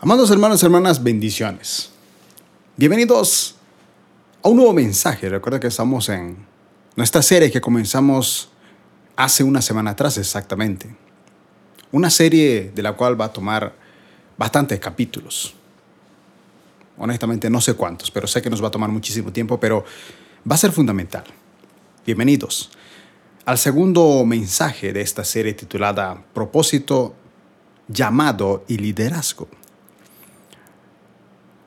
Amados hermanos y hermanas, bendiciones. Bienvenidos a un nuevo mensaje. Recuerda que estamos en nuestra serie que comenzamos hace una semana atrás exactamente. Una serie de la cual va a tomar bastantes capítulos. Honestamente no sé cuántos, pero sé que nos va a tomar muchísimo tiempo, pero va a ser fundamental. Bienvenidos al segundo mensaje de esta serie titulada Propósito, llamado y liderazgo.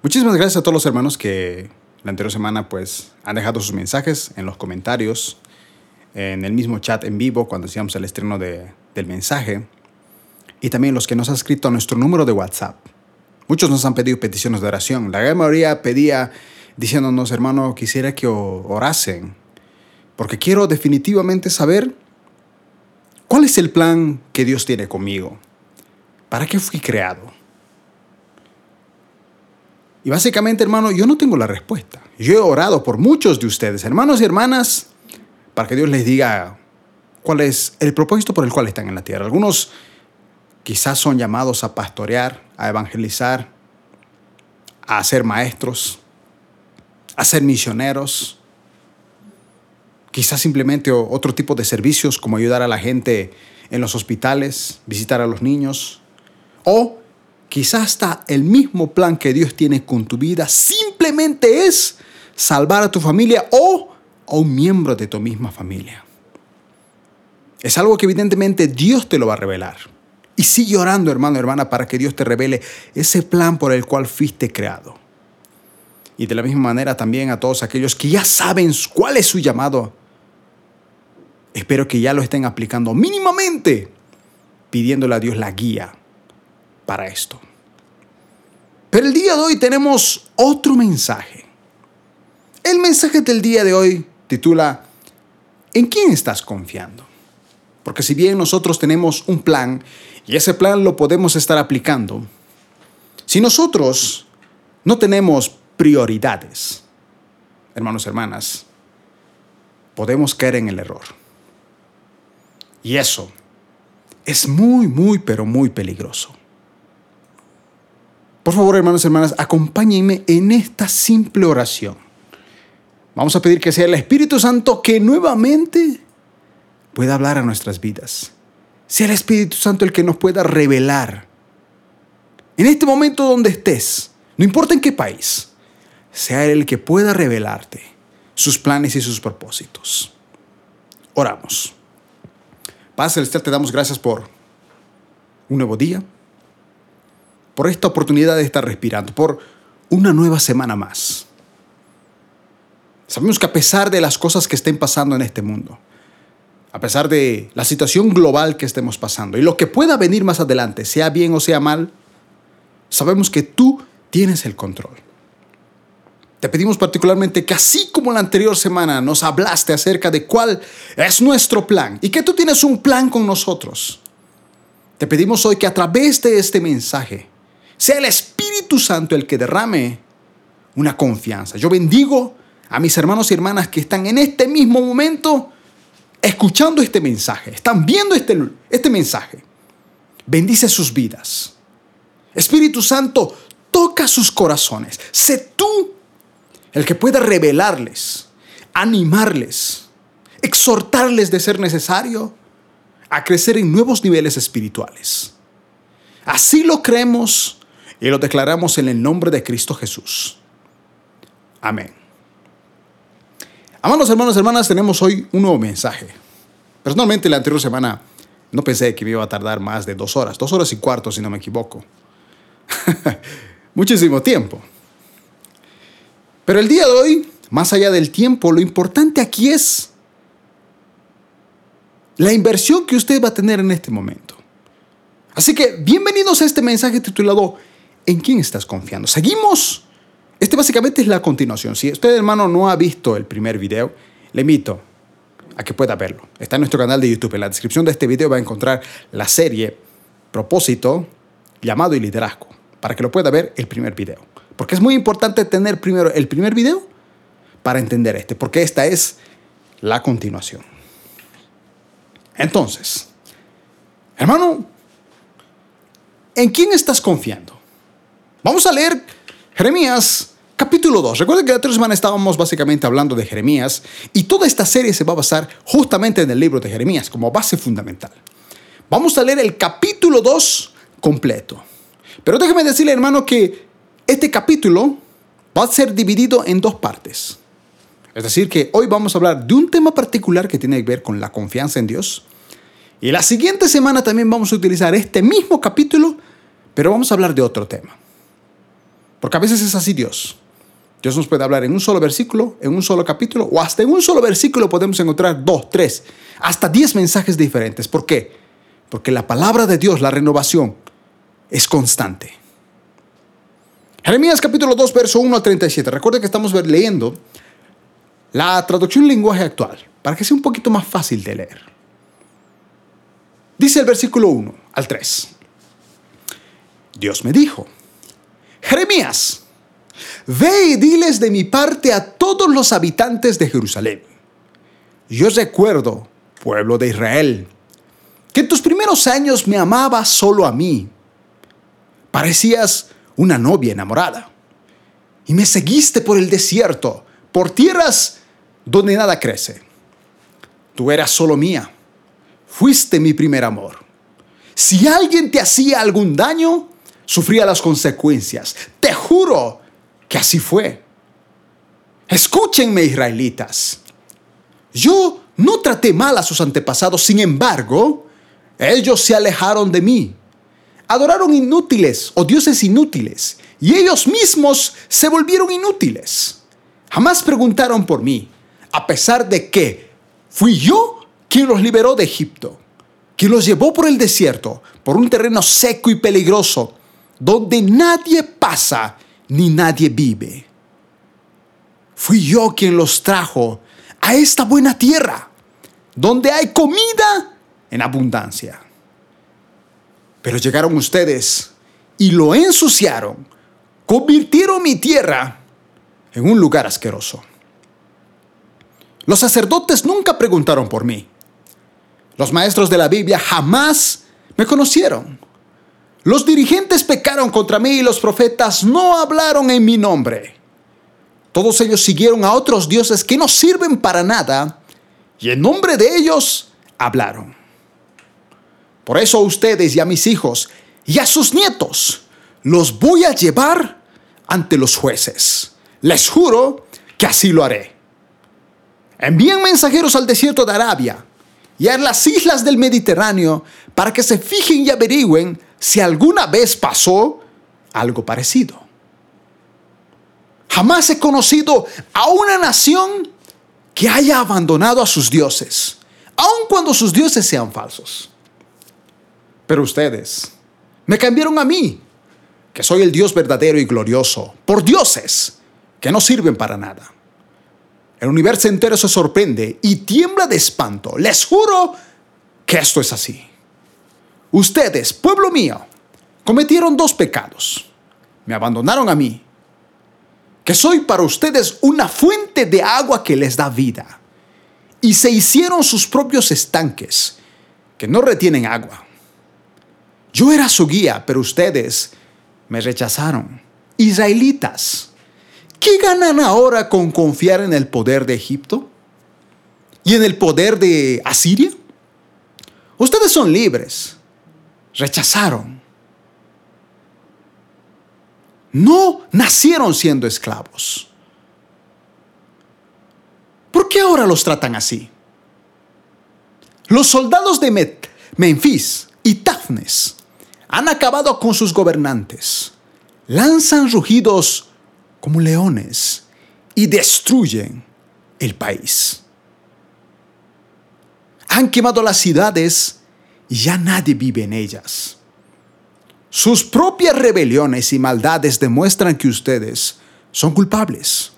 Muchísimas gracias a todos los hermanos que la anterior semana pues han dejado sus mensajes en los comentarios, en el mismo chat en vivo cuando hacíamos el estreno de, del mensaje y también los que nos han escrito a nuestro número de WhatsApp. Muchos nos han pedido peticiones de oración. La gran mayoría pedía diciéndonos, hermano, quisiera que orasen porque quiero definitivamente saber cuál es el plan que Dios tiene conmigo. ¿Para qué fui creado? Y básicamente, hermano, yo no tengo la respuesta. Yo he orado por muchos de ustedes, hermanos y hermanas, para que Dios les diga cuál es el propósito por el cual están en la tierra. Algunos quizás son llamados a pastorear, a evangelizar, a ser maestros, a ser misioneros, quizás simplemente otro tipo de servicios como ayudar a la gente en los hospitales, visitar a los niños, o quizás hasta el mismo plan que Dios tiene con tu vida simplemente es salvar a tu familia o a un miembro de tu misma familia. Es algo que evidentemente Dios te lo va a revelar. Y sigue orando, hermano, hermana, para que Dios te revele ese plan por el cual fuiste creado. Y de la misma manera también a todos aquellos que ya saben cuál es su llamado Espero que ya lo estén aplicando mínimamente, pidiéndole a Dios la guía para esto. Pero el día de hoy tenemos otro mensaje. El mensaje del día de hoy titula ¿En quién estás confiando? Porque si bien nosotros tenemos un plan y ese plan lo podemos estar aplicando, si nosotros no tenemos prioridades, hermanos, hermanas, podemos caer en el error. Y eso es muy, muy, pero muy peligroso. Por favor, hermanos y hermanas, acompáñenme en esta simple oración. Vamos a pedir que sea el Espíritu Santo que nuevamente pueda hablar a nuestras vidas. Sea el Espíritu Santo el que nos pueda revelar. En este momento donde estés, no importa en qué país, sea el que pueda revelarte sus planes y sus propósitos. Oramos. Paz Celestial, te damos gracias por un nuevo día, por esta oportunidad de estar respirando, por una nueva semana más. Sabemos que a pesar de las cosas que estén pasando en este mundo, a pesar de la situación global que estemos pasando y lo que pueda venir más adelante, sea bien o sea mal, sabemos que tú tienes el control. Te pedimos particularmente que así como la anterior semana nos hablaste acerca de cuál es nuestro plan y que tú tienes un plan con nosotros, te pedimos hoy que a través de este mensaje sea el Espíritu Santo el que derrame una confianza. Yo bendigo a mis hermanos y hermanas que están en este mismo momento escuchando este mensaje, están viendo este, este mensaje. Bendice sus vidas. Espíritu Santo, toca sus corazones. Sé tú el que pueda revelarles, animarles, exhortarles de ser necesario a crecer en nuevos niveles espirituales. Así lo creemos y lo declaramos en el nombre de Cristo Jesús. Amén. Amados hermanos hermanas, tenemos hoy un nuevo mensaje. Personalmente, la anterior semana no pensé que me iba a tardar más de dos horas, dos horas y cuarto si no me equivoco. Muchísimo tiempo. Pero el día de hoy, más allá del tiempo, lo importante aquí es la inversión que usted va a tener en este momento. Así que bienvenidos a este mensaje titulado ¿En quién estás confiando? Seguimos. Este básicamente es la continuación. Si usted, hermano, no ha visto el primer video, le invito a que pueda verlo. Está en nuestro canal de YouTube. En la descripción de este video va a encontrar la serie Propósito, llamado y liderazgo, para que lo pueda ver el primer video. Porque es muy importante tener primero el primer video para entender este, porque esta es la continuación. Entonces, hermano, ¿en quién estás confiando? Vamos a leer Jeremías capítulo 2. Recuerden que la otra semana estábamos básicamente hablando de Jeremías y toda esta serie se va a basar justamente en el libro de Jeremías como base fundamental. Vamos a leer el capítulo 2 completo. Pero déjeme decirle, hermano, que este capítulo va a ser dividido en dos partes. Es decir, que hoy vamos a hablar de un tema particular que tiene que ver con la confianza en Dios. Y la siguiente semana también vamos a utilizar este mismo capítulo, pero vamos a hablar de otro tema. Porque a veces es así Dios. Dios nos puede hablar en un solo versículo, en un solo capítulo, o hasta en un solo versículo podemos encontrar dos, tres, hasta diez mensajes diferentes. ¿Por qué? Porque la palabra de Dios, la renovación, es constante. Jeremías capítulo 2, verso 1 al 37. Recuerda que estamos leyendo la traducción lenguaje actual, para que sea un poquito más fácil de leer. Dice el versículo 1 al 3. Dios me dijo, Jeremías, ve y diles de mi parte a todos los habitantes de Jerusalén. Yo recuerdo, pueblo de Israel, que en tus primeros años me amabas solo a mí. Parecías una novia enamorada. Y me seguiste por el desierto, por tierras donde nada crece. Tú eras solo mía. Fuiste mi primer amor. Si alguien te hacía algún daño, sufría las consecuencias. Te juro que así fue. Escúchenme, israelitas. Yo no traté mal a sus antepasados, sin embargo, ellos se alejaron de mí. Adoraron inútiles o dioses inútiles, y ellos mismos se volvieron inútiles. Jamás preguntaron por mí, a pesar de que fui yo quien los liberó de Egipto, quien los llevó por el desierto, por un terreno seco y peligroso, donde nadie pasa ni nadie vive. Fui yo quien los trajo a esta buena tierra, donde hay comida en abundancia. Pero llegaron ustedes y lo ensuciaron, convirtieron mi tierra en un lugar asqueroso. Los sacerdotes nunca preguntaron por mí. Los maestros de la Biblia jamás me conocieron. Los dirigentes pecaron contra mí y los profetas no hablaron en mi nombre. Todos ellos siguieron a otros dioses que no sirven para nada y en nombre de ellos hablaron. Por eso a ustedes y a mis hijos y a sus nietos los voy a llevar ante los jueces. Les juro que así lo haré. Envíen mensajeros al desierto de Arabia y a las islas del Mediterráneo para que se fijen y averigüen si alguna vez pasó algo parecido. Jamás he conocido a una nación que haya abandonado a sus dioses, aun cuando sus dioses sean falsos. Pero ustedes me cambiaron a mí, que soy el Dios verdadero y glorioso, por dioses que no sirven para nada. El universo entero se sorprende y tiembla de espanto. Les juro que esto es así. Ustedes, pueblo mío, cometieron dos pecados. Me abandonaron a mí, que soy para ustedes una fuente de agua que les da vida. Y se hicieron sus propios estanques, que no retienen agua. Yo era su guía, pero ustedes me rechazaron. Israelitas, ¿qué ganan ahora con confiar en el poder de Egipto? ¿Y en el poder de Asiria? Ustedes son libres. Rechazaron. No nacieron siendo esclavos. ¿Por qué ahora los tratan así? Los soldados de Memphis y Tafnes han acabado con sus gobernantes. Lanzan rugidos como leones y destruyen el país. Han quemado las ciudades y ya nadie vive en ellas. Sus propias rebeliones y maldades demuestran que ustedes son culpables.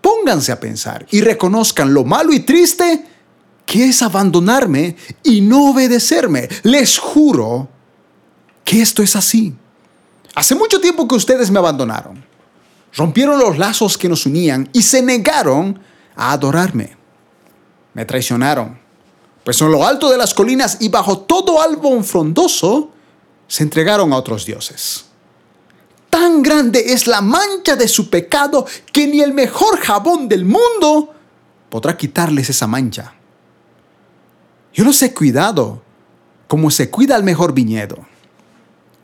Pónganse a pensar y reconozcan lo malo y triste que es abandonarme y no obedecerme. Les juro que esto es así. Hace mucho tiempo que ustedes me abandonaron rompieron los lazos que nos unían y se negaron a adorarme. Me traicionaron, pues en lo alto de las colinas y bajo todo álbum frondoso se entregaron a otros dioses. tan grande es la mancha de su pecado que ni el mejor jabón del mundo podrá quitarles esa mancha. Yo los he cuidado como se cuida el mejor viñedo.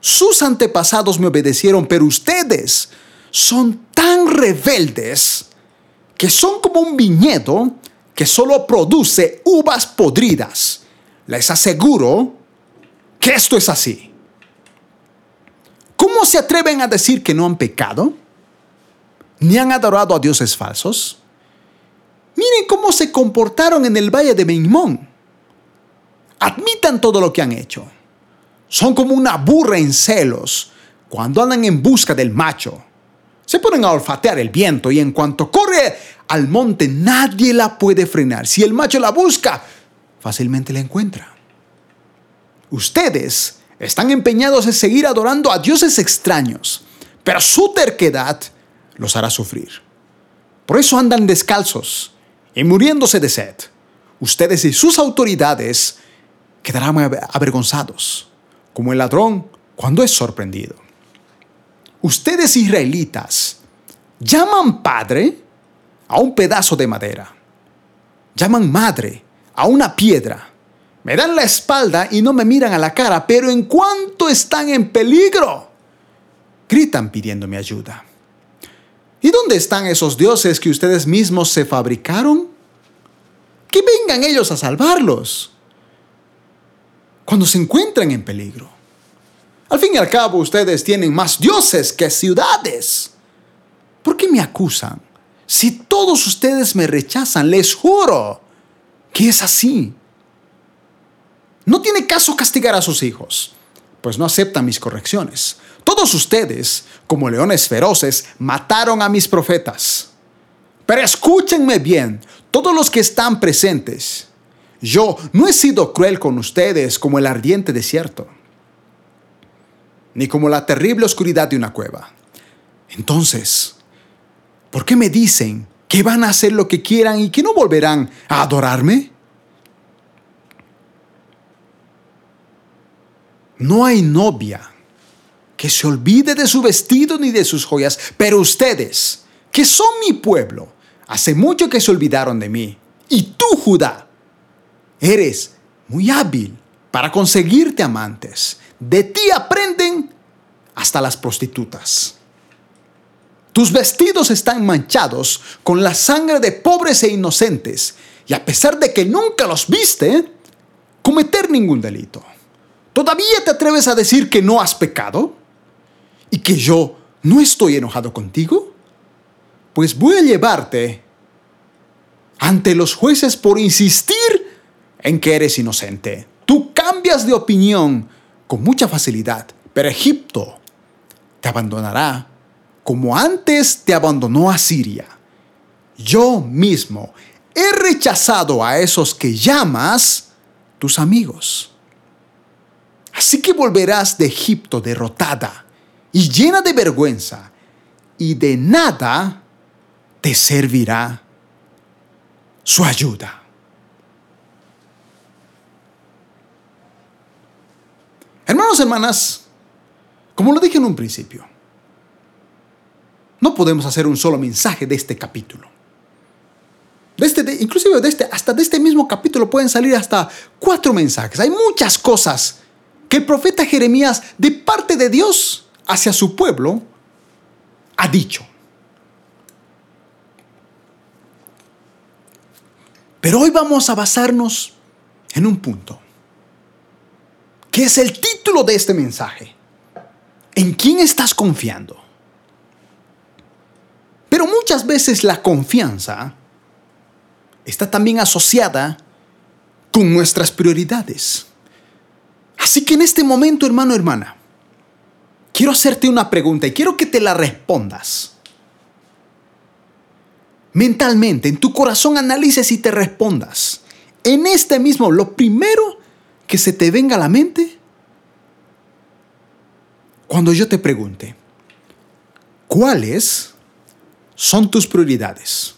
Sus antepasados me obedecieron, pero ustedes son tan rebeldes que son como un viñedo que solo produce uvas podridas. Les aseguro que esto es así. ¿Cómo se atreven a decir que no han pecado? ¿Ni han adorado a dioses falsos? Miren cómo se comportaron en el valle de Meimón. Admitan todo lo que han hecho. Son como una burra en celos cuando andan en busca del macho. Se ponen a olfatear el viento y en cuanto corre al monte nadie la puede frenar. Si el macho la busca, fácilmente la encuentra. Ustedes están empeñados en seguir adorando a dioses extraños, pero su terquedad los hará sufrir. Por eso andan descalzos y muriéndose de sed. Ustedes y sus autoridades quedarán avergonzados, como el ladrón cuando es sorprendido. Ustedes israelitas llaman padre a un pedazo de madera, llaman madre a una piedra, me dan la espalda y no me miran a la cara, pero en cuanto están en peligro, gritan pidiéndome ayuda. ¿Y dónde están esos dioses que ustedes mismos se fabricaron? Que vengan ellos a salvarlos cuando se encuentran en peligro. Al fin y al cabo ustedes tienen más dioses que ciudades. ¿Por qué me acusan? Si todos ustedes me rechazan, les juro que es así. No tiene caso castigar a sus hijos, pues no aceptan mis correcciones. Todos ustedes, como leones feroces, mataron a mis profetas. Pero escúchenme bien, todos los que están presentes. Yo no he sido cruel con ustedes como el ardiente desierto, ni como la terrible oscuridad de una cueva. Entonces, ¿por qué me dicen que van a hacer lo que quieran y que no volverán a adorarme? No hay novia que se olvide de su vestido ni de sus joyas, pero ustedes, que son mi pueblo, hace mucho que se olvidaron de mí. Y tú, Judá, eres muy hábil para conseguirte amantes. De ti aprenden hasta las prostitutas. Tus vestidos están manchados con la sangre de pobres e inocentes, y a pesar de que nunca los viste, cometer ningún delito. ¿Todavía te atreves a decir que no has pecado? y que yo no estoy enojado contigo? Pues voy a llevarte ante los jueces por insistir en que eres inocente. Tú cambias de opinión con mucha facilidad, pero Egipto te abandonará como antes te abandonó a Siria. Yo mismo he rechazado a esos que llamas tus amigos. Así que volverás de Egipto derrotada y llena de vergüenza, y de nada te servirá su ayuda. Hermanos, hermanas, como lo dije en un principio, no podemos hacer un solo mensaje de este capítulo. De este, inclusive de este, hasta de este mismo capítulo pueden salir hasta cuatro mensajes. Hay muchas cosas que el profeta Jeremías, de parte de Dios, hacia su pueblo, ha dicho. Pero hoy vamos a basarnos en un punto, que es el título de este mensaje. ¿En quién estás confiando? Veces la confianza está también asociada con nuestras prioridades. Así que en este momento, hermano, hermana, quiero hacerte una pregunta y quiero que te la respondas. Mentalmente, en tu corazón analices y te respondas. En este mismo, lo primero que se te venga a la mente, cuando yo te pregunte, ¿cuáles son tus prioridades?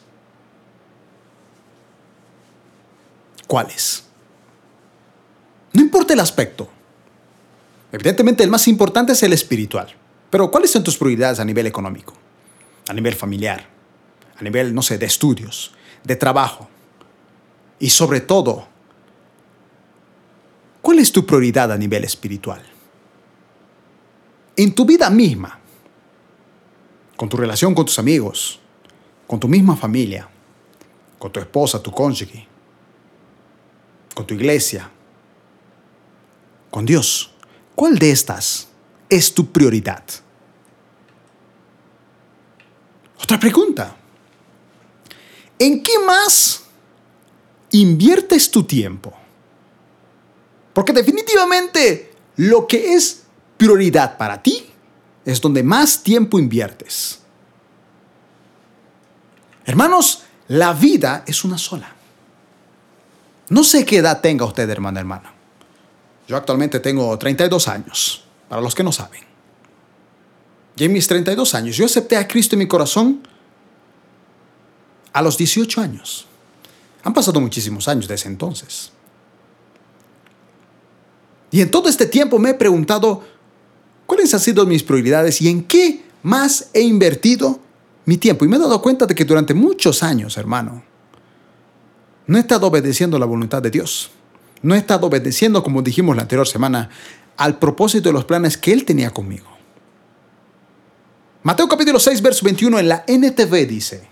¿Cuáles? No importa el aspecto. Evidentemente el más importante es el espiritual. Pero ¿cuáles son tus prioridades a nivel económico? A nivel familiar, a nivel, no sé, de estudios, de trabajo. Y sobre todo, ¿cuál es tu prioridad a nivel espiritual? En tu vida misma, con tu relación con tus amigos, con tu misma familia, con tu esposa, tu cónyuge, con tu iglesia, con Dios. ¿Cuál de estas es tu prioridad? Otra pregunta. ¿En qué más inviertes tu tiempo? Porque definitivamente lo que es prioridad para ti es donde más tiempo inviertes. Hermanos, la vida es una sola. No sé qué edad tenga usted, hermano, hermana. Yo actualmente tengo 32 años, para los que no saben. Y en mis 32 años, yo acepté a Cristo en mi corazón a los 18 años. Han pasado muchísimos años desde entonces. Y en todo este tiempo me he preguntado cuáles han sido mis prioridades y en qué más he invertido mi tiempo. Y me he dado cuenta de que durante muchos años, hermano, no he estado obedeciendo la voluntad de Dios no he estado obedeciendo, como dijimos la anterior semana, al propósito de los planes que Él tenía conmigo. Mateo capítulo 6, verso 21 en la NTV dice,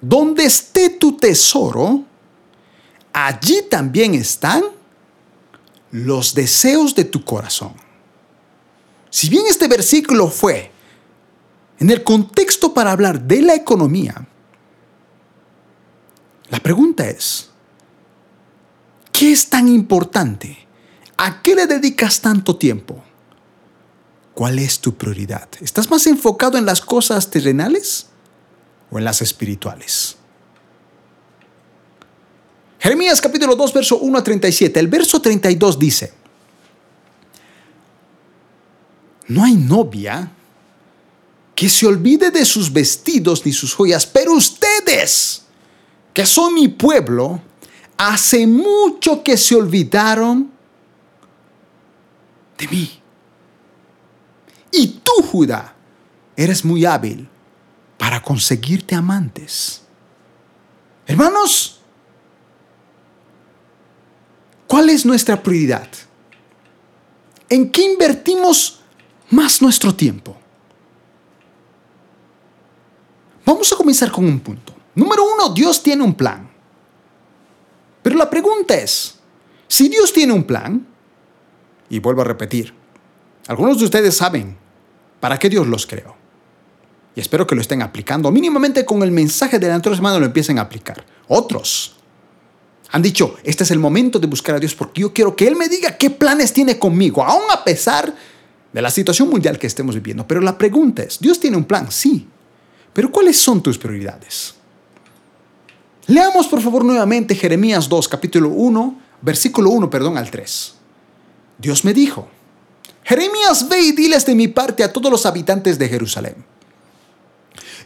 donde esté tu tesoro, allí también están los deseos de tu corazón. Si bien este versículo fue en el contexto para hablar de la economía, la pregunta es, ¿Qué es tan importante? ¿A qué le dedicas tanto tiempo? ¿Cuál es tu prioridad? ¿Estás más enfocado en las cosas terrenales o en las espirituales? Jeremías capítulo 2, verso 1 a 37. El verso 32 dice, no hay novia que se olvide de sus vestidos ni sus joyas, pero ustedes, que son mi pueblo, hace mucho que se olvidaron de mí. Y tú, Judá, eres muy hábil para conseguirte amantes. Hermanos, ¿cuál es nuestra prioridad? ¿En qué invertimos más nuestro tiempo? Vamos a comenzar con un punto. Número uno, Dios tiene un plan. Pero la pregunta es, si Dios tiene un plan, y vuelvo a repetir, algunos de ustedes saben para qué Dios los creó. Y espero que lo estén aplicando, mínimamente con el mensaje de la anterior semana lo empiecen a aplicar. Otros han dicho, este es el momento de buscar a Dios porque yo quiero que Él me diga qué planes tiene conmigo, aún a pesar de la situación mundial que estemos viviendo. Pero la pregunta es, Dios tiene un plan, sí, pero ¿cuáles son tus prioridades? Leamos por favor nuevamente Jeremías 2, capítulo 1, versículo 1, perdón, al 3. Dios me dijo, Jeremías, ve y diles de mi parte a todos los habitantes de Jerusalén.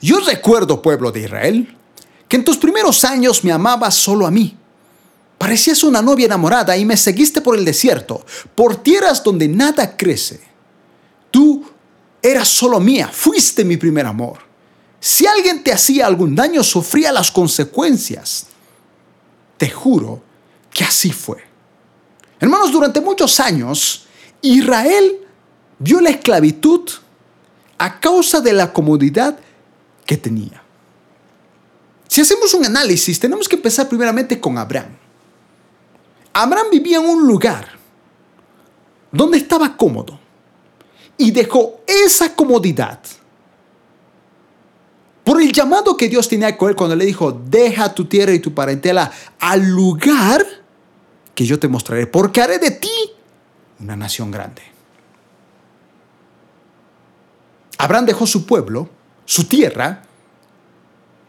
Yo recuerdo, pueblo de Israel, que en tus primeros años me amabas solo a mí. Parecías una novia enamorada y me seguiste por el desierto, por tierras donde nada crece. Tú eras solo mía, fuiste mi primer amor. Si alguien te hacía algún daño, sufría las consecuencias. Te juro que así fue. Hermanos, durante muchos años, Israel vio la esclavitud a causa de la comodidad que tenía. Si hacemos un análisis, tenemos que empezar primeramente con Abraham. Abraham vivía en un lugar donde estaba cómodo y dejó esa comodidad por el llamado que Dios tenía con él cuando le dijo, deja tu tierra y tu parentela al lugar que yo te mostraré, porque haré de ti una nación grande. Abraham dejó su pueblo, su tierra,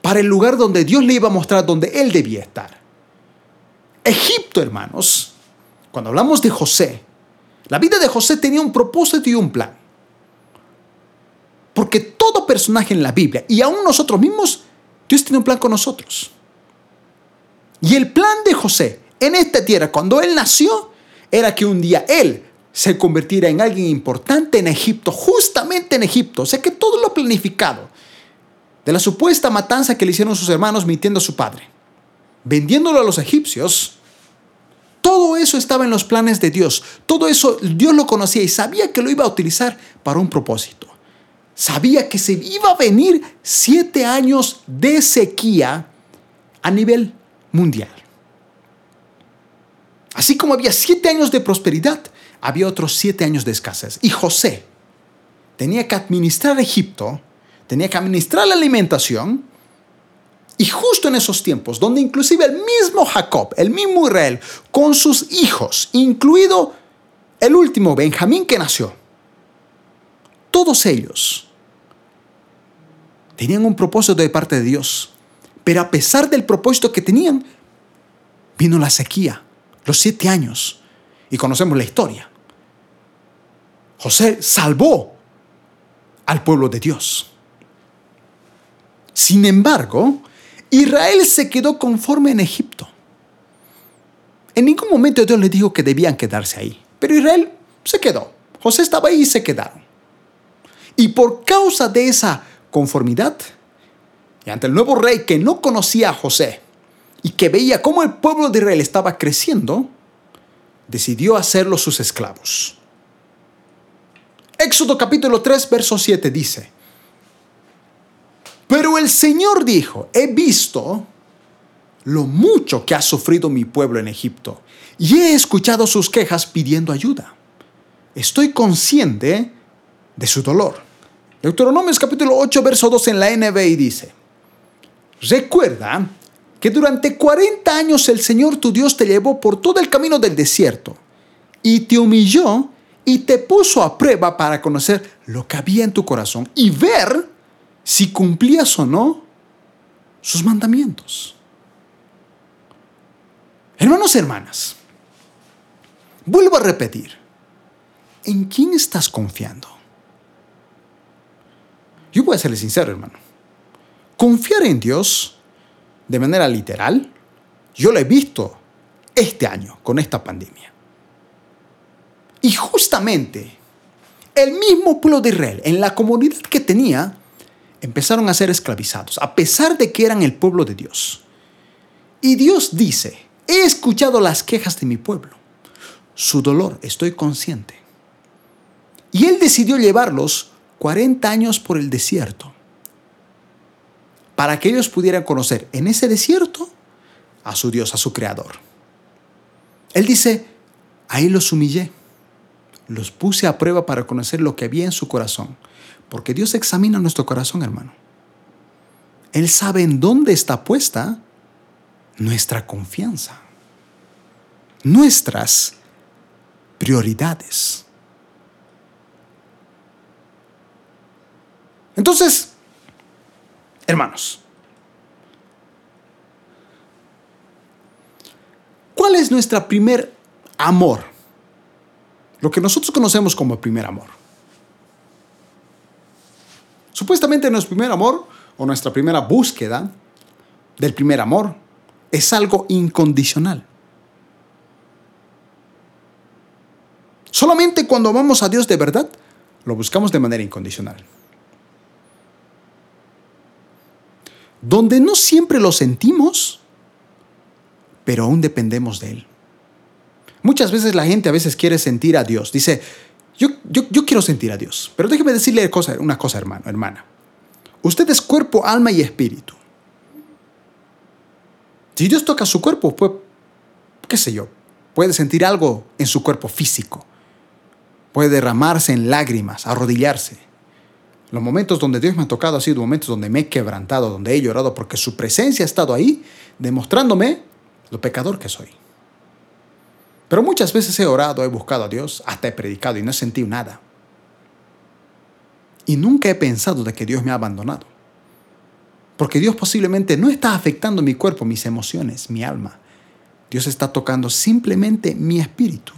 para el lugar donde Dios le iba a mostrar donde él debía estar. Egipto, hermanos, cuando hablamos de José, la vida de José tenía un propósito y un plan. Porque todo personaje en la Biblia, y aún nosotros mismos, Dios tiene un plan con nosotros. Y el plan de José en esta tierra, cuando él nació, era que un día él, se convirtiera en alguien importante en Egipto, justamente en Egipto. O sea que todo lo planificado de la supuesta matanza que le hicieron sus hermanos mintiendo a su padre, vendiéndolo a los egipcios, todo eso estaba en los planes de Dios. Todo eso Dios lo conocía y sabía que lo iba a utilizar para un propósito. Sabía que se iba a venir siete años de sequía a nivel mundial. Así como había siete años de prosperidad, había otros siete años de escasez. Y José tenía que administrar Egipto, tenía que administrar la alimentación. Y justo en esos tiempos, donde inclusive el mismo Jacob, el mismo Israel, con sus hijos, incluido el último Benjamín que nació, todos ellos tenían un propósito de parte de Dios. Pero a pesar del propósito que tenían, vino la sequía, los siete años. Y conocemos la historia. José salvó al pueblo de Dios. Sin embargo, Israel se quedó conforme en Egipto. En ningún momento Dios le dijo que debían quedarse ahí, pero Israel se quedó. José estaba ahí y se quedaron. Y por causa de esa conformidad, y ante el nuevo rey que no conocía a José y que veía cómo el pueblo de Israel estaba creciendo, decidió hacerlos sus esclavos. Éxodo capítulo 3, verso 7 dice, pero el Señor dijo, he visto lo mucho que ha sufrido mi pueblo en Egipto y he escuchado sus quejas pidiendo ayuda. Estoy consciente de su dolor. Deuteronomios capítulo 8, verso 2 en la NBI dice, recuerda que durante 40 años el Señor tu Dios te llevó por todo el camino del desierto y te humilló y te puso a prueba para conocer lo que había en tu corazón y ver si cumplías o no sus mandamientos. Hermanos y hermanas, vuelvo a repetir, ¿en quién estás confiando? Yo voy a serle sincero, hermano. Confiar en Dios de manera literal, yo lo he visto este año con esta pandemia. Y justamente el mismo pueblo de Israel, en la comunidad que tenía, empezaron a ser esclavizados, a pesar de que eran el pueblo de Dios. Y Dios dice, he escuchado las quejas de mi pueblo, su dolor, estoy consciente. Y Él decidió llevarlos 40 años por el desierto, para que ellos pudieran conocer en ese desierto a su Dios, a su Creador. Él dice, ahí los humillé los puse a prueba para conocer lo que había en su corazón. Porque Dios examina nuestro corazón, hermano. Él sabe en dónde está puesta nuestra confianza, nuestras prioridades. Entonces, hermanos, ¿cuál es nuestra primer amor? lo que nosotros conocemos como primer amor. Supuestamente nuestro primer amor o nuestra primera búsqueda del primer amor es algo incondicional. Solamente cuando amamos a Dios de verdad, lo buscamos de manera incondicional. Donde no siempre lo sentimos, pero aún dependemos de Él. Muchas veces la gente a veces quiere sentir a Dios. Dice, yo, yo, quiero sentir a Dios. Pero déjeme decirle una cosa, hermano, hermana. Usted es cuerpo, alma y espíritu. Si Dios toca su cuerpo, pues, qué sé yo, puede sentir algo en su cuerpo físico. Puede derramarse en lágrimas, arrodillarse. Los momentos donde Dios me ha tocado han sido momentos donde me he quebrantado, donde he llorado, porque su presencia ha estado ahí, demostrándome lo pecador que soy. Pero muchas veces he orado, he buscado a Dios, hasta he predicado y no he sentido nada. Y nunca he pensado de que Dios me ha abandonado. Porque Dios posiblemente no está afectando mi cuerpo, mis emociones, mi alma. Dios está tocando simplemente mi espíritu.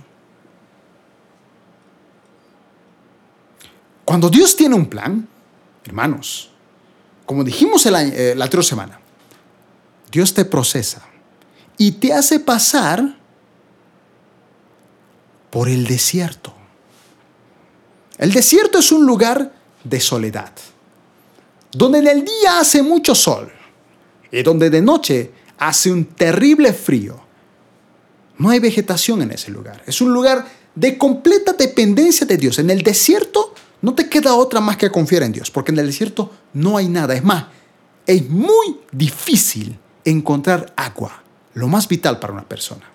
Cuando Dios tiene un plan, hermanos, como dijimos eh, la otra semana, Dios te procesa y te hace pasar por el desierto. El desierto es un lugar de soledad, donde en el día hace mucho sol y donde de noche hace un terrible frío. No hay vegetación en ese lugar. Es un lugar de completa dependencia de Dios. En el desierto no te queda otra más que confiar en Dios, porque en el desierto no hay nada. Es más, es muy difícil encontrar agua, lo más vital para una persona.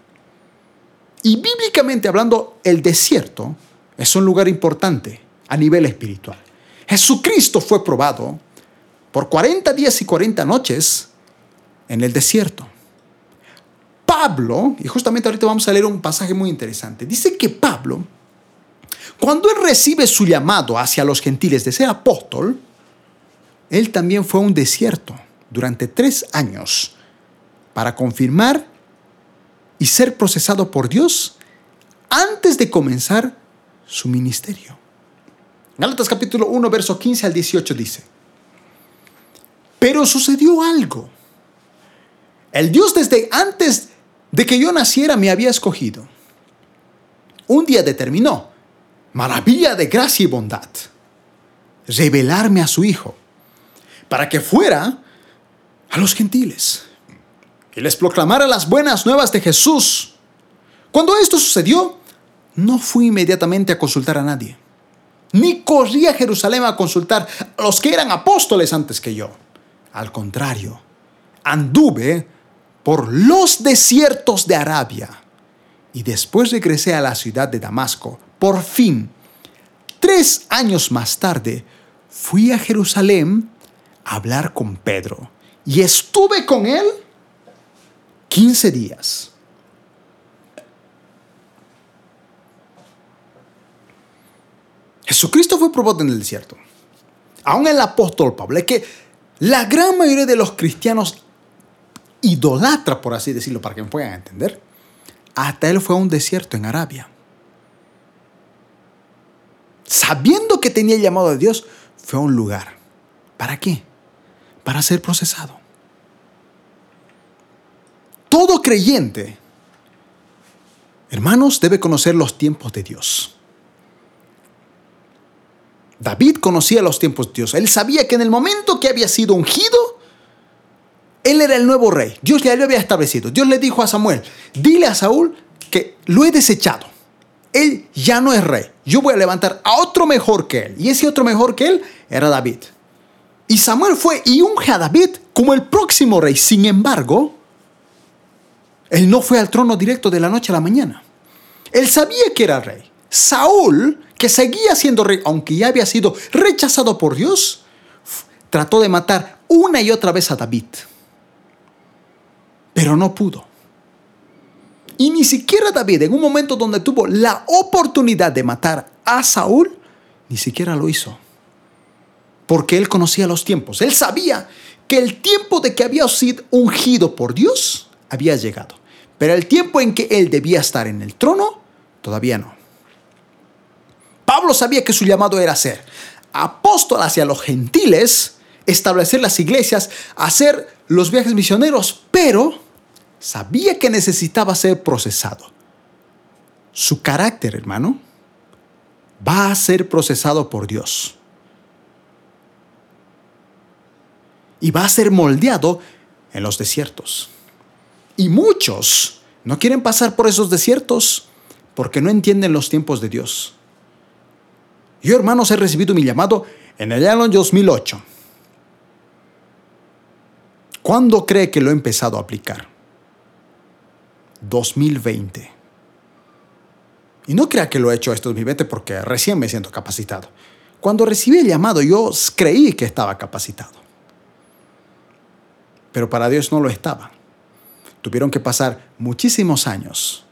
Y bíblicamente hablando, el desierto es un lugar importante a nivel espiritual. Jesucristo fue probado por 40 días y 40 noches en el desierto. Pablo, y justamente ahorita vamos a leer un pasaje muy interesante, dice que Pablo, cuando él recibe su llamado hacia los gentiles de ser apóstol, él también fue a un desierto durante tres años para confirmar y ser procesado por Dios antes de comenzar su ministerio. Gálatas capítulo 1, verso 15 al 18 dice, pero sucedió algo. El Dios desde antes de que yo naciera me había escogido. Un día determinó, maravilla de gracia y bondad, revelarme a su Hijo, para que fuera a los gentiles y les proclamara las buenas nuevas de Jesús. Cuando esto sucedió, no fui inmediatamente a consultar a nadie, ni corrí a Jerusalén a consultar a los que eran apóstoles antes que yo. Al contrario, anduve por los desiertos de Arabia y después regresé a la ciudad de Damasco. Por fin, tres años más tarde, fui a Jerusalén a hablar con Pedro y estuve con él 15 días. Jesucristo fue probado en el desierto. Aún el apóstol Pablo, es que la gran mayoría de los cristianos idolatra, por así decirlo, para que me puedan entender, hasta él fue a un desierto en Arabia. Sabiendo que tenía el llamado de Dios, fue a un lugar. ¿Para qué? Para ser procesado todo creyente, hermanos, debe conocer los tiempos de Dios. David conocía los tiempos de Dios. Él sabía que en el momento que había sido ungido, él era el nuevo rey. Dios ya lo había establecido. Dios le dijo a Samuel, dile a Saúl que lo he desechado. Él ya no es rey. Yo voy a levantar a otro mejor que él. Y ese otro mejor que él era David. Y Samuel fue y unge a David como el próximo rey. Sin embargo, él no fue al trono directo de la noche a la mañana. Él sabía que era rey. Saúl, que seguía siendo rey, aunque ya había sido rechazado por Dios, trató de matar una y otra vez a David. Pero no pudo. Y ni siquiera David, en un momento donde tuvo la oportunidad de matar a Saúl, ni siquiera lo hizo. Porque él conocía los tiempos. Él sabía que el tiempo de que había sido ungido por Dios había llegado. Pero el tiempo en que él debía estar en el trono, todavía no. Pablo sabía que su llamado era ser apóstol hacia los gentiles, establecer las iglesias, hacer los viajes misioneros, pero sabía que necesitaba ser procesado. Su carácter, hermano, va a ser procesado por Dios. Y va a ser moldeado en los desiertos. Y muchos no quieren pasar por esos desiertos porque no entienden los tiempos de Dios. Yo, hermanos, he recibido mi llamado en el año 2008. ¿Cuándo cree que lo he empezado a aplicar? 2020. Y no crea que lo he hecho esto 2020 porque recién me siento capacitado. Cuando recibí el llamado, yo creí que estaba capacitado. Pero para Dios no lo estaba. Tuvieron que pasar muchísimos años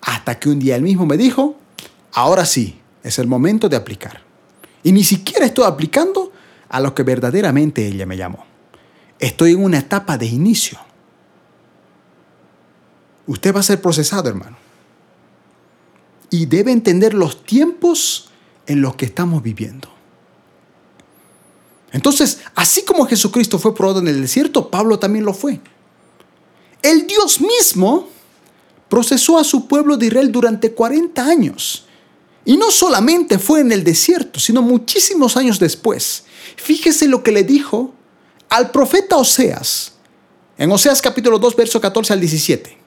hasta que un día él mismo me dijo, ahora sí, es el momento de aplicar. Y ni siquiera estoy aplicando a lo que verdaderamente ella me llamó. Estoy en una etapa de inicio. Usted va a ser procesado, hermano. Y debe entender los tiempos en los que estamos viviendo. Entonces, así como Jesucristo fue probado en el desierto, Pablo también lo fue. El Dios mismo procesó a su pueblo de Israel durante 40 años. Y no solamente fue en el desierto, sino muchísimos años después. Fíjese lo que le dijo al profeta Oseas, en Oseas capítulo 2, verso 14 al 17.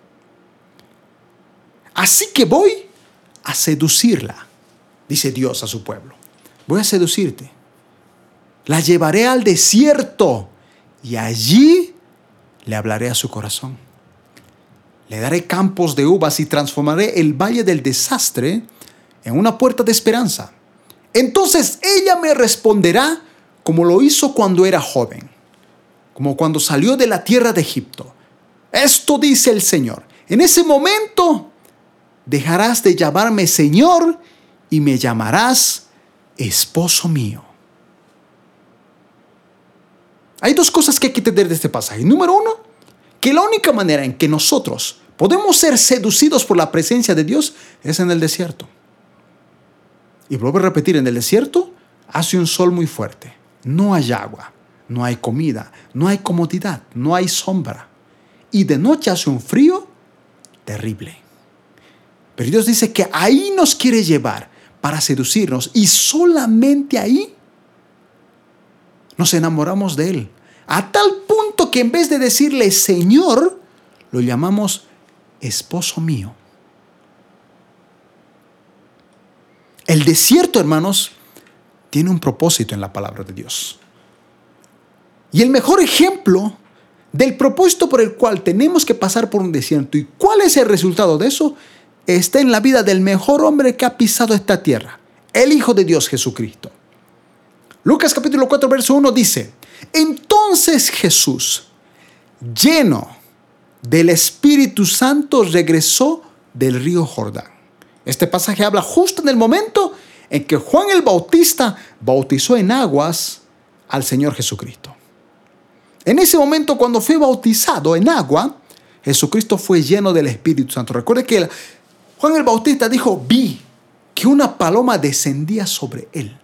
Así que voy a seducirla, dice Dios a su pueblo. Voy a seducirte. La llevaré al desierto y allí le hablaré a su corazón. Le daré campos de uvas y transformaré el valle del desastre en una puerta de esperanza. Entonces ella me responderá como lo hizo cuando era joven, como cuando salió de la tierra de Egipto. Esto dice el Señor. En ese momento dejarás de llamarme Señor y me llamarás esposo mío. Hay dos cosas que hay que entender de este pasaje. Número uno, que la única manera en que nosotros podemos ser seducidos por la presencia de Dios es en el desierto. Y vuelvo a repetir, en el desierto hace un sol muy fuerte, no hay agua, no hay comida, no hay comodidad, no hay sombra. Y de noche hace un frío terrible. Pero Dios dice que ahí nos quiere llevar para seducirnos y solamente ahí nos enamoramos de Él. A tal punto que en vez de decirle Señor, lo llamamos esposo mío. El desierto, hermanos, tiene un propósito en la palabra de Dios. Y el mejor ejemplo del propósito por el cual tenemos que pasar por un desierto y cuál es el resultado de eso está en la vida del mejor hombre que ha pisado esta tierra, el Hijo de Dios Jesucristo. Lucas capítulo 4, verso 1 dice, entonces Jesús, lleno del Espíritu Santo, regresó del río Jordán. Este pasaje habla justo en el momento en que Juan el Bautista bautizó en aguas al Señor Jesucristo. En ese momento, cuando fue bautizado en agua, Jesucristo fue lleno del Espíritu Santo. Recuerde que Juan el Bautista dijo, vi que una paloma descendía sobre él.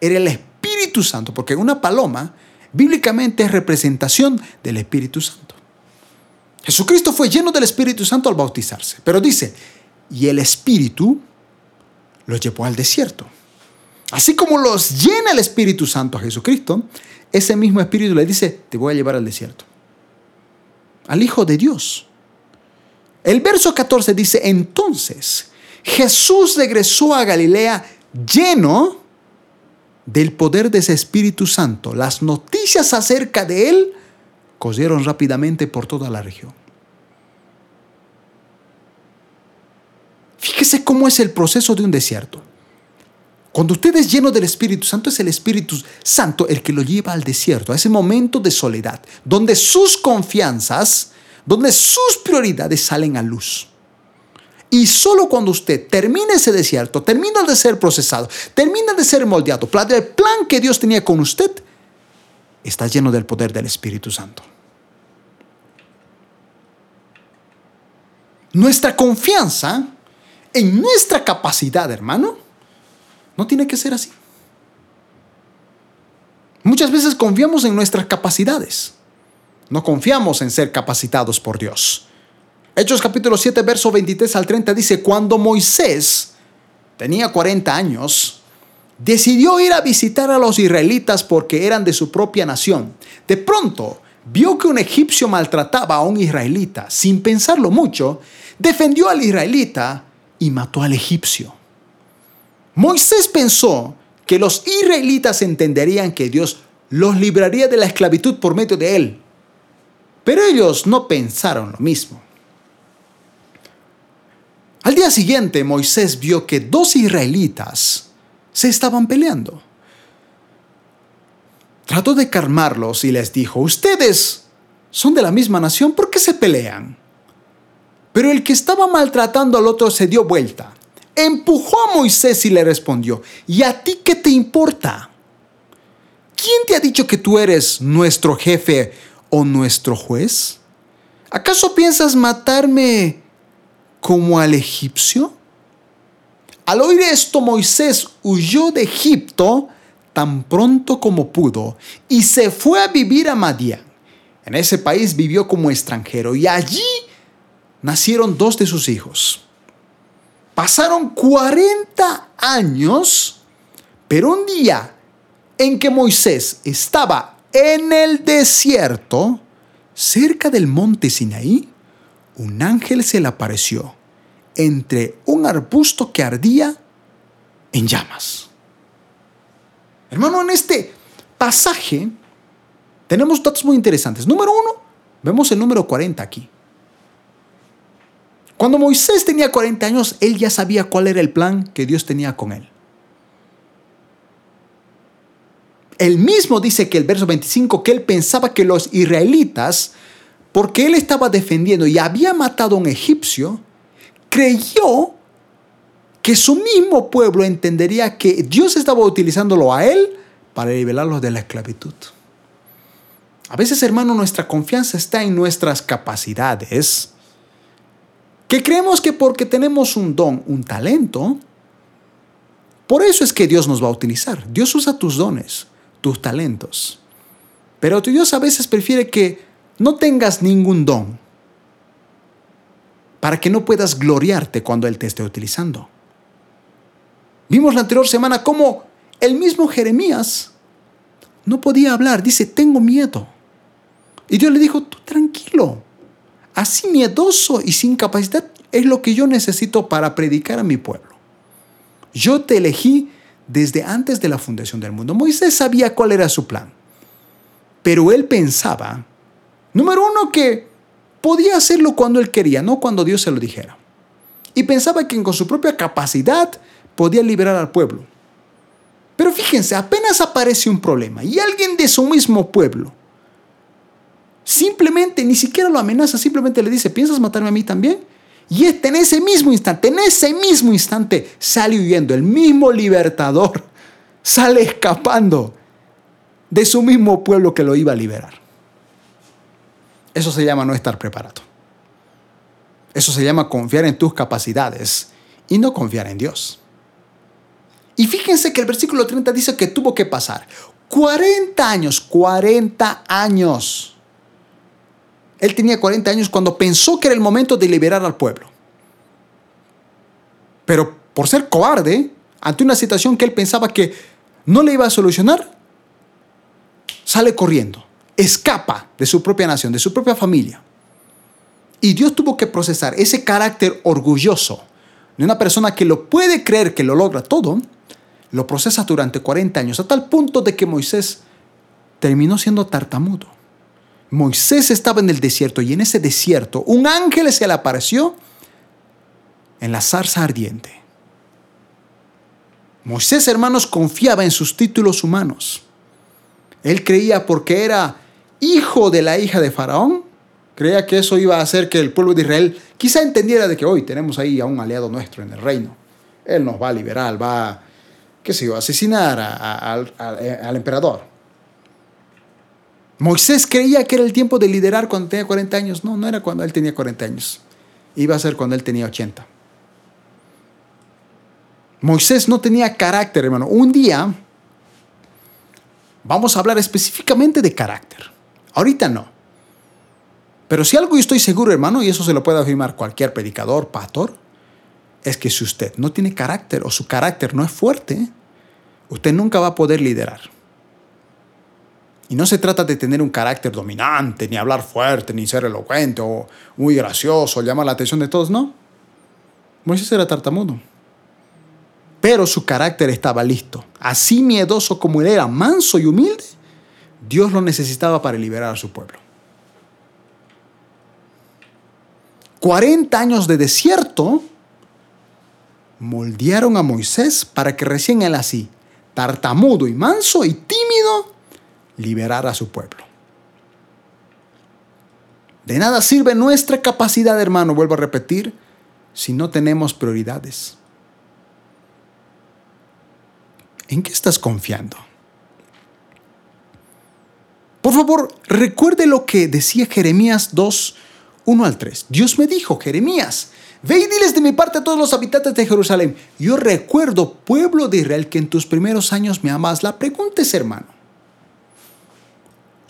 Era el Espíritu Santo, porque una paloma bíblicamente es representación del Espíritu Santo. Jesucristo fue lleno del Espíritu Santo al bautizarse, pero dice, y el Espíritu lo llevó al desierto. Así como los llena el Espíritu Santo a Jesucristo, ese mismo Espíritu le dice, te voy a llevar al desierto. Al Hijo de Dios. El verso 14 dice, entonces Jesús regresó a Galilea lleno del poder de ese Espíritu Santo, las noticias acerca de él corrieron rápidamente por toda la región. Fíjese cómo es el proceso de un desierto. Cuando usted es lleno del Espíritu Santo, es el Espíritu Santo el que lo lleva al desierto, a ese momento de soledad, donde sus confianzas, donde sus prioridades salen a luz. Y solo cuando usted termine ese desierto, termina de ser procesado, termina de ser moldeado, el plan que Dios tenía con usted está lleno del poder del Espíritu Santo. Nuestra confianza en nuestra capacidad, hermano, no tiene que ser así. Muchas veces confiamos en nuestras capacidades. No confiamos en ser capacitados por Dios. Hechos capítulo 7, verso 23 al 30 dice, cuando Moisés tenía 40 años, decidió ir a visitar a los israelitas porque eran de su propia nación. De pronto, vio que un egipcio maltrataba a un israelita. Sin pensarlo mucho, defendió al israelita y mató al egipcio. Moisés pensó que los israelitas entenderían que Dios los libraría de la esclavitud por medio de él. Pero ellos no pensaron lo mismo. Al día siguiente Moisés vio que dos israelitas se estaban peleando. Trató de calmarlos y les dijo, ustedes son de la misma nación, ¿por qué se pelean? Pero el que estaba maltratando al otro se dio vuelta, empujó a Moisés y le respondió, ¿y a ti qué te importa? ¿Quién te ha dicho que tú eres nuestro jefe o nuestro juez? ¿Acaso piensas matarme como al egipcio? Al oír esto, Moisés huyó de Egipto tan pronto como pudo y se fue a vivir a Madián. En ese país vivió como extranjero y allí nacieron dos de sus hijos. Pasaron 40 años, pero un día en que Moisés estaba en el desierto, cerca del monte Sinaí, un ángel se le apareció entre un arbusto que ardía en llamas. Hermano, en este pasaje tenemos datos muy interesantes. Número uno, vemos el número 40 aquí. Cuando Moisés tenía 40 años, él ya sabía cuál era el plan que Dios tenía con él. Él mismo dice que el verso 25, que él pensaba que los israelitas, porque él estaba defendiendo y había matado a un egipcio, creyó que su mismo pueblo entendería que Dios estaba utilizándolo a él para liberarlos de la esclavitud. A veces, hermano, nuestra confianza está en nuestras capacidades, que creemos que porque tenemos un don, un talento, por eso es que Dios nos va a utilizar. Dios usa tus dones, tus talentos. Pero Dios a veces prefiere que no tengas ningún don para que no puedas gloriarte cuando Él te esté utilizando. Vimos la anterior semana cómo el mismo Jeremías no podía hablar. Dice, tengo miedo. Y Dios le dijo, tú tranquilo. Así miedoso y sin capacidad es lo que yo necesito para predicar a mi pueblo. Yo te elegí desde antes de la fundación del mundo. Moisés sabía cuál era su plan. Pero él pensaba, número uno, que podía hacerlo cuando él quería, no cuando Dios se lo dijera. Y pensaba que con su propia capacidad podía liberar al pueblo. Pero fíjense, apenas aparece un problema y alguien de su mismo pueblo simplemente ni siquiera lo amenaza, simplemente le dice, ¿piensas matarme a mí también? Y este, en ese mismo instante, en ese mismo instante, sale huyendo. El mismo libertador sale escapando de su mismo pueblo que lo iba a liberar. Eso se llama no estar preparado. Eso se llama confiar en tus capacidades y no confiar en Dios. Y fíjense que el versículo 30 dice que tuvo que pasar 40 años, 40 años él tenía 40 años cuando pensó que era el momento de liberar al pueblo. Pero por ser cobarde, ante una situación que él pensaba que no le iba a solucionar, sale corriendo, escapa de su propia nación, de su propia familia. Y Dios tuvo que procesar ese carácter orgulloso de una persona que lo puede creer que lo logra todo, lo procesa durante 40 años, a tal punto de que Moisés terminó siendo tartamudo. Moisés estaba en el desierto y en ese desierto un ángel se le apareció en la zarza ardiente. Moisés, hermanos, confiaba en sus títulos humanos. Él creía porque era hijo de la hija de Faraón, creía que eso iba a hacer que el pueblo de Israel quizá entendiera de que hoy tenemos ahí a un aliado nuestro en el reino. Él nos va a liberar, va, qué sé a asesinar al emperador. Moisés creía que era el tiempo de liderar cuando tenía 40 años. No, no era cuando él tenía 40 años. Iba a ser cuando él tenía 80. Moisés no tenía carácter, hermano. Un día vamos a hablar específicamente de carácter. Ahorita no. Pero si algo yo estoy seguro, hermano, y eso se lo puede afirmar cualquier predicador, pastor, es que si usted no tiene carácter o su carácter no es fuerte, usted nunca va a poder liderar. Y no se trata de tener un carácter dominante, ni hablar fuerte, ni ser elocuente o muy gracioso, llamar la atención de todos, no. Moisés era tartamudo. Pero su carácter estaba listo. Así miedoso como él era, manso y humilde, Dios lo necesitaba para liberar a su pueblo. 40 años de desierto moldearon a Moisés para que recién él así, tartamudo y manso y tímido, liberar a su pueblo. De nada sirve nuestra capacidad, hermano, vuelvo a repetir, si no tenemos prioridades. ¿En qué estás confiando? Por favor, recuerde lo que decía Jeremías 2, 1 al 3. Dios me dijo, Jeremías, ve y diles de mi parte a todos los habitantes de Jerusalén. Yo recuerdo, pueblo de Israel, que en tus primeros años me amas. La pregunta es, hermano,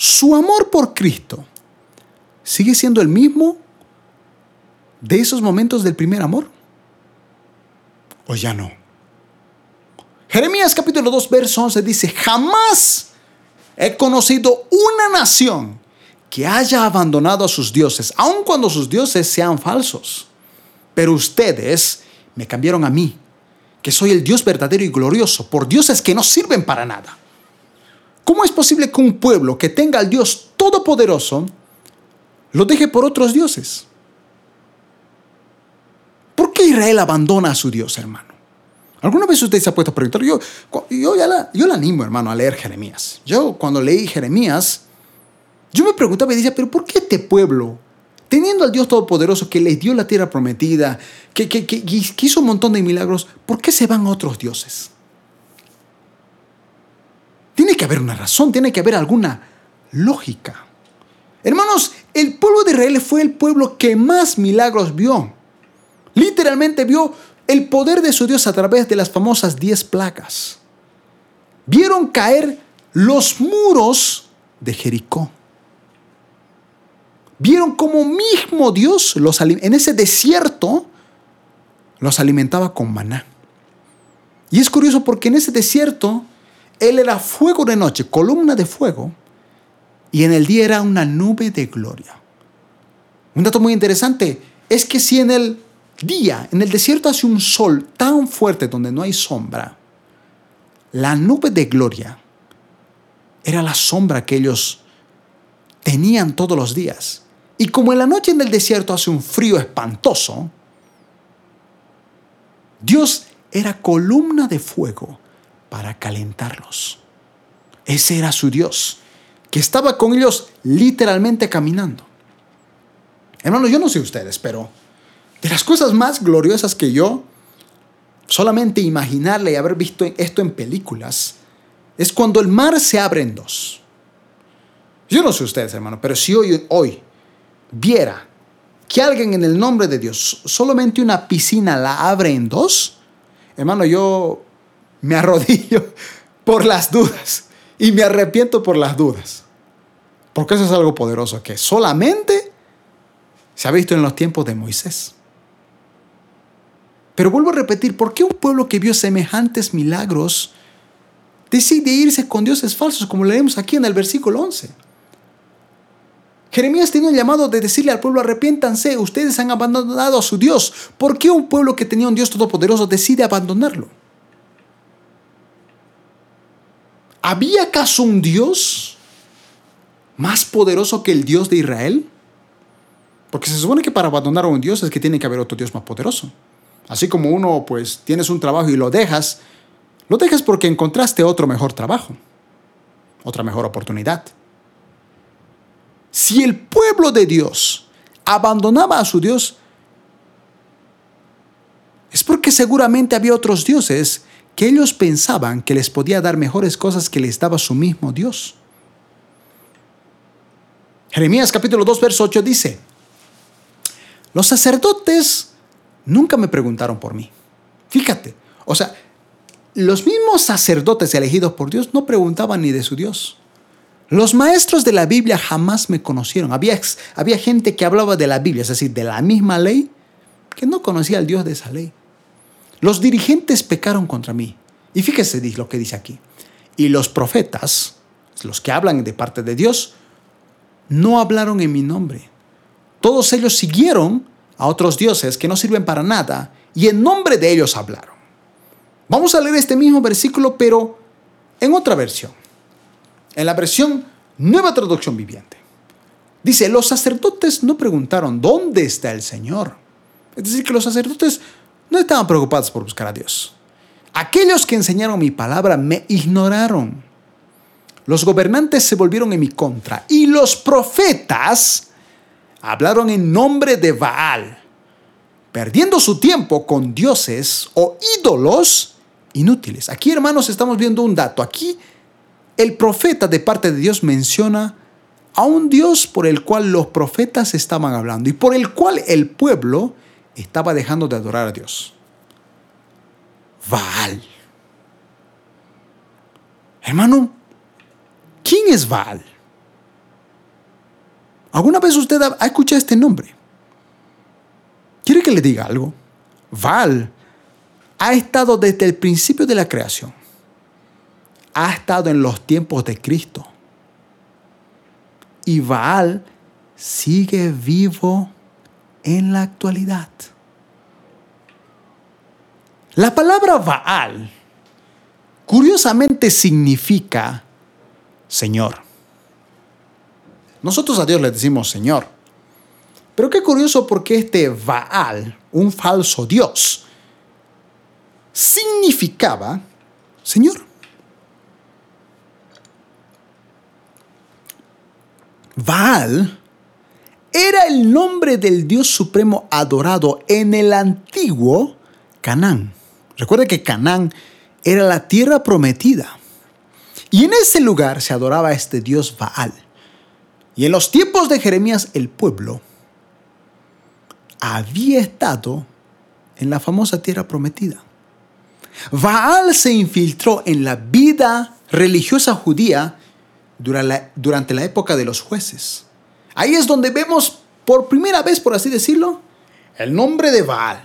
su amor por Cristo sigue siendo el mismo de esos momentos del primer amor. o ya no. Jeremías capítulo 2, verso 11 dice, jamás he conocido una nación que haya abandonado a sus dioses, aun cuando sus dioses sean falsos. Pero ustedes me cambiaron a mí, que soy el Dios verdadero y glorioso, por dioses que no sirven para nada. ¿Cómo es posible que un pueblo que tenga al Dios todopoderoso lo deje por otros dioses? ¿Por qué Israel abandona a su Dios, hermano? ¿Alguna vez usted se ha puesto a preguntar? Yo, yo, ya la, yo la animo, hermano, a leer Jeremías. Yo cuando leí Jeremías, yo me preguntaba y decía, pero ¿por qué este pueblo, teniendo al Dios Todopoderoso que les dio la tierra prometida, que, que, que, que hizo un montón de milagros, ¿por qué se van a otros dioses? Tiene que haber una razón, tiene que haber alguna lógica. Hermanos, el pueblo de Israel fue el pueblo que más milagros vio. Literalmente vio el poder de su Dios a través de las famosas diez placas. Vieron caer los muros de Jericó. Vieron cómo mismo Dios los, en ese desierto los alimentaba con maná. Y es curioso porque en ese desierto Él era fuego de noche, columna de fuego, y en el día era una nube de gloria. Un dato muy interesante es que si en el día, en el desierto hace un sol tan fuerte donde no hay sombra, la nube de gloria era la sombra que ellos tenían todos los días. Y como en la noche en el desierto hace un frío espantoso, Dios era columna de fuego para calentarlos. Ese era su Dios, que estaba con ellos literalmente caminando. Hermanos, yo no sé ustedes, pero de las cosas más gloriosas que yo, solamente imaginarle y haber visto esto en películas, es cuando el mar se abre en dos. Yo no sé ustedes, hermano, pero si hoy, hoy viera que alguien en el nombre de Dios solamente una piscina la abre en dos, hermano, yo me arrodillo por las dudas y me arrepiento por las dudas. Porque eso es algo poderoso que solamente se ha visto en los tiempos de Moisés. Pero vuelvo a repetir, ¿por qué un pueblo que vio semejantes milagros decide irse con dioses falsos, como leemos aquí en el versículo 11? Jeremías tiene un llamado de decirle al pueblo, arrepiéntanse, ustedes han abandonado a su Dios. ¿Por qué un pueblo que tenía un Dios todopoderoso decide abandonarlo? ¿Había acaso un Dios más poderoso que el Dios de Israel? Porque se supone que para abandonar a un Dios es que tiene que haber otro Dios más poderoso. Así como uno, pues, tienes un trabajo y lo dejas, lo dejas porque encontraste otro mejor trabajo, otra mejor oportunidad. Si el pueblo de Dios abandonaba a su Dios, es porque seguramente había otros dioses que ellos pensaban que les podía dar mejores cosas que les daba su mismo Dios. Jeremías capítulo 2, verso 8 dice, los sacerdotes nunca me preguntaron por mí. Fíjate, o sea, los mismos sacerdotes elegidos por Dios no preguntaban ni de su Dios. Los maestros de la Biblia jamás me conocieron. Había, había gente que hablaba de la Biblia, es decir, de la misma ley, que no conocía al Dios de esa ley. Los dirigentes pecaron contra mí. Y fíjese lo que dice aquí. Y los profetas, los que hablan de parte de Dios, no hablaron en mi nombre. Todos ellos siguieron a otros dioses que no sirven para nada y en nombre de ellos hablaron. Vamos a leer este mismo versículo, pero en otra versión, en la versión Nueva Traducción Viviente. Dice, los sacerdotes no preguntaron, ¿dónde está el Señor? Es decir, que los sacerdotes no estaban preocupados por buscar a Dios. Aquellos que enseñaron mi palabra me ignoraron. Los gobernantes se volvieron en mi contra y los profetas hablaron en nombre de Baal, perdiendo su tiempo con dioses o ídolos inútiles. Aquí, hermanos, estamos viendo un dato. Aquí el profeta de parte de Dios menciona a un Dios por el cual los profetas estaban hablando y por el cual el pueblo estaba dejando de adorar a Dios. Baal. Hermano, ¿quién es Baal? ¿Alguna vez usted ha escuchado este nombre? ¿Quiere que le diga algo? Val ha estado desde el principio de la creación. Ha estado en los tiempos de Cristo. Y Baal sigue vivo en la actualidad. La palabra Baal curiosamente significa Señor. Nosotros a Dios le decimos Señor. Pero qué curioso porque este Baal, un falso Dios, significaba Señor. Baal era el nombre del Dios supremo adorado en el antiguo Canaán. Recuerde que Canaán era la tierra prometida. Y en ese lugar se adoraba a este Dios Baal. Y en los tiempos de Jeremías el pueblo había estado en la famosa tierra prometida. Baal se infiltró en la vida religiosa judía durante la época de los jueces. Ahí es donde vemos por primera vez, por así decirlo, el nombre de Baal.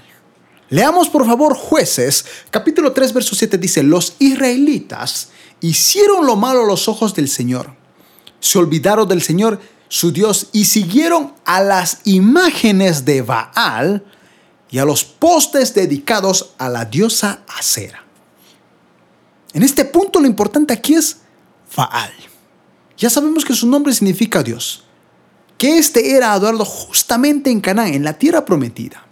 Leamos por favor jueces, capítulo 3, verso 7 dice, los israelitas hicieron lo malo a los ojos del Señor. Se olvidaron del Señor, su Dios, y siguieron a las imágenes de Baal y a los postes dedicados a la diosa Acera. En este punto lo importante aquí es Baal. Ya sabemos que su nombre significa Dios, que este era adorado justamente en Canaán, en la tierra prometida.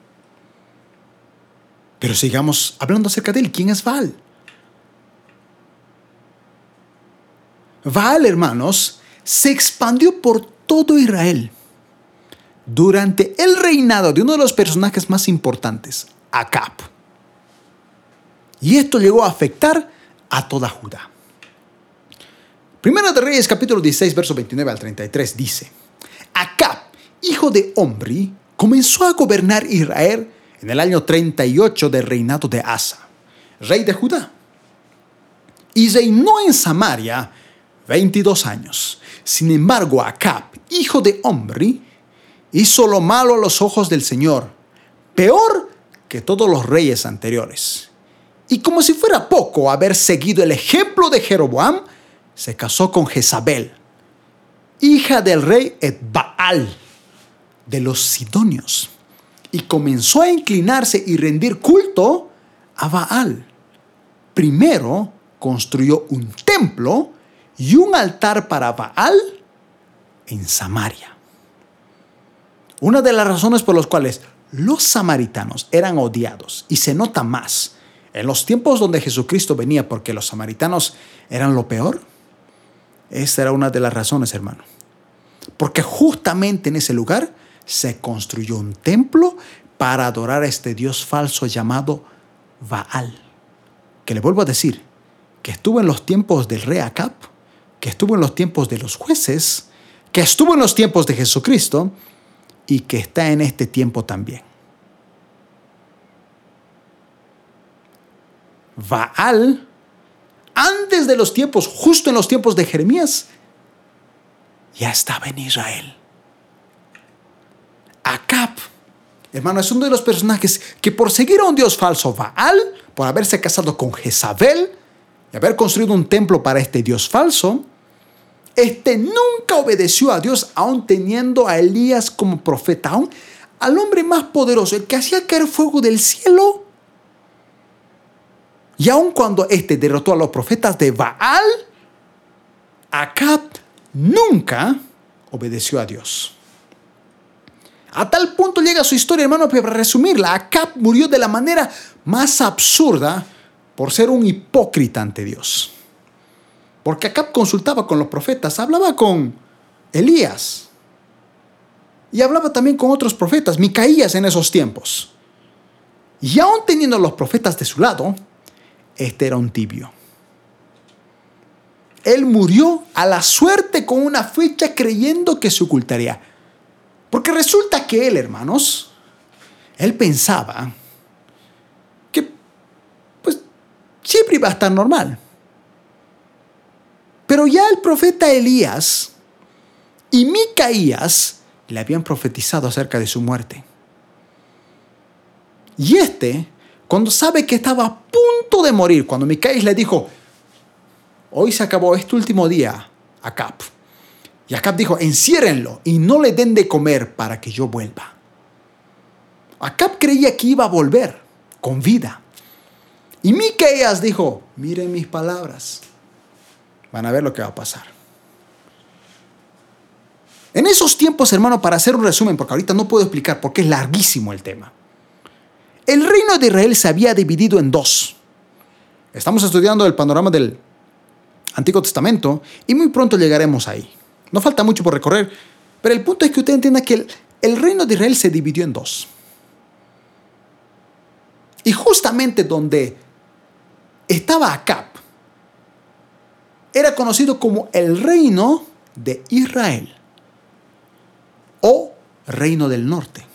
Pero sigamos hablando acerca de él. ¿Quién es Baal? Baal, hermanos, se expandió por todo Israel durante el reinado de uno de los personajes más importantes, Acab. Y esto llegó a afectar a toda Judá. Primero de Reyes capítulo 16, verso 29 al 33 dice, Acab, hijo de Omri, comenzó a gobernar Israel en el año 38 del reinado de Asa, rey de Judá. Y reinó en Samaria 22 años. Sin embargo, Acab, hijo de Omri, hizo lo malo a los ojos del Señor, peor que todos los reyes anteriores. Y como si fuera poco haber seguido el ejemplo de Jeroboam, se casó con Jezabel, hija del rey De los Sidonios y comenzó a inclinarse y rendir culto a Baal. Primero construyó un templo y un altar para Baal en Samaria. Una de las razones por las cuales los samaritanos eran odiados, y se nota más en los tiempos donde Jesucristo venía, porque los samaritanos eran lo peor, esa era una de las razones, hermano. Porque justamente en ese lugar se construyó un templo para adorar a este Dios falso llamado Baal. Que le vuelvo a decir, que estuvo en los tiempos del rey Acab, que estuvo en los tiempos de los jueces, que estuvo en los tiempos de Jesucristo y que está en este tiempo también. Baal, antes de los tiempos, justo en los tiempos de Jeremías, ya estaba en Israel. Acab, hermano, es uno de los personajes que por seguir a un dios falso, Baal, por haberse casado con Jezabel y haber construido un templo para este dios falso, este nunca obedeció a Dios, aún teniendo a Elías como profeta, aún al hombre más poderoso, el que hacía caer fuego del cielo. Y aun cuando este derrotó a los profetas de Baal, Acab nunca obedeció a Dios. A tal punto llega su historia, hermano, para resumirla, Acab murió de la manera más absurda por ser un hipócrita ante Dios. Porque Acab consultaba con los profetas, hablaba con Elías y hablaba también con otros profetas, Micaías en esos tiempos. Y aún teniendo los profetas de su lado, este era un tibio. Él murió a la suerte con una fecha creyendo que se ocultaría. Porque resulta que él, hermanos, él pensaba que pues siempre iba a estar normal. Pero ya el profeta Elías y Micaías le habían profetizado acerca de su muerte. Y este cuando sabe que estaba a punto de morir, cuando Micaías le dijo, hoy se acabó este último día, Acab. Y Acab dijo, enciérrenlo y no le den de comer para que yo vuelva. Acab creía que iba a volver con vida. Y Micaías dijo, miren mis palabras, van a ver lo que va a pasar. En esos tiempos, hermano, para hacer un resumen, porque ahorita no puedo explicar porque es larguísimo el tema. El reino de Israel se había dividido en dos. Estamos estudiando el panorama del Antiguo Testamento y muy pronto llegaremos ahí. No falta mucho por recorrer, pero el punto es que usted entienda que el, reino de Israel se dividió en dos. Y justamente donde estaba Acab, era conocido como el reino de Israel o reino del norte.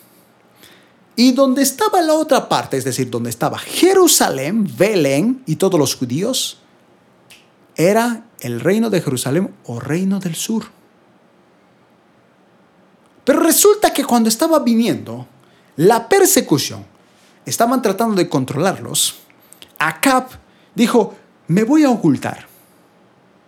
Y donde estaba la otra parte, es decir, donde estaba Jerusalén, Belén y todos los judíos, era el reino de Jerusalén o reino del sur. Pero resulta que cuando estaba viniendo la persecución, estaban tratando de controlarlos, Acab dijo, me voy a ocultar.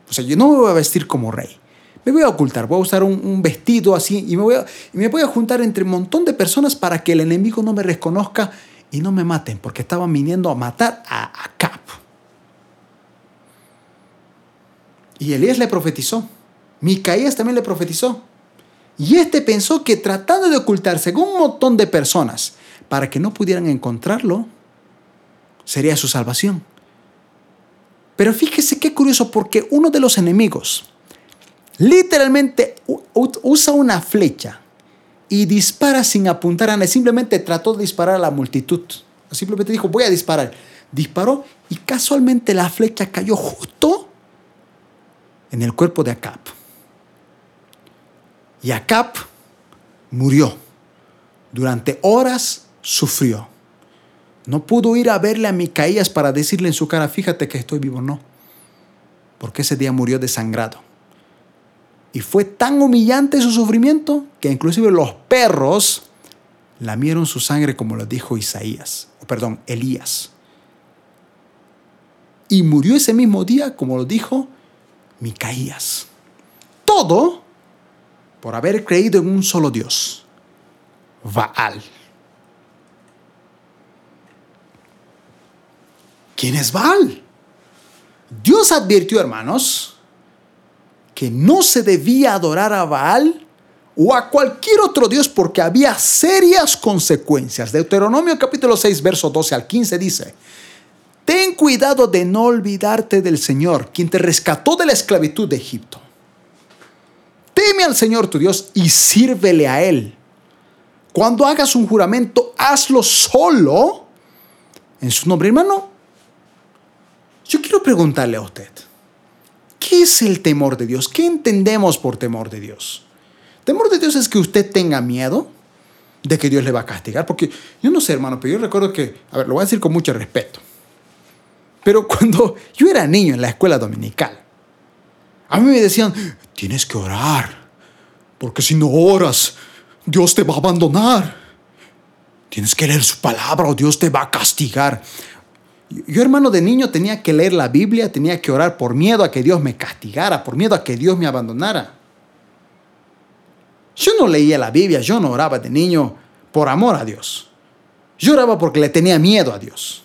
O sea, yo no me voy a vestir como rey me voy a ocultar, voy a usar un, vestido así y me, voy a, y me voy a juntar entre un montón de personas para que el enemigo no me reconozca y no me maten, porque estaban viniendo a matar a Acab. Y Elías le profetizó, Micaías también le profetizó. Y este pensó que tratando de ocultarse con un montón de personas para que no pudieran encontrarlo, sería su salvación. Pero fíjese qué curioso, porque uno de los enemigos literalmente usa una flecha y dispara sin apuntar a nadie. Simplemente trató de disparar a la multitud. Simplemente dijo, voy a disparar. Disparó y casualmente la flecha cayó justo en el cuerpo de Acap. Y Acap murió. Durante horas sufrió. No pudo ir a verle a Micaías para decirle en su cara, fíjate que estoy vivo, no. Porque ese día murió desangrado. Y fue tan humillante su sufrimiento que inclusive los perros lamieron su sangre como lo dijo Isaías, o perdón, Elías. Y murió ese mismo día como lo dijo Micaías. Todo por haber creído en un solo Dios, Baal. ¿Quién es Baal? Dios advirtió, hermanos, que no se debía adorar a Baal o a cualquier otro Dios porque había serias consecuencias. Deuteronomio capítulo 6, verso 12 al 15 dice, Ten cuidado de no olvidarte del Señor, quien te rescató de la esclavitud de Egipto. Teme al Señor tu Dios y sírvele a Él. Cuando hagas un juramento, hazlo solo en su nombre, hermano. Yo quiero preguntarle a usted, ¿Qué es el temor de Dios? ¿Qué entendemos por temor de Dios? Temor de Dios es que usted tenga miedo de que Dios le va a castigar. Porque yo no sé, hermano, pero yo recuerdo que, a ver, lo voy a decir con mucho respeto. Pero cuando yo era niño en la escuela dominical, a mí me decían, tienes que orar, porque si no oras, Dios te va a abandonar. Tienes que leer su palabra o Dios te va a castigar. Yo, hermano, de niño tenía que leer la Biblia, tenía que orar por miedo a que Dios me castigara, por miedo a que Dios me abandonara. Yo no leía la Biblia, yo no oraba de niño por amor a Dios. Yo oraba porque le tenía miedo a Dios.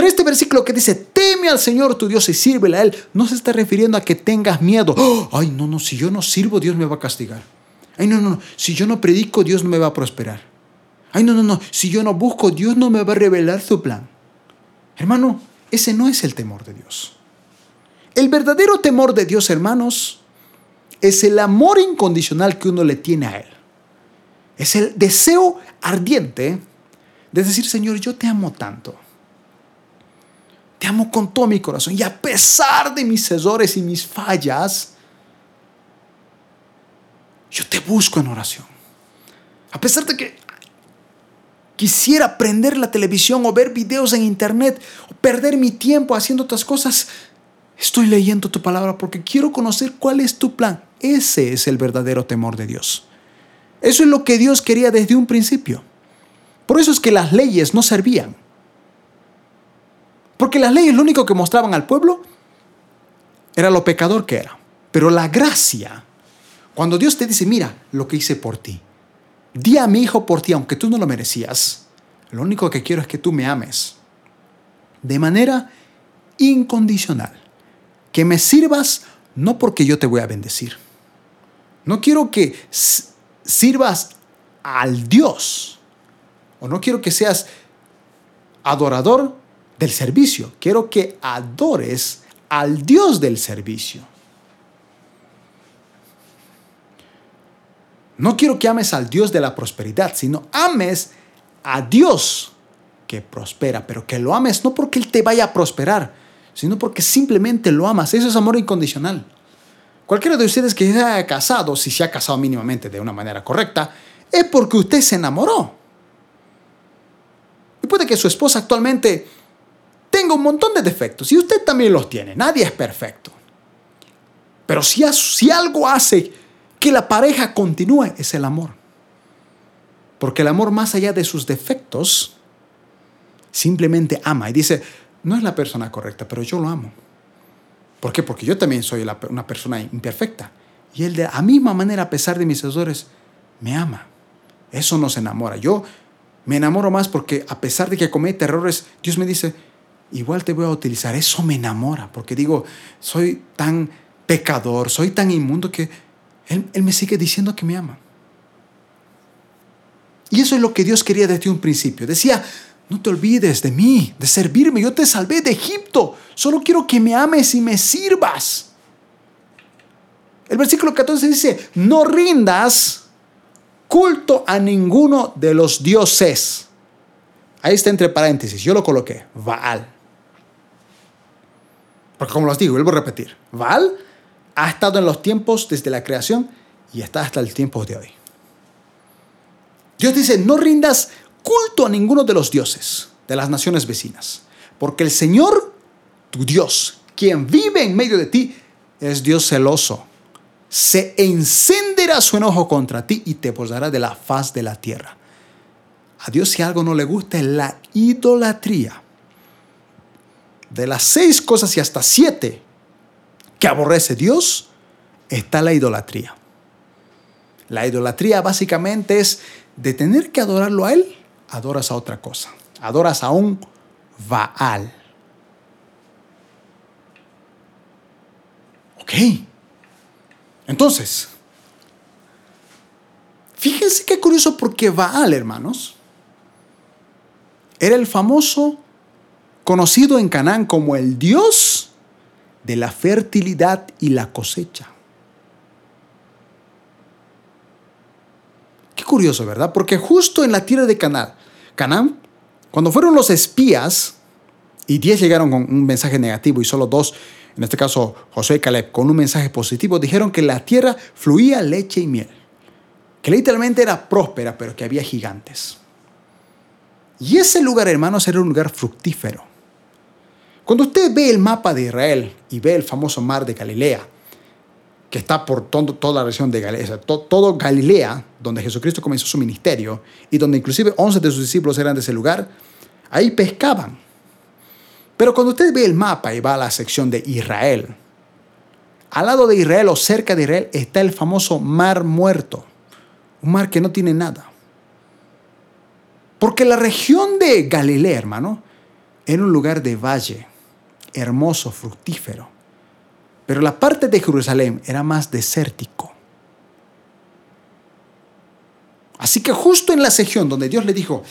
Pero este versículo que dice, teme al Señor tu Dios y sírvele a Él, no se está refiriendo a que tengas miedo. Ay, no, no, si yo no sirvo, Dios me va a castigar. Ay, no, no, no, si yo no predico, Dios no me va a prosperar. Ay, no, no, no, si yo no busco, Dios no me va a revelar su plan. Hermano, ese no es el temor de Dios. El verdadero temor de Dios, hermanos, es el amor incondicional que uno le tiene a Él. Es el deseo ardiente de decir, Señor, yo te amo tanto. Te amo con todo mi corazón. Y a pesar de mis errores y mis fallas, yo te busco en oración. A pesar de que quisiera prender la televisión o ver videos en internet o perder mi tiempo haciendo otras cosas, estoy leyendo tu palabra porque quiero conocer cuál es tu plan. Ese es el verdadero temor de Dios. Eso es lo que Dios quería desde un principio. Por eso es que las leyes no servían. Porque las leyes lo único que mostraban al pueblo era lo pecador que era. Pero la gracia, cuando Dios te dice, mira lo que hice por ti, di a mi hijo por ti, aunque tú no lo merecías, lo único que quiero es que tú me ames de manera incondicional. Que me sirvas no porque yo te voy a bendecir. No quiero que sirvas al Dios. O no quiero que seas adorador del servicio. Quiero que adores al Dios del servicio. No quiero que ames al Dios de la prosperidad, sino ames a Dios que prospera, pero que lo ames no porque Él te vaya a prosperar, sino porque simplemente lo amas. Eso es amor incondicional. Cualquiera de ustedes que se haya casado, si se ha casado mínimamente de una manera correcta, es porque usted se enamoró. Y puede que su esposa actualmente tenga un montón de defectos y usted también los tiene. Nadie es perfecto. Pero si, si algo hace que la pareja continúe, es el amor. Porque el amor más allá de sus defectos simplemente ama y dice, no es la persona correcta, pero yo lo amo. ¿Por qué? Porque yo también soy una persona imperfecta. Y él de la misma manera, a pesar de mis errores, me ama. Eso nos enamora. Yo me enamoro más porque a pesar de que comete errores, Dios me dice, igual te voy a utilizar. Eso me enamora, porque digo, soy tan pecador, soy tan inmundo que Él, él me sigue diciendo que me ama. Y eso es lo que Dios quería desde un principio. Decía, no te olvides de mí, de servirme. Yo te salvé de Egipto. Solo quiero que me ames y me sirvas. El versículo 14 dice, no rindas culto a ninguno de los dioses. Ahí está entre paréntesis, yo lo coloqué, Baal. Porque como los digo, vuelvo a repetir, Baal ha estado en los tiempos desde la creación y está hasta el tiempo de hoy. Dios dice, no rindas culto a ninguno de los dioses de las naciones vecinas, porque el Señor, tu Dios, quien vive en medio de ti, es Dios celoso. Se encenderá su enojo contra ti y te posará de la faz de la tierra. A Dios si algo no le gusta es la idolatría. De las seis cosas y hasta siete que aborrece Dios, está la idolatría. La idolatría básicamente es de tener que adorarlo a Él adoras a otra cosa. Adoras a un Baal. Ok. Entonces, fíjense qué curioso porque Baal, hermanos, era el famoso, conocido en Canaán como el dios de la fertilidad y la cosecha. Qué curioso, ¿verdad? Porque justo en la tierra de Canaán, Canaán, cuando fueron los espías, y diez llegaron con un mensaje negativo y solo dos, en este caso José y Caleb, con un mensaje positivo, dijeron que la tierra fluía leche y miel, que literalmente era próspera, pero que había gigantes. Y ese lugar, hermanos, era un lugar fructífero. Cuando usted ve el mapa de Israel y ve el famoso mar de Galilea, que está por toda la región de Galilea, todo Galilea, donde Jesucristo comenzó su ministerio y donde inclusive 11 de sus discípulos eran de ese lugar, ahí pescaban. Pero cuando usted ve el mapa y va a la sección de Israel, al lado de Israel o cerca de Israel está el famoso mar muerto, un mar que no tiene nada. Porque la región de Galilea, hermano, era un lugar de valle, hermoso, fructífero pero la parte de Jerusalén era más desértico. Así que justo en la sección donde Dios le dijo,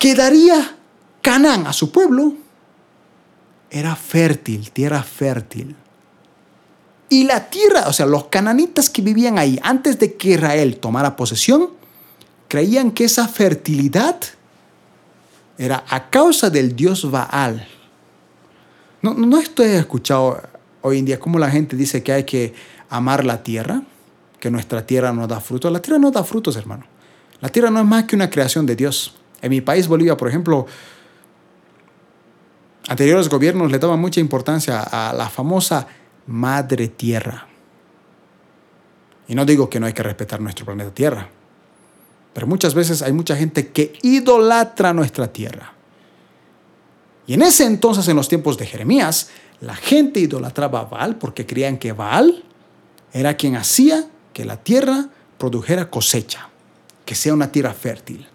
quedaría Canaán a su pueblo, era fértil, tierra fértil. Y la tierra, o sea, los cananitas que vivían ahí antes de que Israel tomara posesión, creían que esa fertilidad era a causa del dios Baal. No, no estoy escuchado hoy en día, como la gente dice que hay que amar la tierra, que nuestra tierra no da frutos. La tierra no da frutos, hermano. La tierra no es más que una creación de Dios. En mi país, Bolivia, por ejemplo, anteriores gobiernos le daban mucha importancia a la famosa madre tierra. Y no digo que no hay que respetar nuestro planeta Tierra. Pero muchas veces hay mucha gente que idolatra nuestra tierra. Y en ese entonces, en los tiempos de Jeremías, la gente idolatraba a Baal porque creían que Baal era quien hacía que la tierra produjera cosecha, que sea una tierra fértil.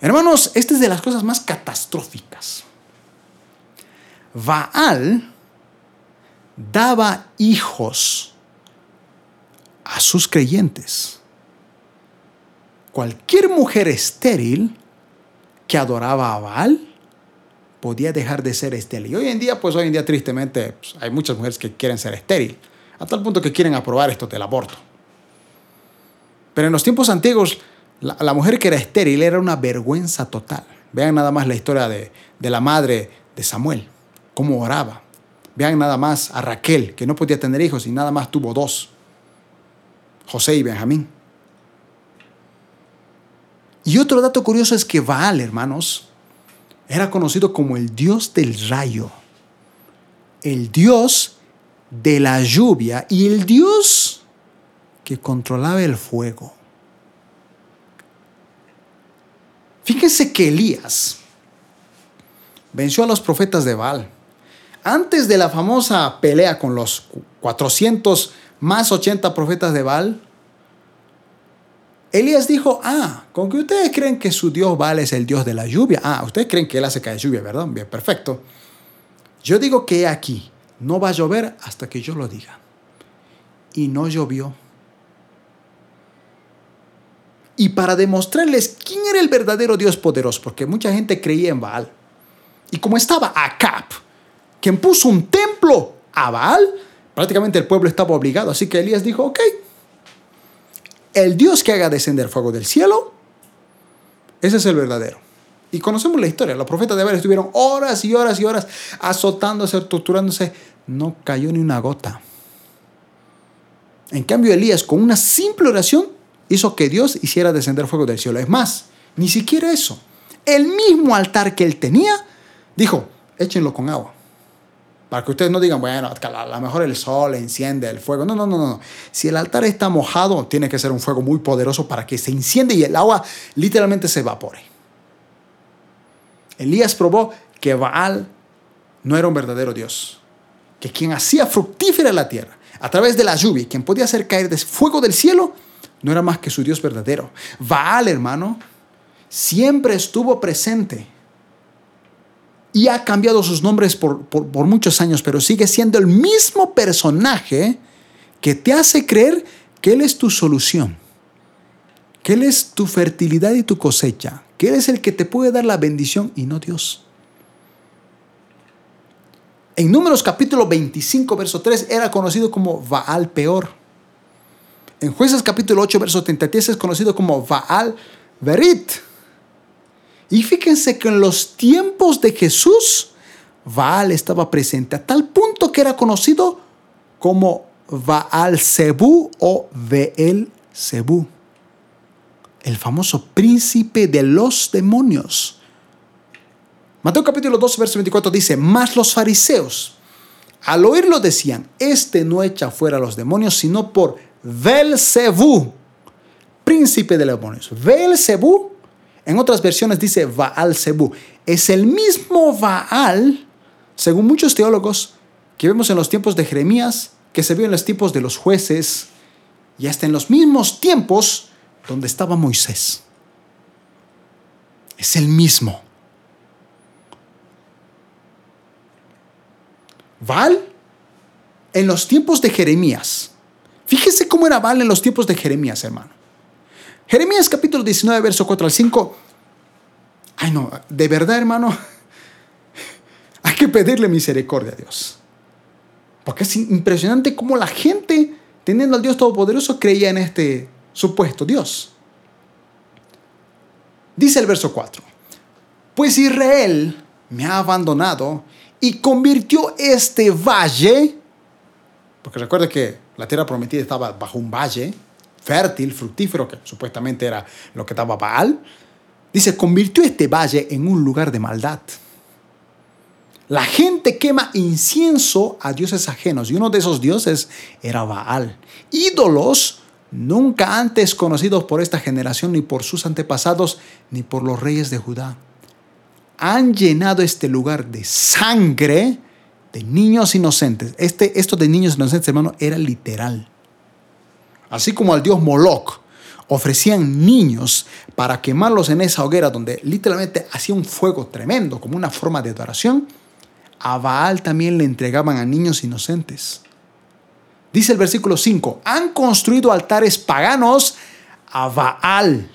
Hermanos, esta es de las cosas más catastróficas. Baal daba hijos a sus creyentes. Cualquier mujer estéril que adoraba a Baal podía dejar de ser estéril. Y hoy en día, pues hoy en día tristemente pues, hay muchas mujeres que quieren ser estéril, a tal punto que quieren aprobar esto del aborto. Pero en los tiempos antiguos, la, mujer que era estéril era una vergüenza total. Vean nada más la historia de, de la madre de Samuel, cómo oraba. Vean nada más a Raquel, que no podía tener hijos y nada más tuvo dos, José y Benjamín. Y otro dato curioso es que Baal, hermanos, era conocido como el dios del rayo, el dios de la lluvia y el dios que controlaba el fuego. Fíjense que Elías venció a los profetas de Baal. Antes de la famosa pelea con los 400 más 80 profetas de Baal, Elías dijo, ah, con que ustedes creen que su Dios Baal es el Dios de la lluvia. Ah, ustedes creen que Él hace caer lluvia, ¿verdad? Bien, perfecto. Yo digo que aquí no va a llover hasta que yo lo diga. Y no llovió. Y para demostrarles quién era el verdadero Dios poderoso, porque mucha gente creía en Baal. Y como estaba Acab, quien puso un templo a Baal, prácticamente el pueblo estaba obligado. Así que Elías dijo, ok, el Dios que haga descender fuego del cielo, ese es el verdadero. Y conocemos la historia. Los profetas de Baal estuvieron horas y horas y horas azotándose, torturándose. No cayó ni una gota. En cambio, Elías, con una simple oración, hizo que Dios hiciera descender fuego del cielo. Es más, ni siquiera eso. El mismo altar que él tenía, dijo, échenlo con agua. Para que ustedes no digan, bueno, a lo mejor el sol enciende el fuego. No, no, no, no. Si el altar está mojado, tiene que ser un fuego muy poderoso para que se enciende y el agua literalmente se evapore. Elías probó que Baal no era un verdadero Dios. Que quien hacía fructífera la tierra a través de la lluvia, quien podía hacer caer fuego del cielo, no era más que su Dios verdadero. Baal, hermano, siempre estuvo presente y ha cambiado sus nombres por, muchos años, pero sigue siendo el mismo personaje que te hace creer que Él es tu solución, que Él es tu fertilidad y tu cosecha, que Él es el que te puede dar la bendición y no Dios. En Números capítulo 25, verso 3, era conocido como Baal peor. En Jueces capítulo 8, verso 33 es conocido como Baal Berit. Y fíjense que en los tiempos de Jesús, Baal estaba presente a tal punto que era conocido como Baal Zebú o Beel Zebú, el famoso príncipe de los demonios. Mateo capítulo 2, verso 24 dice, mas los fariseos, al oírlo decían, este no echa fuera a los demonios, sino por Zebú, príncipe de los demonios. Zebú en otras versiones dice Baal Zebú. Es el mismo Baal, según muchos teólogos, que vemos en los tiempos de Jeremías, que se vio en los tiempos de los jueces y hasta en los mismos tiempos donde estaba Moisés. Es el mismo. Baal en los tiempos de Jeremías. Fíjese cómo era Baal en los tiempos de Jeremías, hermano. Jeremías capítulo 19, verso 4 al 5. Ay, no, de verdad, hermano, hay que pedirle misericordia a Dios. Porque es impresionante cómo la gente, teniendo al Dios Todopoderoso, creía en este supuesto Dios. Dice el verso 4. Pues Israel me ha abandonado y convirtió este valle, porque recuerda que la tierra prometida estaba bajo un valle, fértil, fructífero, que supuestamente era lo que estaba Baal, dice, convirtió este valle en un lugar de maldad. La gente quema incienso a dioses ajenos y uno de esos dioses era Baal. Ídolos nunca antes conocidos por esta generación, ni por sus antepasados, ni por los reyes de Judá. Han llenado este lugar de sangre de niños inocentes. Este, esto de niños inocentes, hermano, era literal. Así como al dios Moloch ofrecían niños para quemarlos en esa hoguera donde literalmente hacía un fuego tremendo como una forma de adoración, a Baal también le entregaban a niños inocentes. Dice el versículo 5, han construido altares paganos a Baal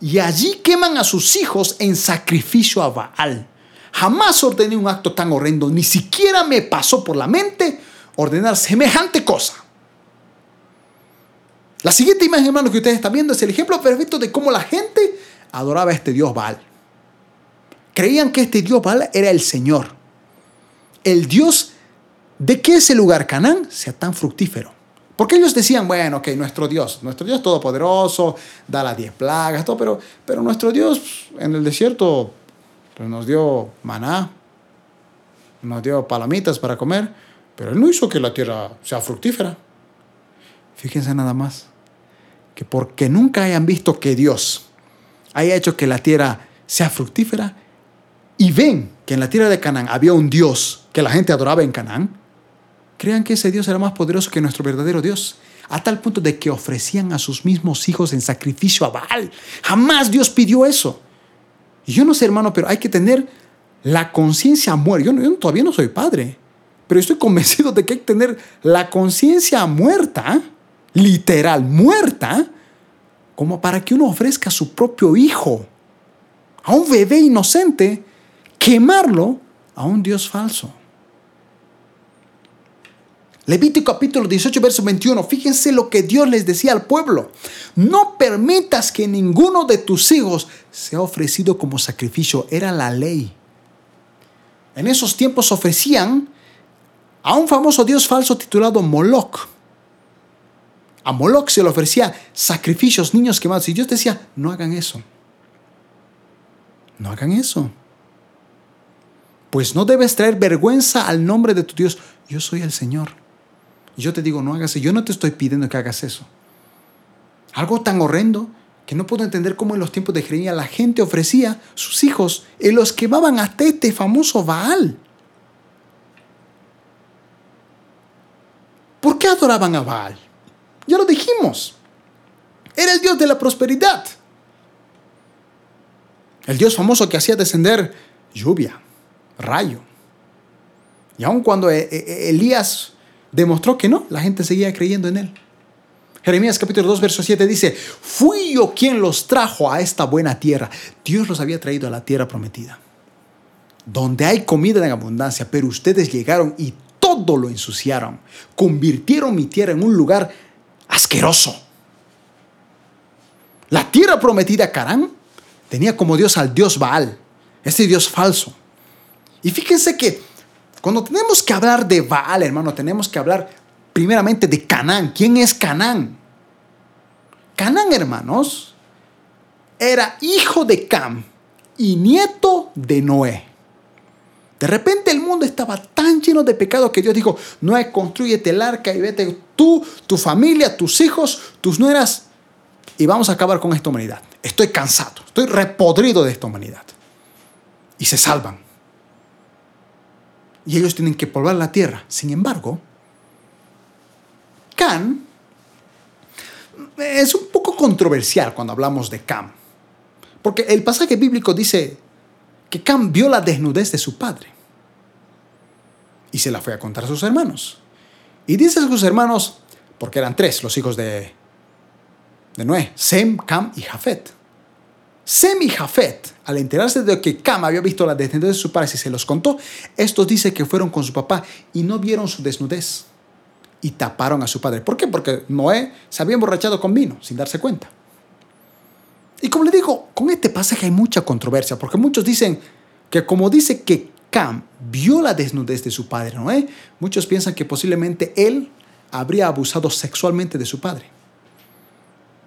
y allí queman a sus hijos en sacrificio a Baal. Jamás ordené un acto tan horrendo, ni siquiera me pasó por la mente ordenar semejante cosa. La siguiente imagen, hermano, que ustedes están viendo es el ejemplo perfecto de cómo la gente adoraba a este Dios Baal. Creían que este Dios Baal era el Señor, el Dios de que ese lugar, Canaán, sea tan fructífero. Porque ellos decían, bueno, ok, nuestro Dios, nuestro Dios todopoderoso, da las diez plagas, todo, pero, pero nuestro Dios en el desierto pues, nos dio maná, nos dio palomitas para comer, pero Él no hizo que la tierra sea fructífera. Fíjense nada más, que porque nunca hayan visto que Dios haya hecho que la tierra sea fructífera y ven que en la tierra de Canaán había un Dios que la gente adoraba en Canaán, crean que ese Dios era más poderoso que nuestro verdadero Dios, a tal punto de que ofrecían a sus mismos hijos en sacrificio a Baal. Jamás Dios pidió eso. Y yo no sé, hermano, pero hay que tener la conciencia muerta. Yo, yo, todavía no soy padre, pero estoy convencido de que hay que tener la conciencia muerta, literal, muerta, como para que uno ofrezca a su propio hijo, a un bebé inocente, quemarlo a un Dios falso. Levítico capítulo 18, verso 21. Fíjense lo que Dios les decía al pueblo. No permitas que ninguno de tus hijos sea ofrecido como sacrificio. Era la ley. En esos tiempos ofrecían a un famoso dios falso titulado Moloch. A Moloch se le ofrecía sacrificios, niños quemados. Y Dios decía, no hagan eso. No hagan eso. Pues no debes traer vergüenza al nombre de tu Dios. Yo soy el Señor. Y yo te digo, no hagas eso. Yo no te estoy pidiendo que hagas eso. Algo tan horrendo que no puedo entender cómo en los tiempos de Jeremías la gente ofrecía sus hijos y los quemaban hasta este famoso Baal. ¿Por qué adoraban a Baal? Ya lo dijimos. Era el Dios de la prosperidad. El Dios famoso que hacía descender lluvia, rayo. Y aun cuando e-, e-, Elías demostró que no, la gente seguía creyendo en él. Jeremías capítulo 2, verso 7 dice, fui yo quien los trajo a esta buena tierra. Dios los había traído a la tierra prometida, donde hay comida en abundancia, pero ustedes llegaron y todo lo ensuciaron. Convirtieron mi tierra en un lugar asqueroso. La tierra prometida, Carán, tenía como Dios al Dios Baal, ese Dios falso. Y fíjense que cuando tenemos que hablar de Baal, hermano, tenemos que hablar primeramente de Canaán. ¿Quién es Canaán? Canaán, hermanos, era hijo de Cam y nieto de Noé. De repente el mundo estaba tan lleno de pecado que Dios dijo, Noé, construyete el arca y vete tú, tu familia, tus hijos, tus nueras, y vamos a acabar con esta humanidad. Estoy cansado, estoy repodrido de esta humanidad. Y se salvan y ellos tienen que poblar la tierra. Sin embargo, Can es un poco controversial cuando hablamos de Cam, porque el pasaje bíblico dice que Cam vio la desnudez de su padre y se la fue a contar a sus hermanos. Y dice a sus hermanos, porque eran tres los hijos de, de Noé, Sem, Cam y Jafet. Sem y Jafet, al enterarse de que Cam había visto la desnudez de su padre y se los contó, estos dicen que fueron con su papá y no vieron su desnudez y taparon a su padre. ¿Por qué? Porque Noé se había emborrachado con vino sin darse cuenta. Y como le digo, con este pasaje hay mucha controversia, porque muchos dicen que como dice que Cam vio la desnudez de su padre Noé, muchos piensan que posiblemente él habría abusado sexualmente de su padre.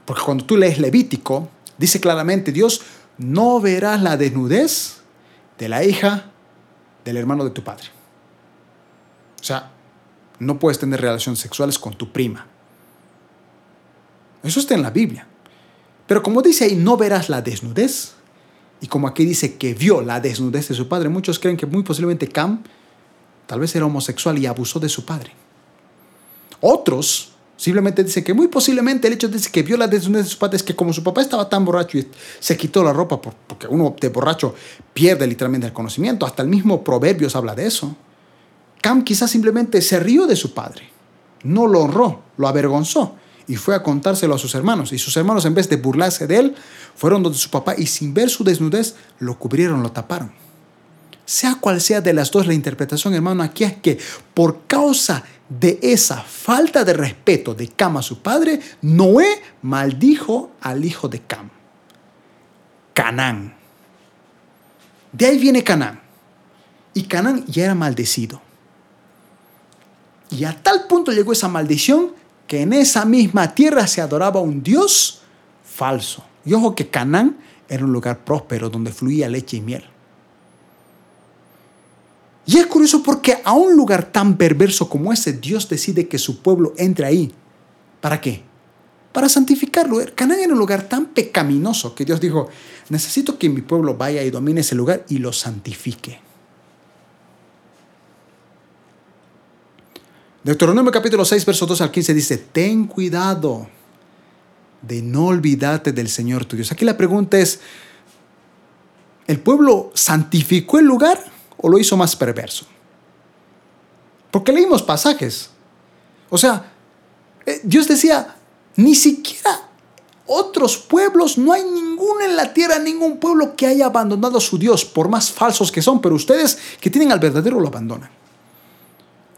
Porque cuando tú lees Levítico, Dice claramente Dios, no verás la desnudez de la hija del hermano de tu padre. O sea, no puedes tener relaciones sexuales con tu prima. Eso está en la Biblia. Pero como dice ahí, no verás la desnudez. Y como aquí dice que vio la desnudez de su padre, muchos creen que muy posiblemente Cam tal vez era homosexual y abusó de su padre. Otros simplemente dicen que muy posiblemente el hecho de que vio la desnudez de su padre es que como su papá estaba tan borracho y se quitó la ropa, porque uno de borracho pierde literalmente el conocimiento, hasta el mismo Proverbios habla de eso. Cam quizás simplemente se rió de su padre, no lo honró, lo avergonzó y fue a contárselo a sus hermanos. Y sus hermanos, en vez de burlarse de él, fueron donde su papá y sin ver su desnudez, lo cubrieron, lo taparon. Sea cual sea de las dos la interpretación, hermano, aquí es que por causa de esa falta de respeto de Cam a su padre, Noé maldijo al hijo de Cam, Canán. De ahí viene Canán. Y Canán ya era maldecido. Y a tal punto llegó esa maldición que en esa misma tierra se adoraba un Dios falso. Y ojo que Canaán era un lugar próspero donde fluía leche y miel. Y es curioso porque a un lugar tan perverso como ese, Dios decide que su pueblo entre ahí. ¿Para qué? Para santificarlo. Canaán era un lugar tan pecaminoso que Dios dijo, necesito que mi pueblo vaya y domine ese lugar y lo santifique. Deuteronomio capítulo 6, verso 2 al 15 dice, ten cuidado de no olvidarte del Señor tu Dios. Aquí la pregunta es, ¿el pueblo santificó el lugar o lo hizo más perverso? Porque leímos pasajes. O sea, eh, Dios decía, ni siquiera otros pueblos, no hay ninguno en la tierra, ningún pueblo que haya abandonado a su Dios, por más falsos que son, pero ustedes que tienen al verdadero lo abandonan.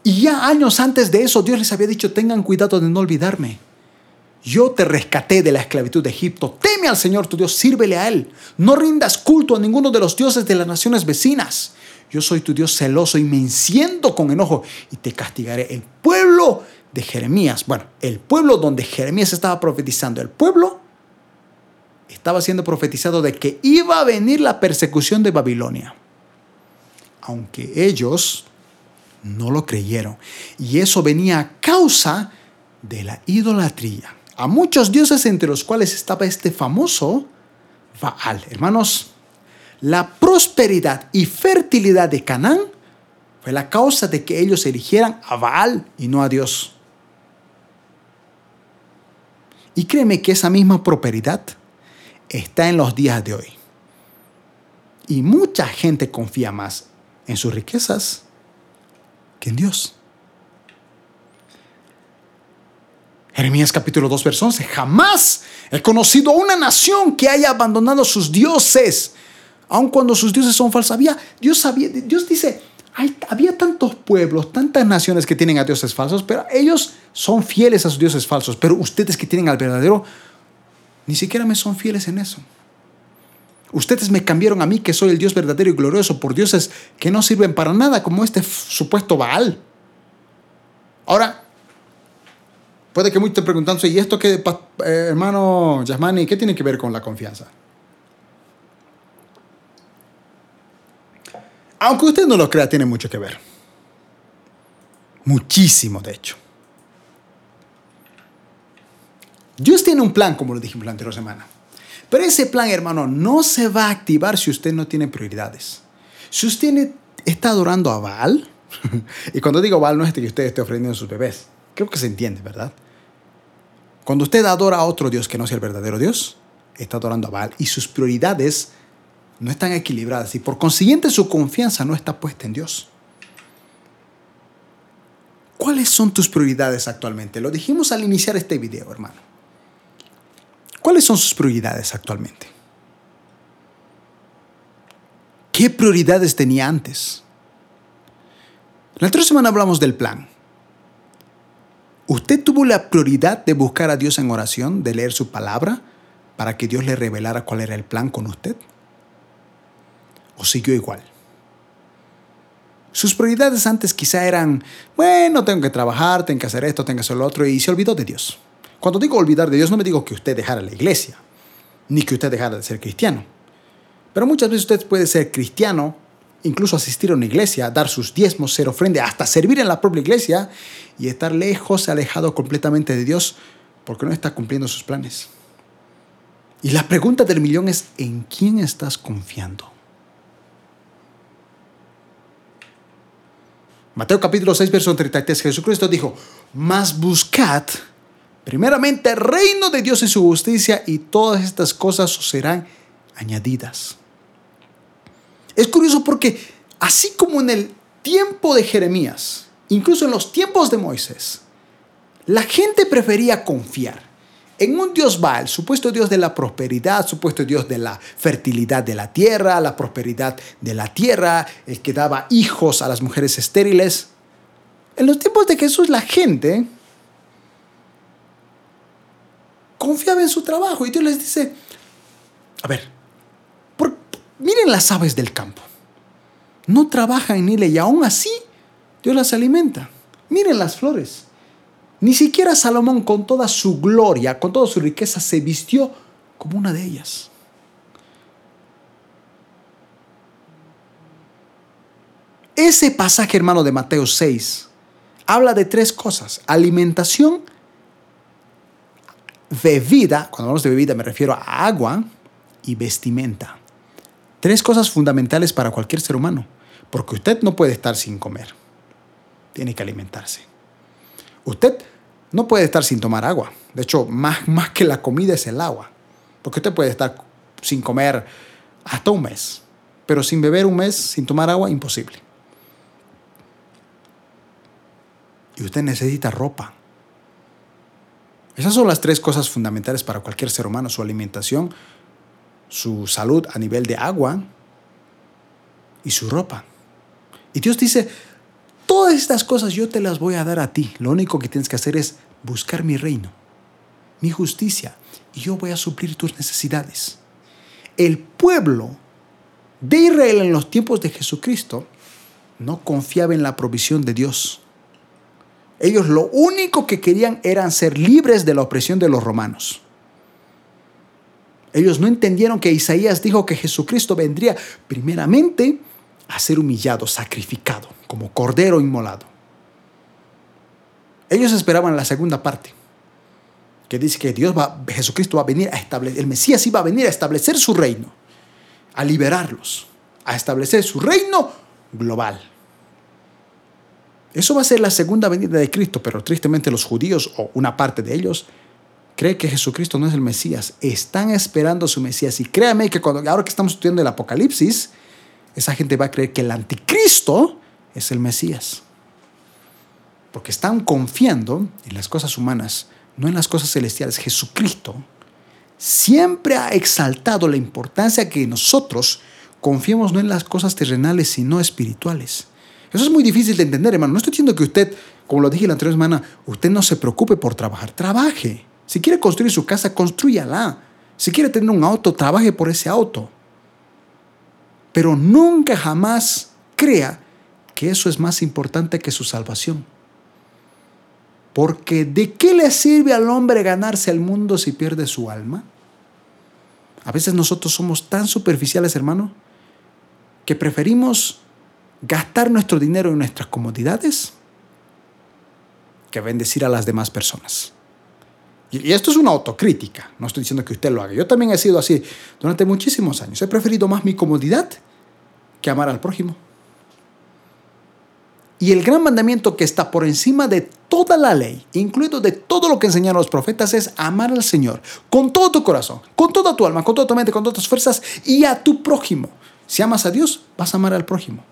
Y ya años antes de eso Dios les había dicho, tengan cuidado de no olvidarme. Yo te rescaté de la esclavitud de Egipto. Teme al Señor tu Dios, sírvele a Él. No rindas culto a ninguno de los dioses de las naciones vecinas. Yo soy tu Dios celoso y me enciendo con enojo y te castigaré. El pueblo de Jeremías, bueno, el pueblo donde Jeremías estaba profetizando, el pueblo estaba siendo profetizado de que iba a venir la persecución de Babilonia. Aunque ellos no lo creyeron. Y eso venía a causa de la idolatría. A muchos dioses entre los cuales estaba este famoso Baal. Hermanos, la prosperidad y fertilidad de Canaán fue la causa de que ellos eligieran a Baal y no a Dios. Y créeme que esa misma prosperidad está en los días de hoy. Y mucha gente confía más en sus riquezas en Dios. Jeremías capítulo 2, verso 11. Jamás he conocido a una nación que haya abandonado sus dioses, aun cuando sus dioses son falsos. Había, Dios, Dios dice, hay, había tantos pueblos, tantas naciones que tienen a dioses falsos, pero ellos son fieles a sus dioses falsos. Pero ustedes que tienen al verdadero, ni siquiera me son fieles en eso. Ustedes me cambiaron a mí, que soy el Dios verdadero y glorioso, por dioses que no sirven para nada, como este supuesto Baal. Ahora, puede que muchos estén preguntándose, ¿y esto qué, eh, hermano Yasmani, qué tiene que ver con la confianza? Aunque usted no lo crea, tiene mucho que ver. Muchísimo, de hecho. Dios tiene un plan, como lo dijimos la anterior semana. Pero ese plan, hermano, no se va a activar si usted no tiene prioridades. Si usted está adorando a Baal, y cuando digo Baal no es que usted esté ofreciendo a sus bebés, creo que se entiende, ¿verdad? Cuando usted adora a otro Dios que no sea el verdadero Dios, está adorando a Baal y sus prioridades no están equilibradas y por consiguiente su confianza no está puesta en Dios. ¿Cuáles son tus prioridades actualmente? Lo dijimos al iniciar este video, hermano. ¿Cuáles son sus prioridades actualmente? ¿Qué prioridades tenía antes? La otra semana hablamos del plan. ¿Usted tuvo la prioridad de buscar a Dios en oración, de leer su palabra, para que Dios le revelara cuál era el plan con usted? ¿O siguió igual? Sus prioridades antes quizá eran, bueno, tengo que trabajar, tengo que hacer esto, tengo que hacer lo otro, y se olvidó de Dios. Cuando digo olvidar de Dios, no me digo que usted dejara la iglesia, ni que usted dejara de ser cristiano. Pero muchas veces usted puede ser cristiano, incluso asistir a una iglesia, dar sus diezmos, ser ofrenda, hasta servir en la propia iglesia y estar lejos, alejado completamente de Dios porque no está cumpliendo sus planes. Y la pregunta del millón es, ¿en quién estás confiando? Mateo capítulo 6, verso 33, Jesucristo dijo, mas buscad primeramente el reino de Dios y su justicia y todas estas cosas os serán añadidas. Es curioso porque así como en el tiempo de Jeremías, incluso en los tiempos de Moisés, la gente prefería confiar en un Dios Baal, supuesto Dios de la prosperidad, supuesto Dios de la fertilidad de la tierra, la prosperidad de la tierra, el que daba hijos a las mujeres estériles. En los tiempos de Jesús la gente confiaba en su trabajo y Dios les dice, a ver, miren las aves del campo, no trabajan en él y aún así Dios las alimenta. Miren las flores, ni siquiera Salomón con toda su gloria, con toda su riqueza, se vistió como una de ellas. Ese pasaje, hermano, de Mateo 6, habla de tres cosas. Alimentación, bebida, cuando hablamos de bebida me refiero a agua y vestimenta. Tres cosas fundamentales para cualquier ser humano, porque usted no puede estar sin comer, tiene que alimentarse. Usted no puede estar sin tomar agua. De hecho, más, más que la comida es el agua. Porque usted puede estar sin comer hasta un mes. Pero sin beber un mes, sin tomar agua, imposible. Y usted necesita ropa. Esas son las tres cosas fundamentales para cualquier ser humano. Su alimentación, su salud a nivel de agua y su ropa. Y Dios dice, Todas estas cosas yo te las voy a dar a ti. Lo único que tienes que hacer es buscar mi reino, mi justicia, y yo voy a suplir tus necesidades. El pueblo de Israel en los tiempos de Jesucristo no confiaba en la provisión de Dios. Ellos lo único que querían eran ser libres de la opresión de los romanos. Ellos no entendieron que Isaías dijo que Jesucristo vendría primeramente a ser humillado, sacrificado, como cordero inmolado. Ellos esperaban la segunda parte, que dice que Dios va, Jesucristo va a venir a establecer, el Mesías iba a venir a establecer su reino, a liberarlos, a establecer su reino global. Eso va a ser la segunda venida de Cristo, pero tristemente los judíos o una parte de ellos cree que Jesucristo no es el Mesías. Están esperando su Mesías. Y créame que cuando, ahora que estamos estudiando el Apocalipsis, esa gente va a creer que el anticristo es el Mesías. Porque están confiando en las cosas humanas, no en las cosas celestiales. Jesucristo siempre ha exaltado la importancia que nosotros confiemos no en las cosas terrenales, sino espirituales. Eso es muy difícil de entender, hermano. No estoy diciendo que usted, como lo dije la anterior semana, usted no se preocupe por trabajar. Trabaje. Si quiere construir su casa, construyala. Si quiere tener un auto, trabaje por ese auto. Pero nunca jamás crea que eso es más importante que su salvación. Porque ¿de qué le sirve al hombre ganarse el mundo si pierde su alma? A veces nosotros somos tan superficiales, hermano, que preferimos gastar nuestro dinero en nuestras comodidades que bendecir a las demás personas. Y esto es una autocrítica, no estoy diciendo que usted lo haga. Yo también he sido así durante muchísimos años. He preferido más mi comodidad que amar al prójimo. Y el gran mandamiento que está por encima de toda la ley, incluido de todo lo que enseñaron los profetas, es amar al Señor con todo tu corazón, con toda tu alma, con toda tu mente, con todas tus fuerzas y a tu prójimo. Si amas a Dios, vas a amar al prójimo.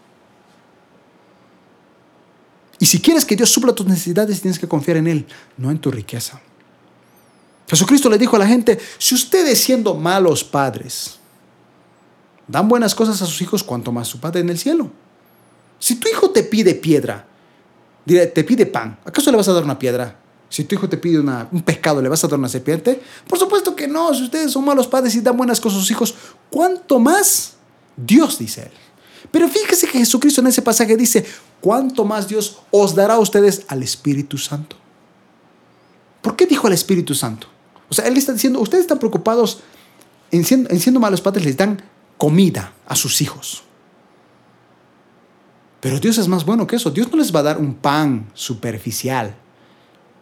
Y si quieres que Dios supla tus necesidades, tienes que confiar en Él, no en tu riqueza. Jesucristo le dijo a la gente, si ustedes siendo malos padres dan buenas cosas a sus hijos, cuanto más su Padre en el cielo. Si tu hijo te pide piedra, te pide pan, ¿acaso le vas a dar una piedra? Si tu hijo te pide un pescado, ¿le vas a dar una serpiente? Por supuesto que no, si ustedes son malos padres y dan buenas cosas a sus hijos, ¿cuánto más Dios dice él? Pero fíjese que Jesucristo en ese pasaje dice, ¿cuánto más Dios os dará a ustedes al Espíritu Santo? ¿Por qué dijo al Espíritu Santo? O sea, Él está diciendo, ustedes están preocupados en siendo, malos padres, les dan comida a sus hijos. Pero Dios es más bueno que eso. Dios no les va a dar un pan superficial.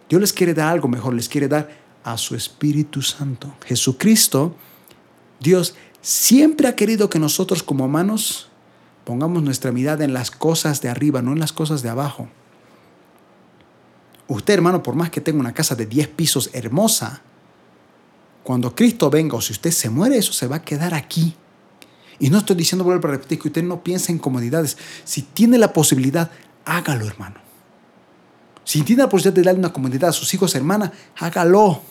Dios les quiere dar algo mejor, les quiere dar a su Espíritu Santo. Jesucristo, Dios, siempre ha querido que nosotros como humanos pongamos nuestra mirada en las cosas de arriba, no en las cosas de abajo. Usted, hermano, por más que tenga una casa de 10 pisos hermosa, cuando Cristo venga o si usted se muere, eso se va a quedar aquí. Y no estoy diciendo, vuelvo a repetir, que usted no piense en comodidades. Si tiene la posibilidad, hágalo, hermano. Si tiene la posibilidad de darle una comodidad a sus hijos, hermana, hágalo.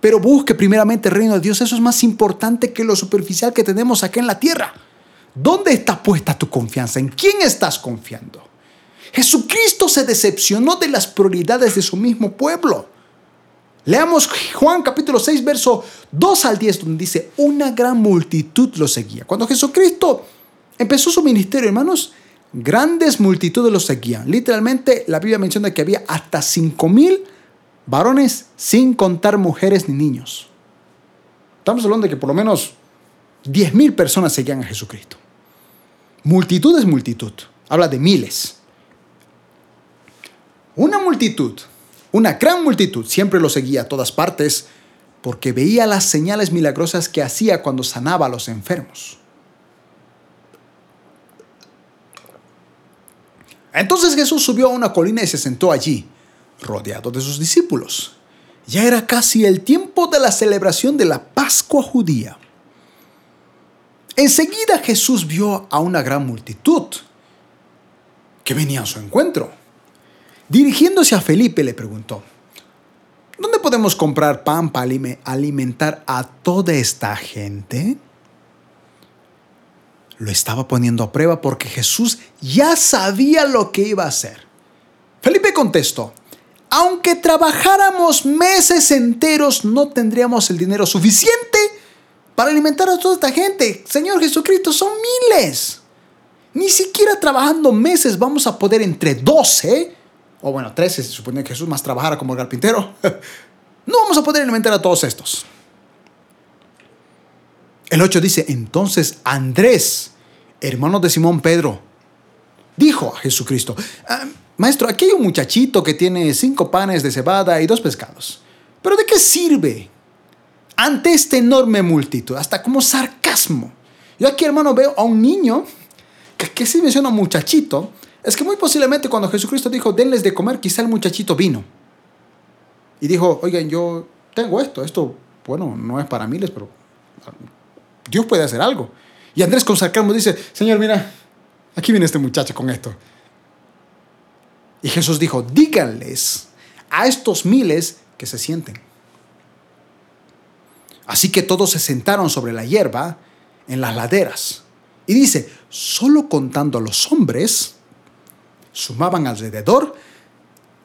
Pero busque primeramente el reino de Dios. Eso es más importante que lo superficial que tenemos acá en la tierra. ¿Dónde está puesta tu confianza? ¿En quién estás confiando? Jesucristo se decepcionó de las prioridades de su mismo pueblo. Leamos Juan capítulo 6, verso 2 al 10, donde dice, una gran multitud lo seguía. Cuando Jesucristo empezó su ministerio, hermanos, grandes multitudes lo seguían. Literalmente la Biblia menciona que había hasta 5 mil varones sin contar mujeres ni niños. Estamos hablando de que por lo menos 10 mil personas seguían a Jesucristo. Multitud es multitud. Habla de miles. Una multitud, una gran multitud, siempre lo seguía a todas partes porque veía las señales milagrosas que hacía cuando sanaba a los enfermos. Entonces Jesús subió a una colina y se sentó allí, rodeado de sus discípulos. Ya era casi el tiempo de la celebración de la Pascua judía. Enseguida Jesús vio a una gran multitud que venía a su encuentro. Dirigiéndose a Felipe le preguntó, ¿dónde podemos comprar pan para alimentar a toda esta gente? Lo estaba poniendo a prueba porque Jesús ya sabía lo que iba a hacer. Felipe contestó, aunque trabajáramos meses enteros no tendríamos el dinero suficiente para alimentar a toda esta gente. Señor Jesucristo, son miles. Ni siquiera trabajando meses vamos a poder entre 12, o bueno, 13, se supone que Jesús más trabajara como el carpintero. No vamos a poder alimentar a todos estos. El 8 dice, entonces Andrés, hermano de Simón Pedro, dijo a Jesucristo, ah, maestro, aquí hay un muchachito que tiene cinco panes de cebada y dos pescados. ¿Pero de qué sirve ante esta enorme multitud, hasta como sarcasmo. Yo aquí, hermano, veo a un niño que, que sí menciona muchachito. Es que muy posiblemente cuando Jesucristo dijo, denles de comer, quizá el muchachito vino. Y dijo, oigan, yo tengo esto, esto, bueno, no es para miles, pero Dios puede hacer algo. Y Andrés con sarcasmo dice, Señor, mira, aquí viene este muchacho con esto. Y Jesús dijo, díganles a estos miles que se sienten. Así que todos se sentaron sobre la hierba en las laderas. Y dice, solo contando a los hombres, sumaban alrededor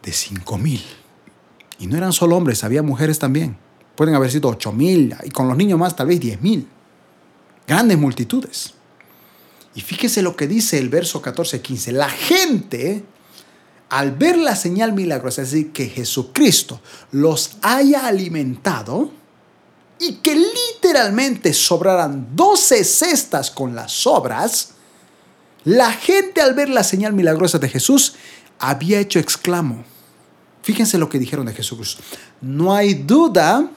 de cinco mil. Y no eran solo hombres, había mujeres también. Pueden haber sido ocho mil, y con los niños más tal vez diez mil. Grandes multitudes. Y fíjese lo que dice el verso 14-15. La gente, al ver la señal milagrosa, es decir, que Jesucristo los haya alimentado, y que literalmente sobraran 12 cestas con las sobras, la gente al ver la señal milagrosa de Jesús había hecho exclamo. Fíjense lo que dijeron de Jesús. No hay duda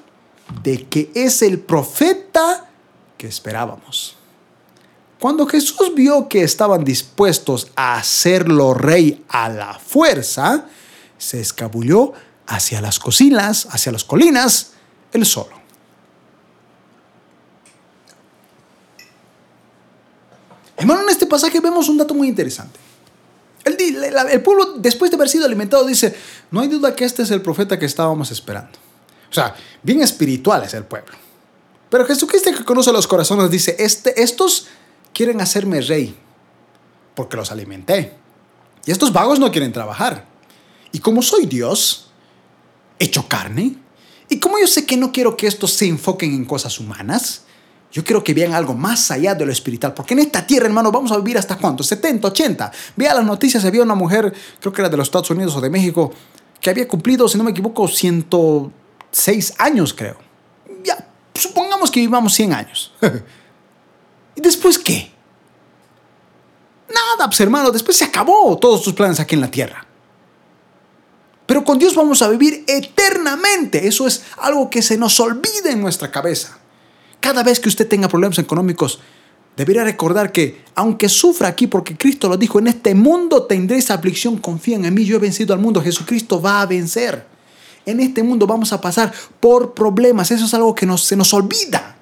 de que es el profeta que esperábamos. Cuando Jesús vio que estaban dispuestos a hacerlo rey a la fuerza, se escabulló hacia las cocinas, hacia las colinas, él solo. Hermano, en este pasaje vemos un dato muy interesante. El, pueblo, después de haber sido alimentado, dice, no hay duda que este es el profeta que estábamos esperando. O sea, bien espiritual es el pueblo. Pero Jesucristo que conoce los corazones dice, este, estos quieren hacerme rey porque los alimenté. Y estos vagos no quieren trabajar. Y como soy Dios, hecho carne, y como yo sé que no quiero que estos se enfoquen en cosas humanas, yo quiero que vean algo más allá de lo espiritual, porque en esta tierra, hermano, vamos a vivir hasta cuánto, 70, 80. Vea las noticias, había una mujer, creo que era de los Estados Unidos o de México, que había cumplido, si no me equivoco, 106 años, creo. Ya, supongamos que vivamos 100 años. ¿Y después qué? Nada, pues hermano, después se acabó todos tus planes aquí en la tierra. Pero con Dios vamos a vivir eternamente. Eso es algo que se nos olvida en nuestra cabeza. Cada vez que usted tenga problemas económicos, debería recordar que, aunque sufra aquí, porque Cristo lo dijo, en este mundo tendréis aflicción, confíen en mí, yo he vencido al mundo, Jesucristo va a vencer. En este mundo vamos a pasar por problemas, eso es algo que se nos olvida.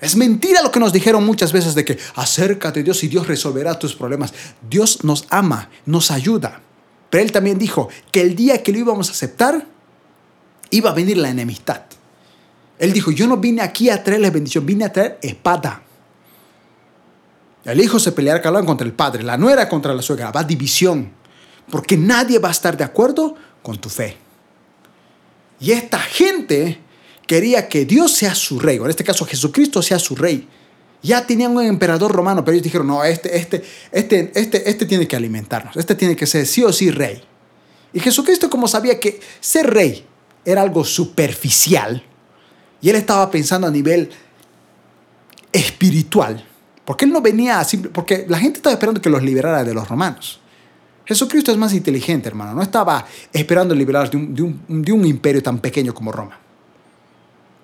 Es mentira lo que nos dijeron muchas veces de que acércate a Dios y Dios resolverá tus problemas. Dios nos ama, nos ayuda. Pero Él también dijo que el día que lo íbamos a aceptar, iba a venir la enemistad. Él dijo, yo no vine aquí a traerles bendición, vine a traer espada. El hijo se peleará contra el padre, la nuera contra la suegra, va división, porque nadie va a estar de acuerdo con tu fe. Y esta gente quería que Dios sea su rey, o en este caso Jesucristo sea su rey. Ya tenían un emperador romano, pero ellos dijeron, no, este, este, este, este, este tiene que alimentarnos, este tiene que ser sí o sí rey. Y Jesucristo como sabía que ser rey era algo superficial, y él estaba pensando a nivel espiritual. Porque él no venía a porque la gente estaba esperando que los liberara de los romanos. Jesucristo es más inteligente, hermano. No estaba esperando liberarlos de un, de un imperio tan pequeño como Roma.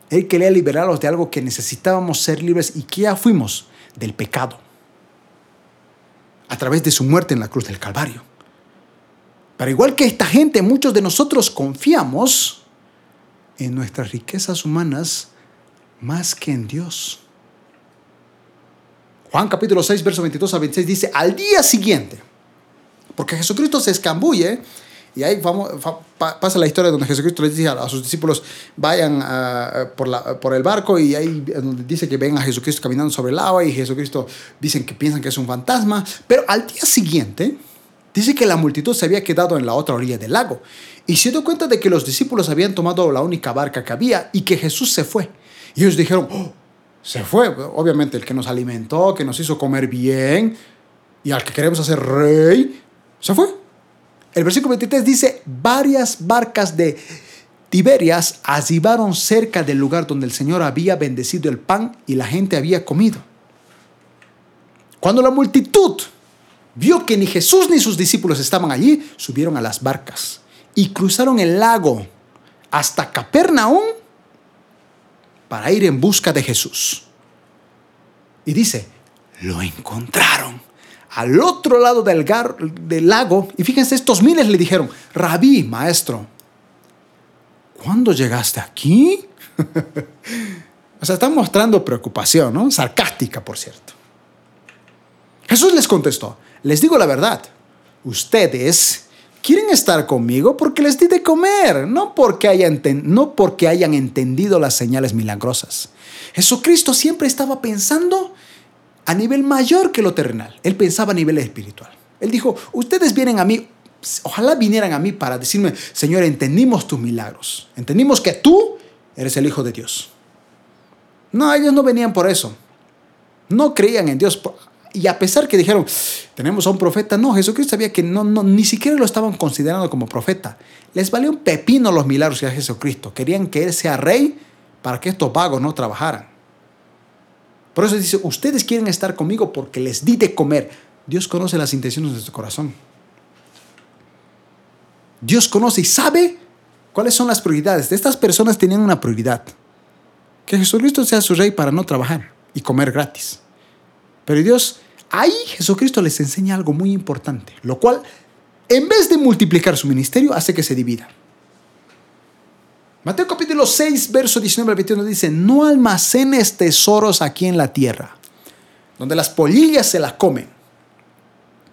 Él quería liberarlos de algo que necesitábamos ser libres y que ya fuimos, del pecado. A través de su muerte en la cruz del Calvario. Pero igual que esta gente, muchos de nosotros confiamos en nuestras riquezas humanas más que en Dios. Juan capítulo 6, verso 22 a 26 dice, al día siguiente, porque Jesucristo se escambulle, y ahí vamos, pasa la historia donde Jesucristo les dice a, sus discípulos, vayan por, la, por, el barco, y ahí dice que ven a Jesucristo caminando sobre el agua, y Jesucristo dicen que piensan que es un fantasma, pero al día siguiente, dice que la multitud se había quedado en la otra orilla del lago, y se dio cuenta de que los discípulos habían tomado la única barca que había, y que Jesús se fue. Y ellos dijeron, oh, se fue. Obviamente el que nos alimentó, que nos hizo comer bien y al que queremos hacer rey, se fue. El versículo 23 dice, varias barcas de Tiberias arribaron cerca del lugar donde el Señor había bendecido el pan y la gente había comido. Cuando la multitud vio que ni Jesús ni sus discípulos estaban allí, subieron a las barcas y cruzaron el lago hasta Capernaum para ir en busca de Jesús. Y dice, lo encontraron al otro lado del, del lago. Y fíjense, estos miles le dijeron, rabí, maestro, ¿cuándo llegaste aquí? o sea, están mostrando preocupación, ¿no? Sarcástica, por cierto. Jesús les contestó, les digo la verdad, ustedes quieren estar conmigo porque les di de comer, no porque, hayan, no porque hayan entendido las señales milagrosas. Jesucristo siempre estaba pensando a nivel mayor que lo terrenal. Él pensaba a nivel espiritual. Él dijo, ustedes vienen a mí, ojalá vinieran a mí para decirme, Señor, entendimos tus milagros. Entendimos que tú eres el Hijo de Dios. No, ellos no venían por eso. No creían en Dios. Y a pesar que dijeron, tenemos a un profeta, no, Jesucristo sabía que no, no, ni siquiera lo estaban considerando como profeta. Les valió un pepino los milagros que hacía Jesucristo. Querían que Él sea rey para que estos vagos no trabajaran. Por eso dice, ustedes quieren estar conmigo porque les di de comer. Dios conoce las intenciones de su corazón. Dios conoce y sabe cuáles son las prioridades. Estas personas tenían una prioridad. Que Jesucristo sea su rey para no trabajar y comer gratis. Pero Dios, ahí Jesucristo les enseña algo muy importante, lo cual, en vez de multiplicar su ministerio, hace que se divida. Mateo capítulo 6, verso 19 al 21 dice, no almacenes tesoros aquí en la tierra, donde las polillas se las comen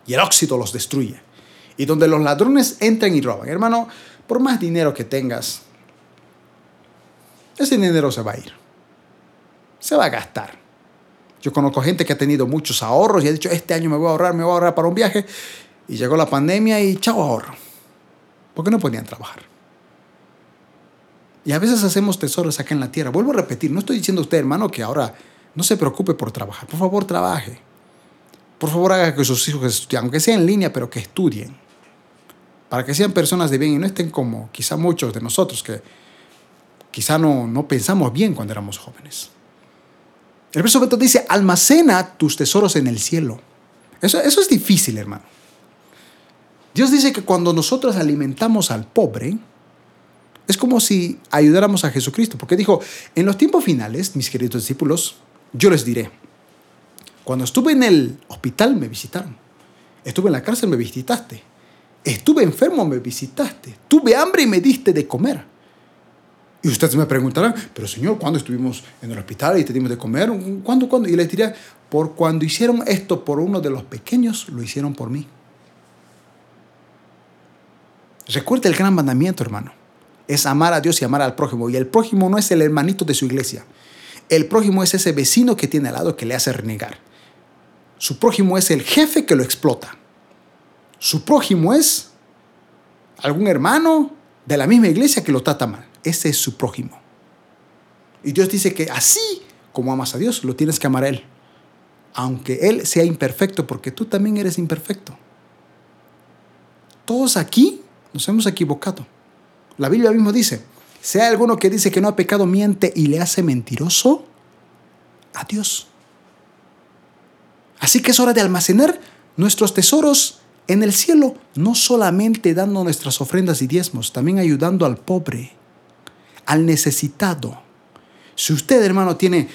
y el óxido los destruye, y donde los ladrones entran y roban. Hermano, por más dinero que tengas, ese dinero se va a ir, se va a gastar. Yo conozco gente que ha tenido muchos ahorros y ha dicho, este año me voy a ahorrar, me voy a ahorrar para un viaje. Y llegó la pandemia y chao ahorro. Porque no podían trabajar. Y a veces hacemos tesoros acá en la tierra. Vuelvo a repetir, no estoy diciendo a usted, hermano, que ahora no se preocupe por trabajar. Por favor, trabaje. Por favor, haga que sus hijos estudien, aunque sea en línea, pero que estudien. Para que sean personas de bien y no estén como quizá muchos de nosotros que quizá no, no pensamos bien cuando éramos jóvenes. El verso 20 dice, almacena tus tesoros en el cielo. Eso, eso es difícil, hermano. Dios dice que cuando nosotros alimentamos al pobre, es como si ayudáramos a Jesucristo, porque dijo, en los tiempos finales, mis queridos discípulos, yo les diré, cuando estuve en el hospital me visitaron, estuve en la cárcel me visitaste, estuve enfermo me visitaste, tuve hambre y me diste de comer. Y ustedes me preguntarán, pero Señor, ¿cuándo estuvimos en el hospital y te dimos de comer? ¿Cuándo, cuándo? Y les diré, por cuando hicieron esto por uno de los pequeños, lo hicieron por mí. Recuerda el gran mandamiento, hermano. Es amar a Dios y amar al prójimo. Y el prójimo no es el hermanito de su iglesia. El prójimo es ese vecino que tiene al lado que le hace renegar. Su prójimo es el jefe que lo explota. Su prójimo es algún hermano de la misma iglesia que lo trata mal. Ese es su prójimo. Y Dios dice que así como amas a Dios, lo tienes que amar a Él. Aunque Él sea imperfecto, porque tú también eres imperfecto. Todos aquí nos hemos equivocado. La Biblia mismo dice, sea alguno que dice que no ha pecado, miente y le hace mentiroso a Dios. Así que es hora de almacenar nuestros tesoros en el cielo, no solamente dando nuestras ofrendas y diezmos, también ayudando al pobre, al necesitado. Si usted, hermano, tiene...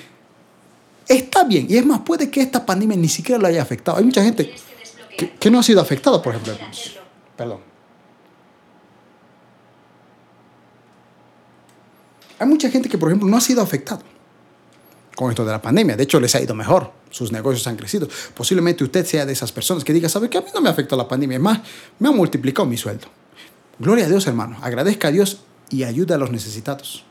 Está bien, y es más, puede que esta pandemia ni siquiera lo haya afectado. Hay mucha gente que, no ha sido afectada, por ejemplo. Perdón. Hay mucha gente que, por ejemplo, no ha sido afectado con esto de la pandemia. De hecho, les ha ido mejor. Sus negocios han crecido. Posiblemente usted sea de esas personas que diga, ¿sabe qué? A mí no me afectó la pandemia. Es más, me ha multiplicado mi sueldo. Gloria a Dios, hermano. Agradezca a Dios y ayuda a los necesitados.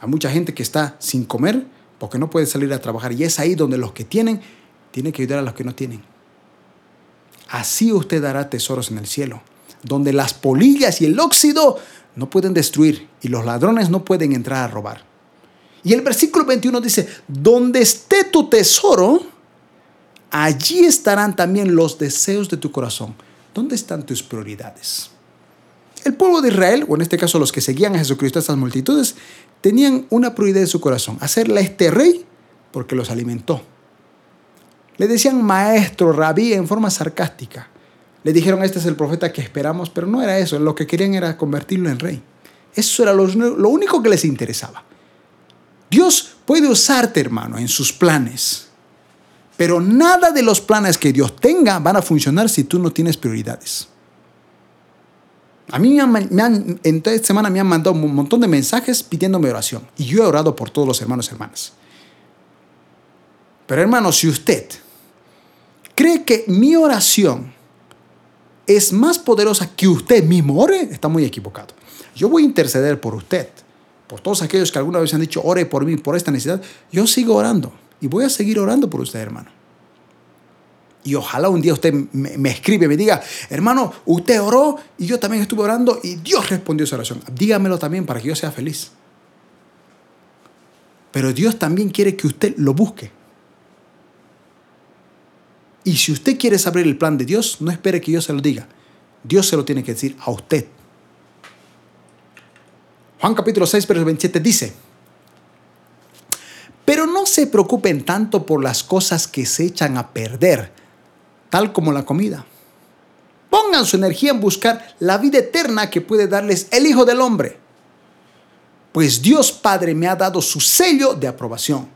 Hay mucha gente que está sin comer porque no puede salir a trabajar. Y es ahí donde los que tienen, tienen que ayudar a los que no tienen. Así usted dará tesoros en el cielo, donde las polillas y el óxido no pueden destruir y los ladrones no pueden entrar a robar. Y el versículo 21 dice, donde esté tu tesoro, allí estarán también los deseos de tu corazón. ¿Dónde están tus prioridades? El pueblo de Israel, o en este caso los que seguían a Jesucristo, estas multitudes, tenían una prioridad en su corazón, hacerle este rey porque los alimentó. Le decían maestro, rabí en forma sarcástica. Le dijeron, este es el profeta que esperamos, pero no era eso, lo que querían era convertirlo en rey. Eso era lo, lo único que les interesaba. Dios puede usarte, hermano, en sus planes, pero nada de los planes que Dios tenga van a funcionar si tú no tienes prioridades. A mí me han, en esta semana me han mandado un montón de mensajes pidiéndome oración y yo he orado por todos los hermanos y hermanas. Pero hermano, si usted cree que mi oración es más poderosa que usted mismo ore, está muy equivocado. Yo voy a interceder por usted, por todos aquellos que alguna vez han dicho, ore por mí, por esta necesidad. Yo sigo orando y voy a seguir orando por usted, hermano. Y ojalá un día usted me, me escribe, me diga, hermano, usted oró y yo también estuve orando y Dios respondió esa oración. Dígamelo también para que yo sea feliz. Pero Dios también quiere que usted lo busque. Y si usted quiere saber el plan de Dios, no espere que yo se lo diga. Dios se lo tiene que decir a usted. Juan capítulo 6, verso 27 dice, pero no se preocupen tanto por las cosas que se echan a perder, tal como la comida. Pongan su energía en buscar la vida eterna que puede darles el Hijo del Hombre. Pues Dios Padre me ha dado su sello de aprobación.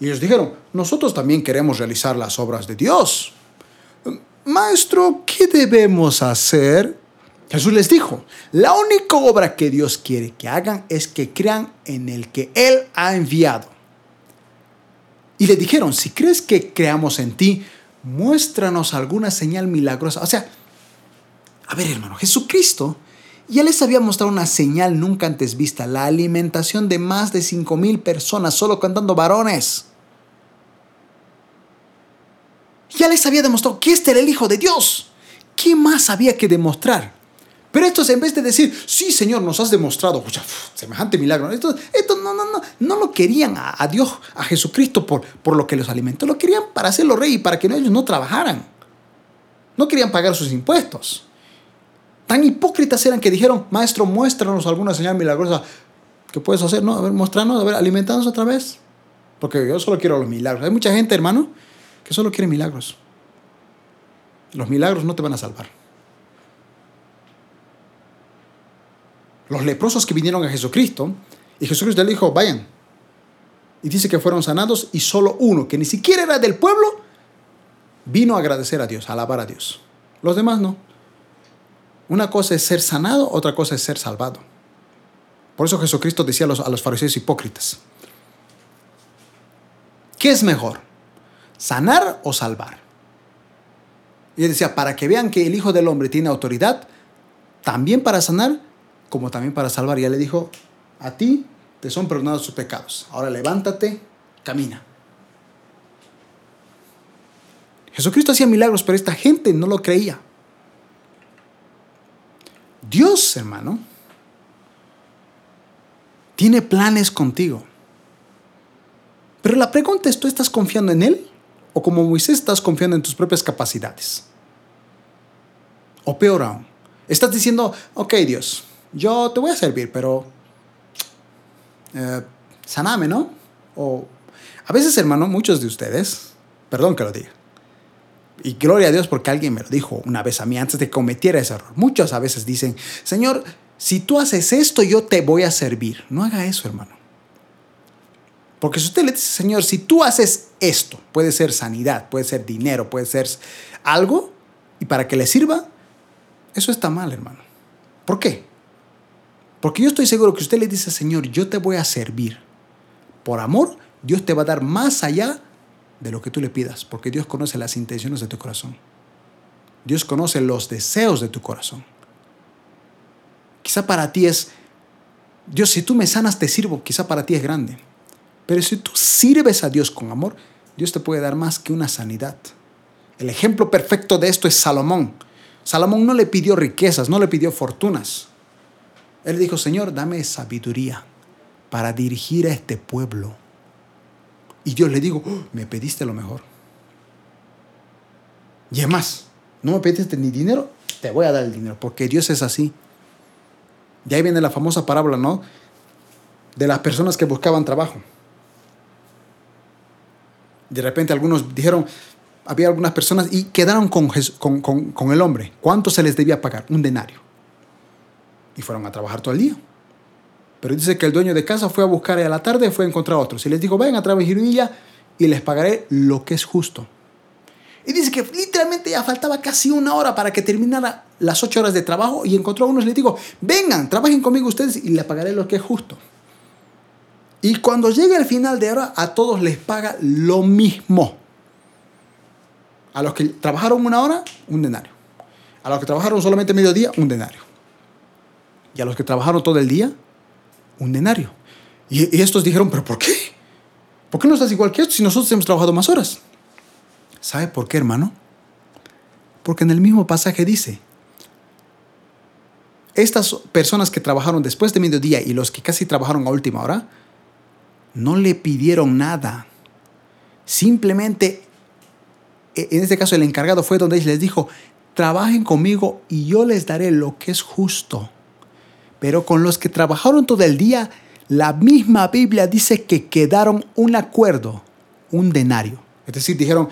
Y ellos dijeron, nosotros también queremos realizar las obras de Dios. Maestro, ¿qué debemos hacer? Jesús les dijo, la única obra que Dios quiere que hagan es que crean en el que Él ha enviado. Y le dijeron, si crees que creamos en ti, muéstranos alguna señal milagrosa. O sea, a ver hermano, Jesucristo ya les había mostrado una señal nunca antes vista, la alimentación de más de 5 mil personas solo contando varones. Ya les había demostrado que este era el Hijo de Dios. ¿Qué más había que demostrar? Pero estos en vez de decir, sí Señor, nos has demostrado semejante milagro, estos, no, no, no, no lo querían a, Dios, a Jesucristo por, por lo que los alimentó, lo querían para hacerlo rey y para que ellos no trabajaran. No querían pagar sus impuestos. Tan hipócritas eran que dijeron, maestro, muéstranos alguna señal milagrosa que puedes hacer, ¿no? A ver, mostrarnos, a ver, alimentarnos otra vez. Porque yo solo quiero los milagros. Hay mucha gente, hermano, que solo quiere milagros. Los milagros no te van a salvar. Los leprosos que vinieron a Jesucristo, y Jesucristo le dijo, vayan. Y dice que fueron sanados y solo uno, que ni siquiera era del pueblo, vino a agradecer a Dios, a alabar a Dios. Los demás no. Una cosa es ser sanado, otra cosa es ser salvado. Por eso Jesucristo decía a los, a los fariseos hipócritas, ¿qué es mejor? ¿Sanar o salvar? Y él decía, para que vean que el Hijo del Hombre tiene autoridad, también para sanar, como también para salvar. Y él le dijo, a ti te son perdonados tus pecados. Ahora levántate, camina. Jesucristo hacía milagros, pero esta gente no lo creía. Dios, hermano, tiene planes contigo. Pero la pregunta es, ¿tú estás confiando en Él? ¿O como Moisés estás confiando en tus propias capacidades? O peor aún, estás diciendo, ok Dios, yo te voy a servir, pero eh, saname, ¿no? O a veces, hermano, muchos de ustedes, perdón que lo diga, y gloria a Dios porque alguien me lo dijo una vez a mí antes de que cometiera ese error. Muchos a veces dicen, Señor, si tú haces esto, yo te voy a servir. No haga eso, hermano. Porque si usted le dice, Señor, si tú haces esto, puede ser sanidad, puede ser dinero, puede ser algo, y para que le sirva, eso está mal, hermano. ¿Por qué? Porque yo estoy seguro que usted le dice, Señor, yo te voy a servir. Por amor, Dios te va a dar más allá de lo que tú le pidas, porque Dios conoce las intenciones de tu corazón. Dios conoce los deseos de tu corazón. Quizá para ti es, Dios, si tú me sanas, te sirvo, quizá para ti es grande. Pero si tú sirves a Dios con amor, Dios te puede dar más que una sanidad. El ejemplo perfecto de esto es Salomón. Salomón no le pidió riquezas, no le pidió fortunas. Él dijo, Señor, dame sabiduría para dirigir a este pueblo. Y Dios le digo, oh, me pediste lo mejor. Y es más, no me pediste ni dinero, te voy a dar el dinero, porque Dios es así. Y ahí viene la famosa parábola, ¿no? De las personas que buscaban trabajo. De repente algunos dijeron, había algunas personas y quedaron con el hombre. ¿Cuánto se les debía pagar? Un denario y fueron a trabajar todo el día. Pero dice que el dueño de casa fue a buscar y a la tarde fue a encontrar a otros. Y les dijo, ven a través de y les pagaré lo que es justo. Y dice que literalmente ya faltaba casi una hora para que terminara las ocho horas de trabajo y encontró a unos y les dijo, vengan, trabajen conmigo ustedes y les pagaré lo que es justo. Y cuando llegue el final de hora, a todos les paga lo mismo. A los que trabajaron una hora, un denario. A los que trabajaron solamente medio día, un denario y a los que trabajaron todo el día un denario. Y, estos dijeron, pero ¿por qué? ¿Por qué no estás igual que estos si nosotros hemos trabajado más horas? ¿Sabe por qué, hermano? Porque en el mismo pasaje dice, estas personas que trabajaron después de mediodía y los que casi trabajaron a última hora, no le pidieron nada. Simplemente, e, en este caso el encargado fue donde les dijo, trabajen conmigo y yo les daré lo que es justo. Pero con los que trabajaron todo el día, la misma Biblia dice que quedaron un acuerdo, un denario. Es decir, dijeron,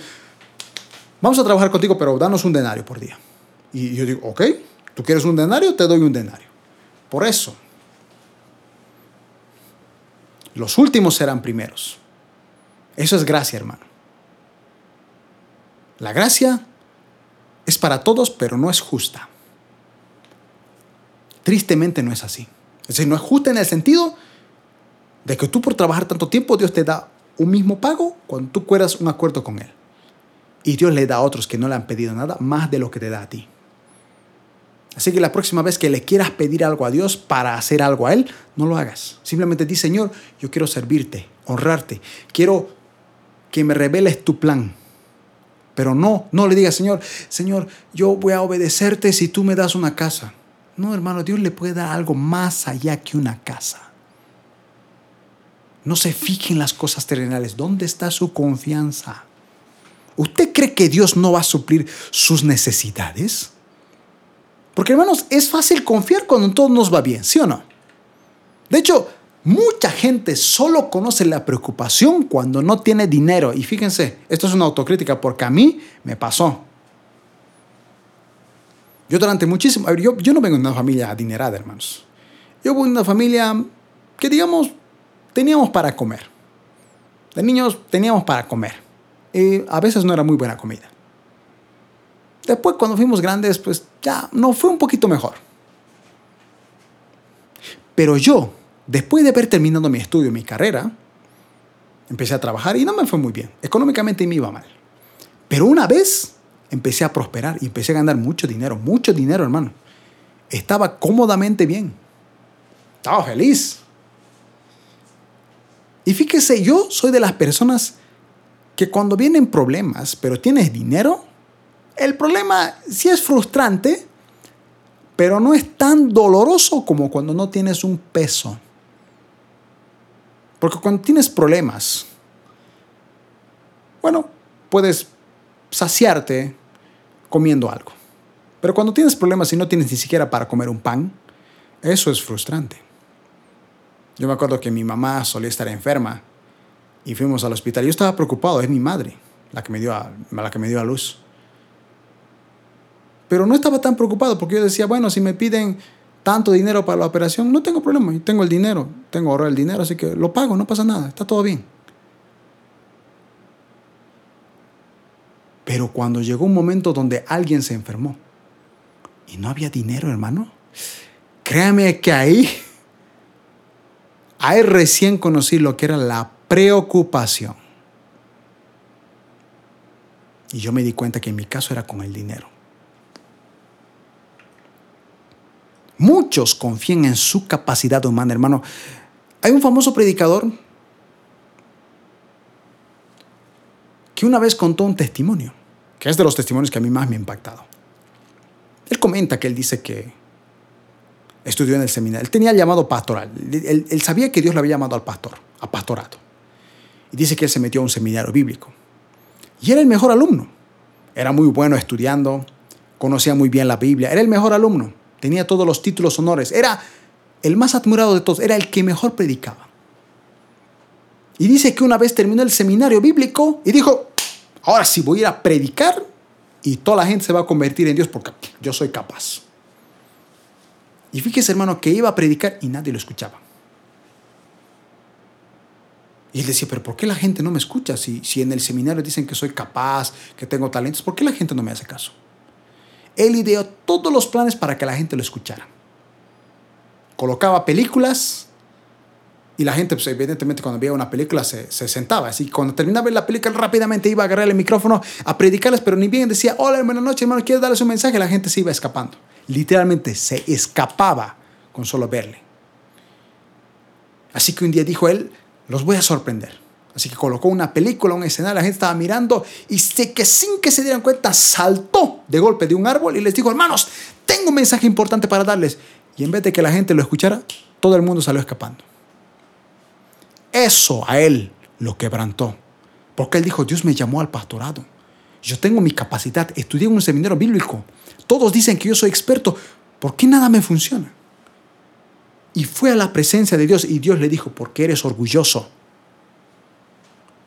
vamos a trabajar contigo, pero danos un denario por día. Y yo digo, ok, tú quieres un denario, te doy un denario. Por eso, los últimos serán primeros. Eso es gracia, hermano. La gracia es para todos, pero no es justa. Tristemente no es así. Es decir, no es justo en el sentido de que tú por trabajar tanto tiempo, Dios te da un mismo pago cuando tú cueras un acuerdo con Él. Y Dios le da a otros que no le han pedido nada más de lo que te da a ti. Así que la próxima vez que le quieras pedir algo a Dios para hacer algo a Él, no lo hagas. Simplemente di, Señor, yo quiero servirte, honrarte. Quiero que me reveles tu plan. Pero no, no le digas, Señor, Señor, yo voy a obedecerte si tú me das una casa. No, hermano, Dios le puede dar algo más allá que una casa. No se fije en las cosas terrenales. ¿Dónde está su confianza? ¿Usted cree que Dios no va a suplir sus necesidades? Porque hermanos, es fácil confiar cuando todo nos va bien, ¿sí o no? De hecho, mucha gente solo conoce la preocupación cuando no tiene dinero. Y fíjense, esto es una autocrítica porque a mí me pasó. Yo durante muchísimo... Yo, yo no vengo de una familia adinerada, hermanos. Yo vengo de una familia que, digamos, teníamos para comer. De niños teníamos para comer. Y a veces no era muy buena comida. Después, cuando fuimos grandes, pues ya no fue un poquito mejor. Pero yo, después de haber terminado mi estudio, mi carrera, empecé a trabajar y no me fue muy bien. Económicamente me iba mal. Pero una vez empecé a prosperar y empecé a ganar mucho dinero, mucho dinero, hermano. Estaba cómodamente bien. Estaba feliz. Y fíjese, yo soy de las personas que cuando vienen problemas, pero tienes dinero, el problema sí es frustrante, pero no es tan doloroso como cuando no tienes un peso. Porque cuando tienes problemas, bueno, puedes saciarte comiendo algo. Pero cuando tienes problemas y no tienes ni siquiera para comer un pan, eso es frustrante. Yo me acuerdo que mi mamá solía estar enferma y fuimos al hospital. Yo estaba preocupado, es mi madre la que me dio a, la que me dio a luz. Pero no estaba tan preocupado porque yo decía, bueno, si me piden tanto dinero para la operación, no tengo problema, yo tengo el dinero, tengo ahorrar el dinero, así que lo pago, no pasa nada, está todo bien. Pero cuando llegó un momento donde alguien se enfermó y no había dinero, hermano, créame que ahí, ahí recién conocí lo que era la preocupación. Y yo me di cuenta que en mi caso era con el dinero. Muchos confían en su capacidad humana, hermano. Hay un famoso predicador que una vez contó un testimonio, que es de los testimonios que a mí más me ha impactado. Él comenta que él dice que estudió en el seminario. Él tenía el llamado pastoral. Él, sabía que Dios le había llamado al pastor, a pastorado. Y dice que él se metió a un seminario bíblico. Y era el mejor alumno. Era muy bueno estudiando, conocía muy bien la Biblia, era el mejor alumno tenía todos los títulos honores, era el más admirado de todos, era el que mejor predicaba. Y dice que una vez terminó el seminario bíblico y dijo, ahora sí voy a ir a predicar y toda la gente se va a convertir en Dios porque yo soy capaz. Y fíjese hermano que iba a predicar y nadie lo escuchaba. Y él decía, pero ¿por qué la gente no me escucha? Si, si en el seminario dicen que soy capaz, que tengo talentos, ¿por qué la gente no me hace caso? él ideó todos los planes para que la gente lo escuchara. Colocaba películas y la gente, pues, evidentemente, cuando veía una película se, sentaba. Así cuando terminaba la película, rápidamente iba a agarrar el micrófono a predicarles, pero ni bien decía, hola, buenas noches, hermano, ¿quieres darles un mensaje? La gente se iba escapando. Literalmente se escapaba con solo verle. Así que un día dijo él, los voy a sorprender. Así que colocó una película, un escenario, la gente estaba mirando y sé que sin que se dieran cuenta saltó de golpe de un árbol y les dijo, hermanos, tengo un mensaje importante para darles. Y en vez de que la gente lo escuchara, todo el mundo salió escapando. Eso a él lo quebrantó. Porque él dijo, Dios me llamó al pastorado. Yo tengo mi capacidad, estudié en un seminario bíblico. Todos dicen que yo soy experto. ¿Por qué nada me funciona? Y fue a la presencia de Dios y Dios le dijo, porque eres orgulloso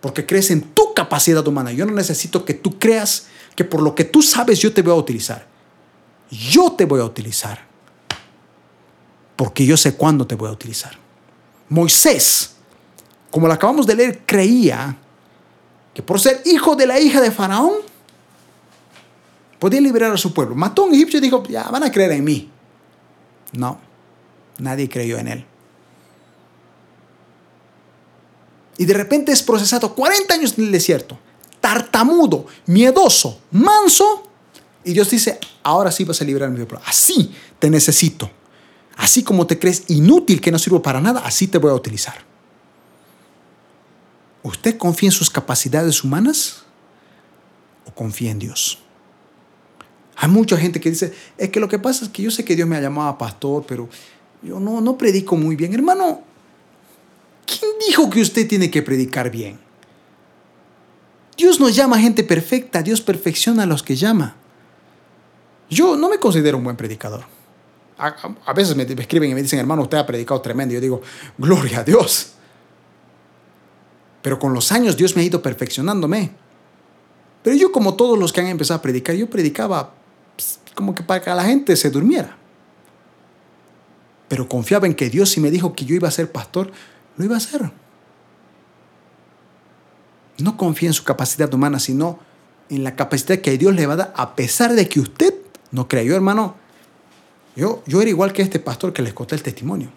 porque crees en tu capacidad humana. Yo no necesito que tú creas que por lo que tú sabes yo te voy a utilizar. Yo te voy a utilizar. Porque yo sé cuándo te voy a utilizar. Moisés, como lo acabamos de leer, creía que por ser hijo de la hija de Faraón, podía liberar a su pueblo. Mató a un egipcio y dijo, ya van a creer en mí. No, nadie creyó en él. y de repente es procesado 40 años en el desierto, tartamudo, miedoso, manso, y Dios dice, ahora sí vas a liberar mi pueblo. Así te necesito. Así como te crees inútil, que no sirvo para nada, así te voy a utilizar. ¿Usted confía en sus capacidades humanas o confía en Dios? Hay mucha gente que dice, es que lo que pasa es que yo sé que Dios me ha llamado a pastor, pero yo no, no predico muy bien. Hermano, ¿Quién dijo que usted tiene que predicar bien? Dios no llama a gente perfecta, Dios perfecciona a los que llama. Yo no me considero un buen predicador. A, veces me, escriben y me dicen, hermano, usted ha predicado tremendo. Yo digo, gloria a Dios. Pero con los años Dios me ha ido perfeccionándome. Pero yo como todos los que han empezado a predicar, yo predicaba como que para que la gente se durmiera. Pero confiaba en que Dios si me dijo que yo iba a ser pastor, lo iba a hacer. No confía en su capacidad humana, sino en la capacidad que Dios le va a dar, a pesar de que usted no crea. Yo, hermano, yo, yo era igual que este pastor que les conté el testimonio.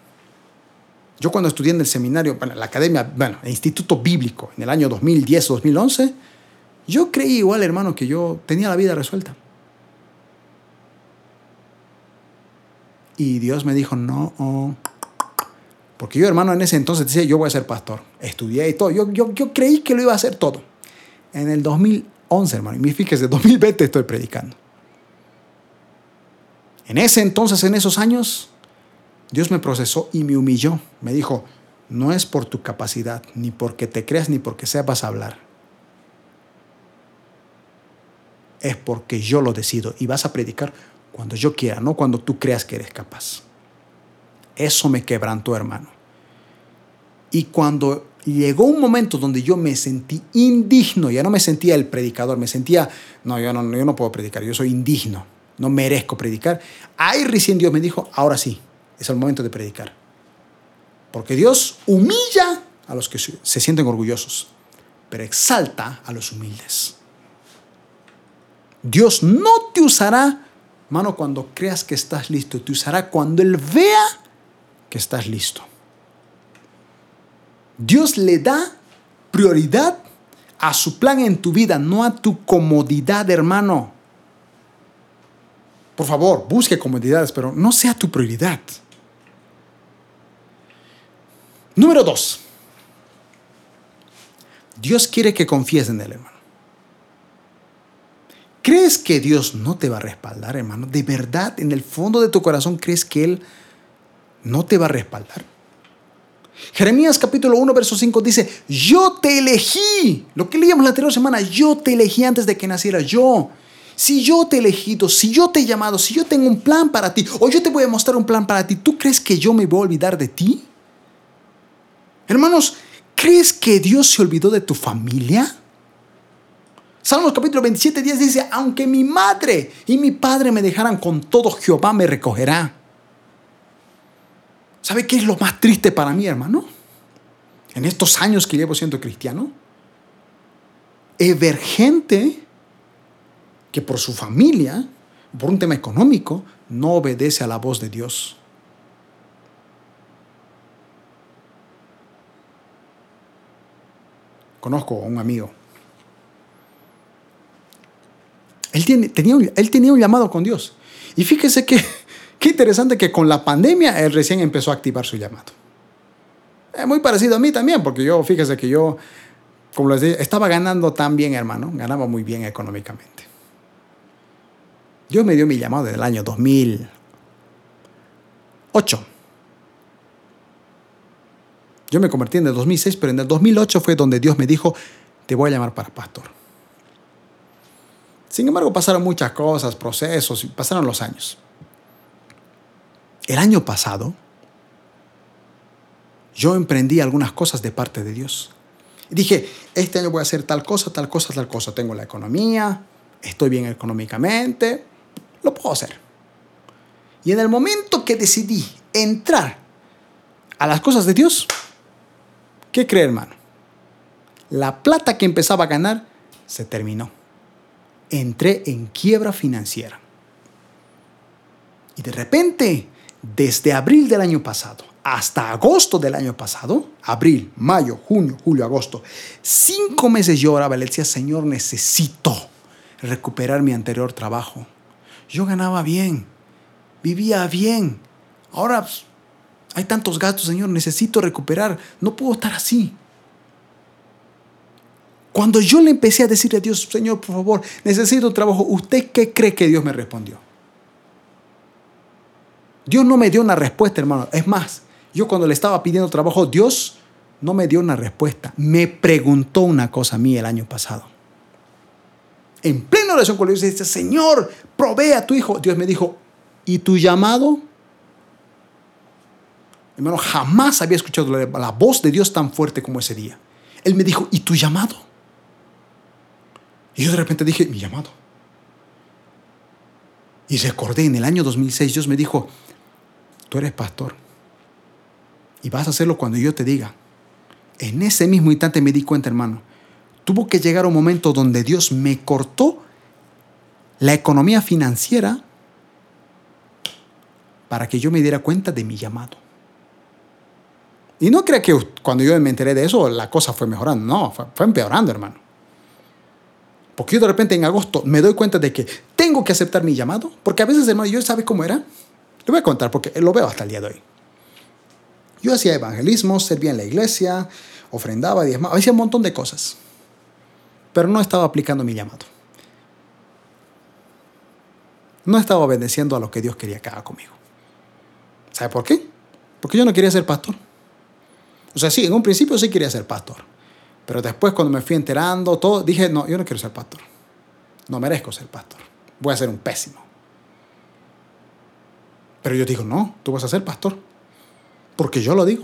Yo cuando estudié en el seminario, bueno, la academia, bueno, el instituto bíblico, en el año 2010 o 2011, yo creí igual, hermano, que yo tenía la vida resuelta. Y Dios me dijo, no, oh". porque yo, hermano, en ese entonces decía, yo voy a ser pastor. Estudié y todo. Yo, yo, yo creí que lo iba a hacer todo. En el 2011, hermano, y fíjese, 2020 estoy predicando. En ese entonces, en esos años, Dios me procesó y me humilló. Me dijo, no es por tu capacidad, ni porque te creas, ni porque sepas hablar. Es porque yo lo decido y vas a predicar cuando yo quiera, no cuando tú creas que eres capaz. Eso me quebrantó, hermano. Y cuando llegó un momento donde yo me sentí indigno, ya no me sentía el predicador, me sentía, no, yo no, yo no puedo predicar, yo soy indigno, no merezco predicar. Ahí recién Dios me dijo, ahora sí, es el momento de predicar. Porque Dios humilla a los que se sienten orgullosos, pero exalta a los humildes. Dios no te usará Mano, cuando creas que estás listo, te usará cuando Él vea que estás listo. Dios le da prioridad a su plan en tu vida, no a tu comodidad, hermano. Por favor, busque comodidades, pero no sea tu prioridad. Número dos. Dios quiere que confíes en Él, hermano. ¿Crees que Dios no te va a respaldar, hermano? ¿De verdad, en el fondo de tu corazón, crees que Él no te va a respaldar? Jeremías capítulo 1, verso 5 dice, yo te elegí. Lo que leíamos la anterior semana, yo te elegí antes de que naciera yo. Si yo te he elegido, si yo te he llamado, si yo tengo un plan para ti, o yo te voy a mostrar un plan para ti, ¿tú crees que yo me voy a olvidar de ti? Hermanos, ¿crees que Dios se olvidó de tu familia? Salmos capítulo 27, 10 dice, aunque mi madre y mi padre me dejaran con todo, Jehová me recogerá. ¿Sabe qué es lo más triste para mí, hermano? En estos años que llevo siendo cristiano, es ver gente que por su familia, por un tema económico, no obedece a la voz de Dios. Conozco a un amigo Él, tenía, un, llamado con Dios. Y fíjese que, qué interesante que con la pandemia él recién empezó a activar su llamado. Es muy parecido a mí también, porque yo, fíjese que yo, como les dije, estaba ganando tan bien, hermano, ganaba muy bien económicamente. Dios me dio mi llamado desde el año 2008. Yo me convertí en el 2006, pero en el 2008 fue donde Dios me dijo, te voy a llamar para pastor. Sin embargo, pasaron muchas cosas, procesos, pasaron los años. El año pasado, yo emprendí algunas cosas de parte de Dios. Dije, este año voy a hacer tal cosa, tal cosa, tal cosa. Tengo la economía, estoy bien económicamente, lo puedo hacer. Y en el momento que decidí entrar a las cosas de Dios, ¿qué cree hermano? La plata que empezaba a ganar se terminó entré en quiebra financiera. Y de repente, desde abril del año pasado hasta agosto del año pasado, abril, mayo, junio, julio, agosto, cinco meses yo oraba, le decía, Señor, necesito recuperar mi anterior trabajo. Yo ganaba bien, vivía bien. Ahora pues, hay tantos gastos, Señor, necesito recuperar. No puedo estar así. Cuando yo le empecé a decir a Dios, Señor, por favor, necesito trabajo, ¿usted qué cree que Dios me respondió? Dios no me dio una respuesta, hermano. Es más, yo cuando le estaba pidiendo trabajo, Dios no me dio una respuesta. Me preguntó una cosa a mí el año pasado. En plena oración con Dios, dice, Señor, provee a tu hijo. Dios me dijo, ¿y tu llamado? Hermano, jamás había escuchado la voz de Dios tan fuerte como ese día. Él me dijo, ¿y tu llamado? Y yo de repente dije, mi llamado. Y recordé, en el año 2006 Dios me dijo, tú eres pastor y vas a hacerlo cuando yo te diga. En ese mismo instante me di cuenta, hermano, tuvo que llegar un momento donde Dios me cortó la economía financiera para que yo me diera cuenta de mi llamado. Y no crea que cuando yo me enteré de eso la cosa fue mejorando, no, fue, empeorando, hermano. Porque yo de repente en agosto me doy cuenta de que tengo que aceptar mi llamado, porque a veces, hermano, yo sabe cómo era. Le voy a contar porque lo veo hasta el día de hoy. Yo hacía evangelismo, servía en la iglesia, ofrendaba, diezmaba, hacía un montón de cosas. Pero no estaba aplicando mi llamado. No estaba obedeciendo a lo que Dios quería que haga conmigo. ¿Sabe por qué? Porque yo no quería ser pastor. O sea, sí, en un principio sí quería ser pastor. Pero después cuando me fui enterando, todo, dije, no, yo no quiero ser pastor. No merezco ser pastor. Voy a ser un pésimo. Pero yo digo, no, tú vas a ser pastor. Porque yo lo digo.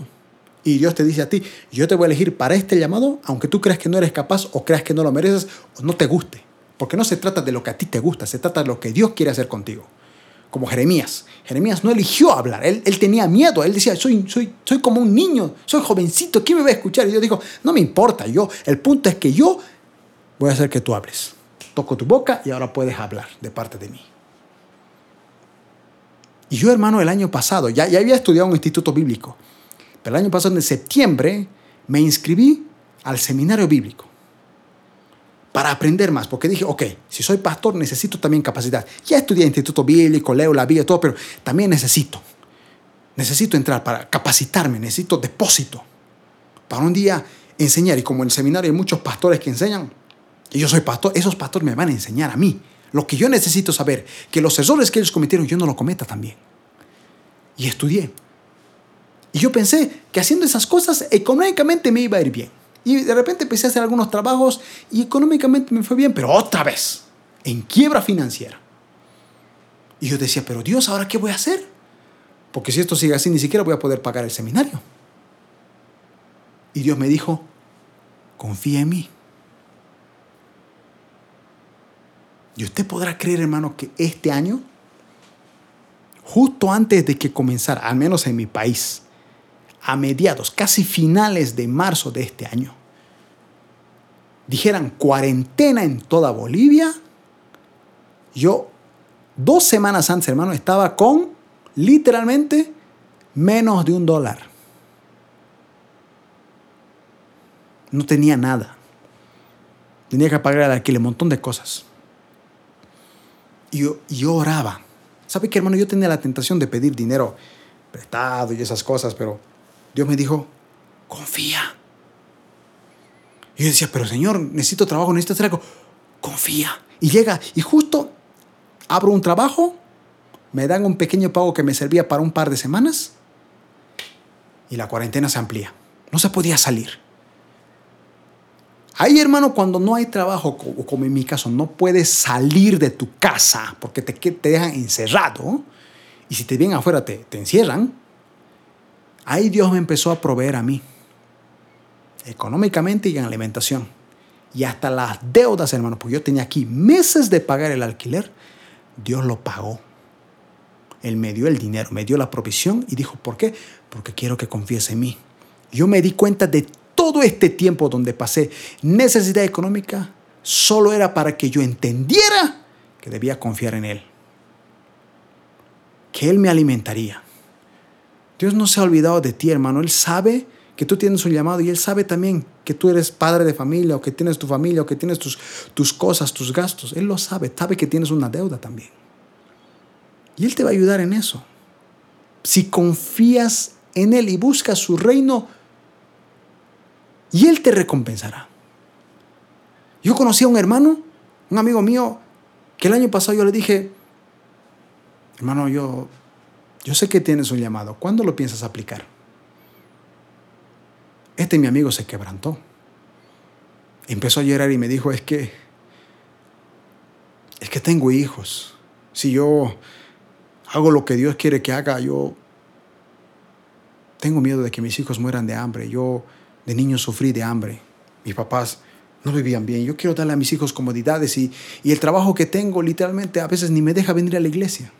Y Dios te dice a ti, yo te voy a elegir para este llamado, aunque tú creas que no eres capaz o creas que no lo mereces o no te guste. Porque no se trata de lo que a ti te gusta, se trata de lo que Dios quiere hacer contigo. Como Jeremías. Jeremías no eligió hablar, él, él tenía miedo, él decía, soy, soy, soy como un niño, soy jovencito, ¿quién me va a escuchar? Y yo digo, no me importa, yo, el punto es que yo voy a hacer que tú hables. Toco tu boca y ahora puedes hablar de parte de mí. Y yo, hermano, el año pasado, ya, ya había estudiado en un instituto bíblico, pero el año pasado, en septiembre, me inscribí al seminario bíblico para aprender más, porque dije, ok, si soy pastor necesito también capacidad. Ya estudié instituto bíblico, leo la Biblia, todo, pero también necesito, necesito entrar para capacitarme, necesito depósito para un día enseñar. Y como en el seminario hay muchos pastores que enseñan, y yo soy pastor, esos pastores me van a enseñar a mí. Lo que yo necesito saber, que los errores que ellos cometieron yo no lo cometa también. Y estudié. Y yo pensé que haciendo esas cosas económicamente me iba a ir bien. Y de repente empecé a hacer algunos trabajos y económicamente me fue bien, pero otra vez, en quiebra financiera. Y yo decía, pero Dios, ¿ahora qué voy a hacer? Porque si esto sigue así, ni siquiera voy a poder pagar el seminario. Y Dios me dijo, confía en mí. Y usted podrá creer, hermano, que este año, justo antes de que comenzara, al menos en mi país, a mediados, casi finales de marzo de este año, dijeran cuarentena en toda Bolivia, yo dos semanas antes, hermano, estaba con literalmente menos de un dólar. No tenía nada. Tenía que pagar el alquiler, un montón de cosas. Y yo, yo oraba. ¿Sabe qué, hermano? Yo tenía la tentación de pedir dinero prestado y esas cosas, pero Dios me dijo, confía. Y yo decía, pero Señor, necesito trabajo, necesito hacer algo. Confía. Y llega, y justo abro un trabajo, me dan un pequeño pago que me servía para un par de semanas, y la cuarentena se amplía. No se podía salir. Ahí, hermano, cuando no hay trabajo, como en mi caso, no puedes salir de tu casa porque te, te dejan encerrado, y si te vienen afuera te, te encierran, Ahí Dios me empezó a proveer a mí, económicamente y en alimentación. Y hasta las deudas, hermano, porque yo tenía aquí meses de pagar el alquiler, Dios lo pagó. Él me dio el dinero, me dio la provisión y dijo, ¿por qué? Porque quiero que confíes en mí. Yo me di cuenta de todo este tiempo donde pasé necesidad económica, solo era para que yo entendiera que debía confiar en Él. Que Él me alimentaría Dios no se ha olvidado de ti, hermano. Él sabe que tú tienes un llamado y Él sabe también que tú eres padre de familia o que tienes tu familia o que tienes tus, tus cosas, tus gastos. Él lo sabe, sabe que tienes una deuda también. Y Él te va a ayudar en eso. Si confías en Él y buscas su reino, y Él te recompensará. Yo conocí a un hermano, un amigo mío, que el año pasado yo le dije, hermano, yo yo sé que tienes un llamado. ¿Cuándo lo piensas aplicar? Este mi amigo se quebrantó. Empezó a llorar y me dijo, es que, es que tengo hijos. Si yo hago lo que Dios quiere que haga, yo tengo miedo de que mis hijos mueran de hambre. Yo de niño sufrí de hambre. Mis papás no vivían bien. Yo quiero darle a mis hijos comodidades y, y el trabajo que tengo literalmente a veces ni me deja venir a la iglesia.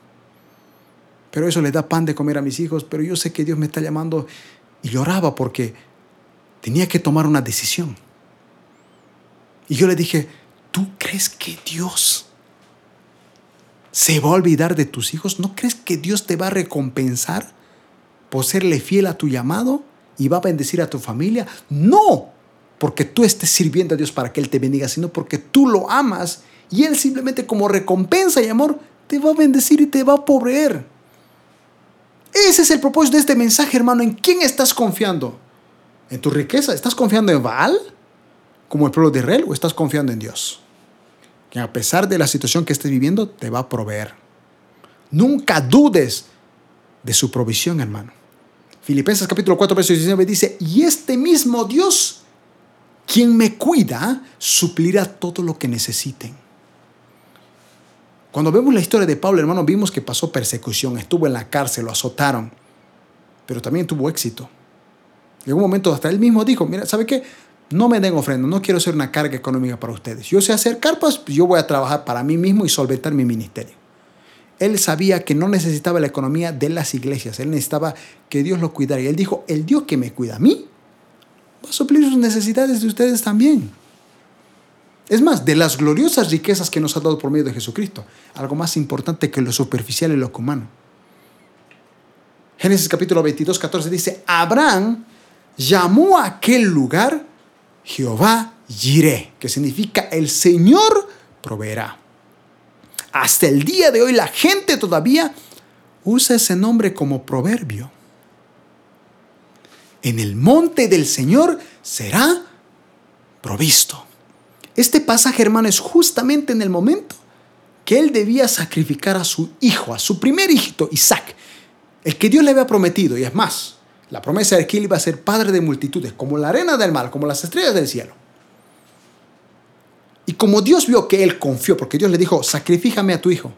Pero eso le da pan de comer a mis hijos, pero yo sé que Dios me está llamando y lloraba porque tenía que tomar una decisión. Y yo le dije, ¿tú crees que Dios se va a olvidar de tus hijos? ¿No crees que Dios te va a recompensar por serle fiel a tu llamado y va a bendecir a tu familia? No, porque tú estés sirviendo a Dios para que Él te bendiga, sino porque tú lo amas y Él simplemente como recompensa y amor te va a bendecir y te va a proveer. Ese es el propósito de este mensaje, hermano. ¿En quién estás confiando? ¿En tu riqueza? ¿Estás confiando en Baal? Como el pueblo de Israel, o estás confiando en Dios? Que a pesar de la situación que estés viviendo, te va a proveer. Nunca dudes de su provisión, hermano. Filipenses capítulo 4, verso 19 dice, y este mismo Dios, quien me cuida, suplirá todo lo que necesiten. Cuando vemos la historia de Pablo, hermano, vimos que pasó persecución, estuvo en la cárcel, lo azotaron, pero también tuvo éxito. En un momento hasta él mismo dijo, mira, ¿sabe qué? No me den ofrenda, no quiero ser una carga económica para ustedes. Yo sé hacer carpas, yo voy a trabajar para mí mismo y solventar mi ministerio. Él sabía que no necesitaba la economía de las iglesias, él necesitaba que Dios lo cuidara. Y él dijo, el Dios que me cuida a mí va a suplir sus necesidades de ustedes también. Es más, de las gloriosas riquezas que nos ha dado por medio de Jesucristo, algo más importante que lo superficial y lo humano. Génesis capítulo 22, 14 dice, Abraham llamó a aquel lugar Jehová Jireh, que significa el Señor proveerá. Hasta el día de hoy la gente todavía usa ese nombre como proverbio. En el monte del Señor será provisto. Este pasaje, hermano, es justamente en el momento que él debía sacrificar a su hijo, a su primer hijito, Isaac, el que Dios le había prometido. Y es más, la promesa de que él iba a ser padre de multitudes, como la arena del mar, como las estrellas del cielo. Y como Dios vio que él confió, porque Dios le dijo, sacrifícame a tu hijo.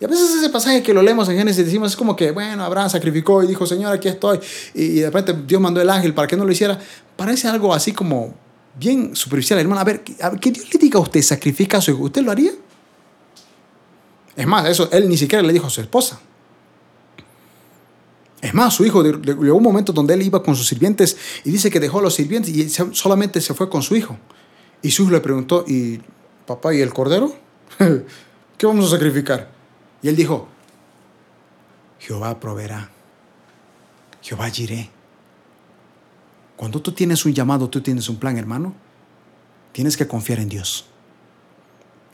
Y a veces ese pasaje que lo leemos en Génesis decimos, es como que, bueno, Abraham sacrificó y dijo, Señor, aquí estoy. Y de repente Dios mandó el ángel para que no lo hiciera. Parece algo así como bien superficial, hermano. A ver, que Dios le diga a usted, sacrifica a su hijo, ¿usted lo haría? Es más, eso él ni siquiera le dijo a su esposa. Es más, su hijo llegó un momento donde él iba con sus sirvientes y dice que dejó a los sirvientes y solamente se fue con su hijo. Y su hijo le preguntó, ¿y papá y el cordero? ¿Qué vamos a sacrificar? Y él dijo, Jehová proveerá, Jehová iré. Cuando tú tienes un llamado, tú tienes un plan, hermano, tienes que confiar en Dios.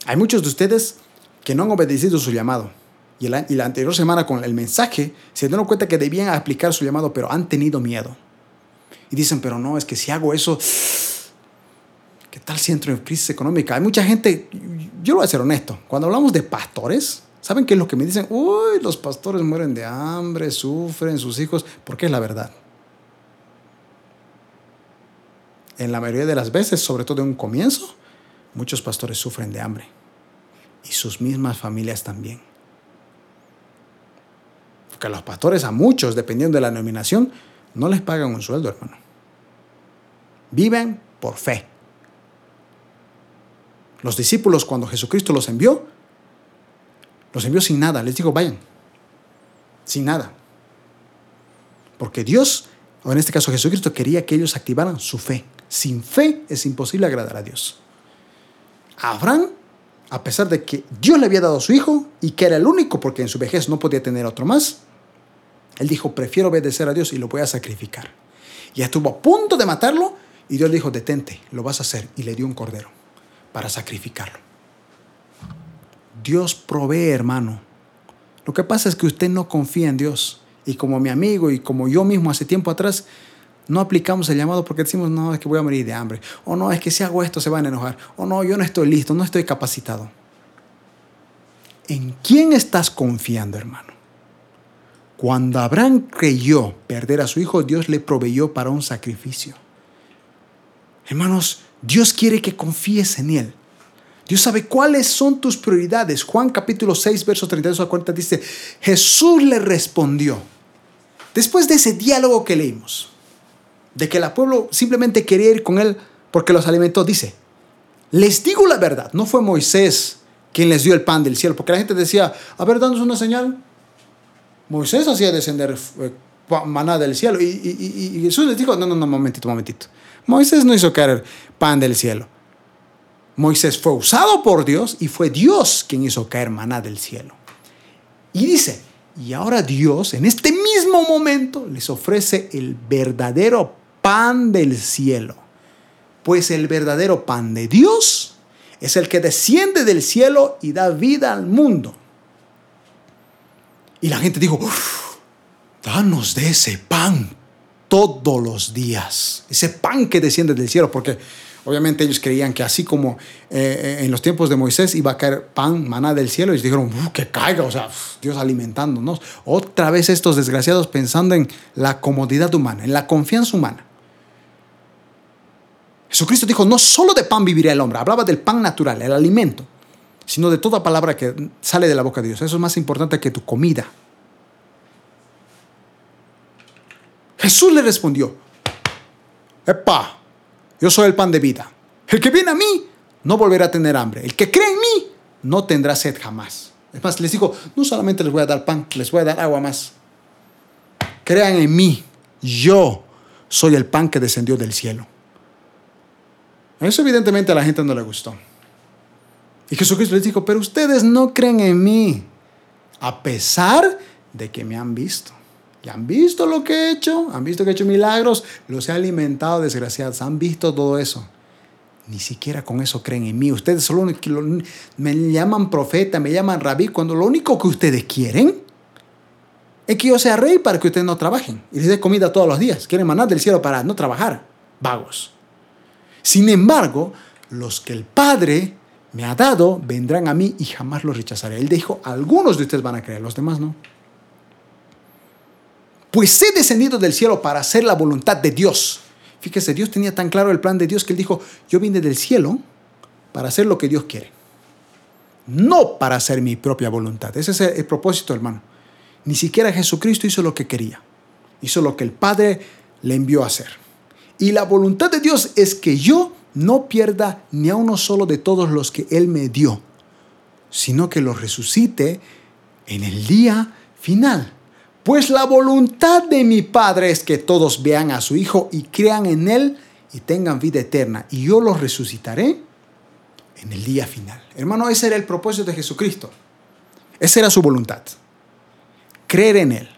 Hay muchos de ustedes que no han obedecido su llamado. Y la, anterior semana con el mensaje se dieron cuenta que debían aplicar su llamado, pero han tenido miedo. Y dicen, pero no, es que si hago eso, ¿qué tal si entro en crisis económica? Hay mucha gente, yo lo voy a ser honesto, cuando hablamos de pastores, ¿saben qué es lo que me dicen? Uy, los pastores mueren de hambre, sufren sus hijos, porque es la verdad. En la mayoría de las veces, sobre todo en un comienzo, muchos pastores sufren de hambre y sus mismas familias también. Porque los pastores a muchos, dependiendo de la nominación, no les pagan un sueldo, hermano. Viven por fe. Los discípulos, cuando Jesucristo los envió, los envió sin nada. Les dijo, vayan. Sin nada. Porque Dios, o en este caso Jesucristo, quería que ellos activaran su fe. Sin fe es imposible agradar a Dios. Abraham, a pesar de que Dios le había dado a su hijo y que era el único porque en su vejez no podía tener otro más, él dijo, prefiero obedecer a Dios y lo voy a sacrificar. Y estuvo a punto de matarlo y Dios le dijo, detente, lo vas a hacer. Y le dio un cordero para sacrificarlo. Dios provee, hermano. Lo que pasa es que usted no confía en Dios. Y como mi amigo y como yo mismo hace tiempo atrás, no aplicamos el llamado porque decimos, no, es que voy a morir de hambre. O no, es que si hago esto se van a enojar. O no, yo no estoy listo, no estoy capacitado. ¿En quién estás confiando, hermano? Cuando Abraham creyó perder a su hijo, Dios le proveyó para un sacrificio. Hermanos, Dios quiere que confíes en Él. Dios sabe cuáles son tus prioridades. Juan capítulo 6, versos 32 a 40 dice, Jesús le respondió. Después de ese diálogo que leímos, de que el pueblo simplemente quería ir con él porque los alimentó, dice, Les digo la verdad, no fue Moisés quien les dio el pan del cielo, porque la gente decía, a ver, danos una señal. Moisés hacía descender eh, maná del cielo y, y, Jesús les dijo, no, no, no, momentito, momentito. Moisés no hizo caer pan del cielo. Moisés fue usado por Dios y fue Dios quien hizo caer maná del cielo. Y dice, y ahora Dios en este mismo momento les ofrece el verdadero pan del cielo. Pues el verdadero pan de Dios es el que desciende del cielo y da vida al mundo. Y la gente dijo, danos de ese pan todos los días, ese pan que desciende del cielo, porque obviamente ellos creían que así como eh, en los tiempos de Moisés iba a caer pan, maná del cielo, y dijeron, que caiga, o sea, Dios alimentándonos. Otra vez estos desgraciados pensando en la comodidad humana, en la confianza humana. Jesucristo dijo, no solo de pan vivirá el hombre, hablaba del pan natural, el alimento sino de toda palabra que sale de la boca de Dios. Eso es más importante que tu comida. Jesús le respondió, Epa, yo soy el pan de vida. El que viene a mí no volverá a tener hambre. El que cree en mí no tendrá sed jamás. Es más, les digo, no solamente les voy a dar pan, les voy a dar agua más. Crean en mí, yo soy el pan que descendió del cielo. Eso evidentemente a la gente no le gustó. Y Jesucristo les dijo, pero ustedes no creen en mí, a pesar de que me han visto. Y han visto lo que he hecho, han visto que he hecho milagros, los he alimentado, desgraciados, han visto todo eso. Ni siquiera con eso creen en mí. Ustedes solo me llaman profeta, me llaman rabí, cuando lo único que ustedes quieren es que yo sea rey para que ustedes no trabajen y les dé comida todos los días. Quieren manar del cielo para no trabajar, vagos. Sin embargo, los que el Padre me ha dado, vendrán a mí y jamás los rechazaré. Él dijo, algunos de ustedes van a creer, los demás no. Pues he descendido del cielo para hacer la voluntad de Dios. Fíjese, Dios tenía tan claro el plan de Dios que él dijo, yo vine del cielo para hacer lo que Dios quiere. No para hacer mi propia voluntad. Ese es el propósito, hermano. Ni siquiera Jesucristo hizo lo que quería. Hizo lo que el Padre le envió a hacer. Y la voluntad de Dios es que yo no pierda ni a uno solo de todos los que Él me dio, sino que los resucite en el día final. Pues la voluntad de mi Padre es que todos vean a su Hijo y crean en Él y tengan vida eterna. Y yo los resucitaré en el día final. Hermano, ese era el propósito de Jesucristo. Esa era su voluntad. Creer en Él.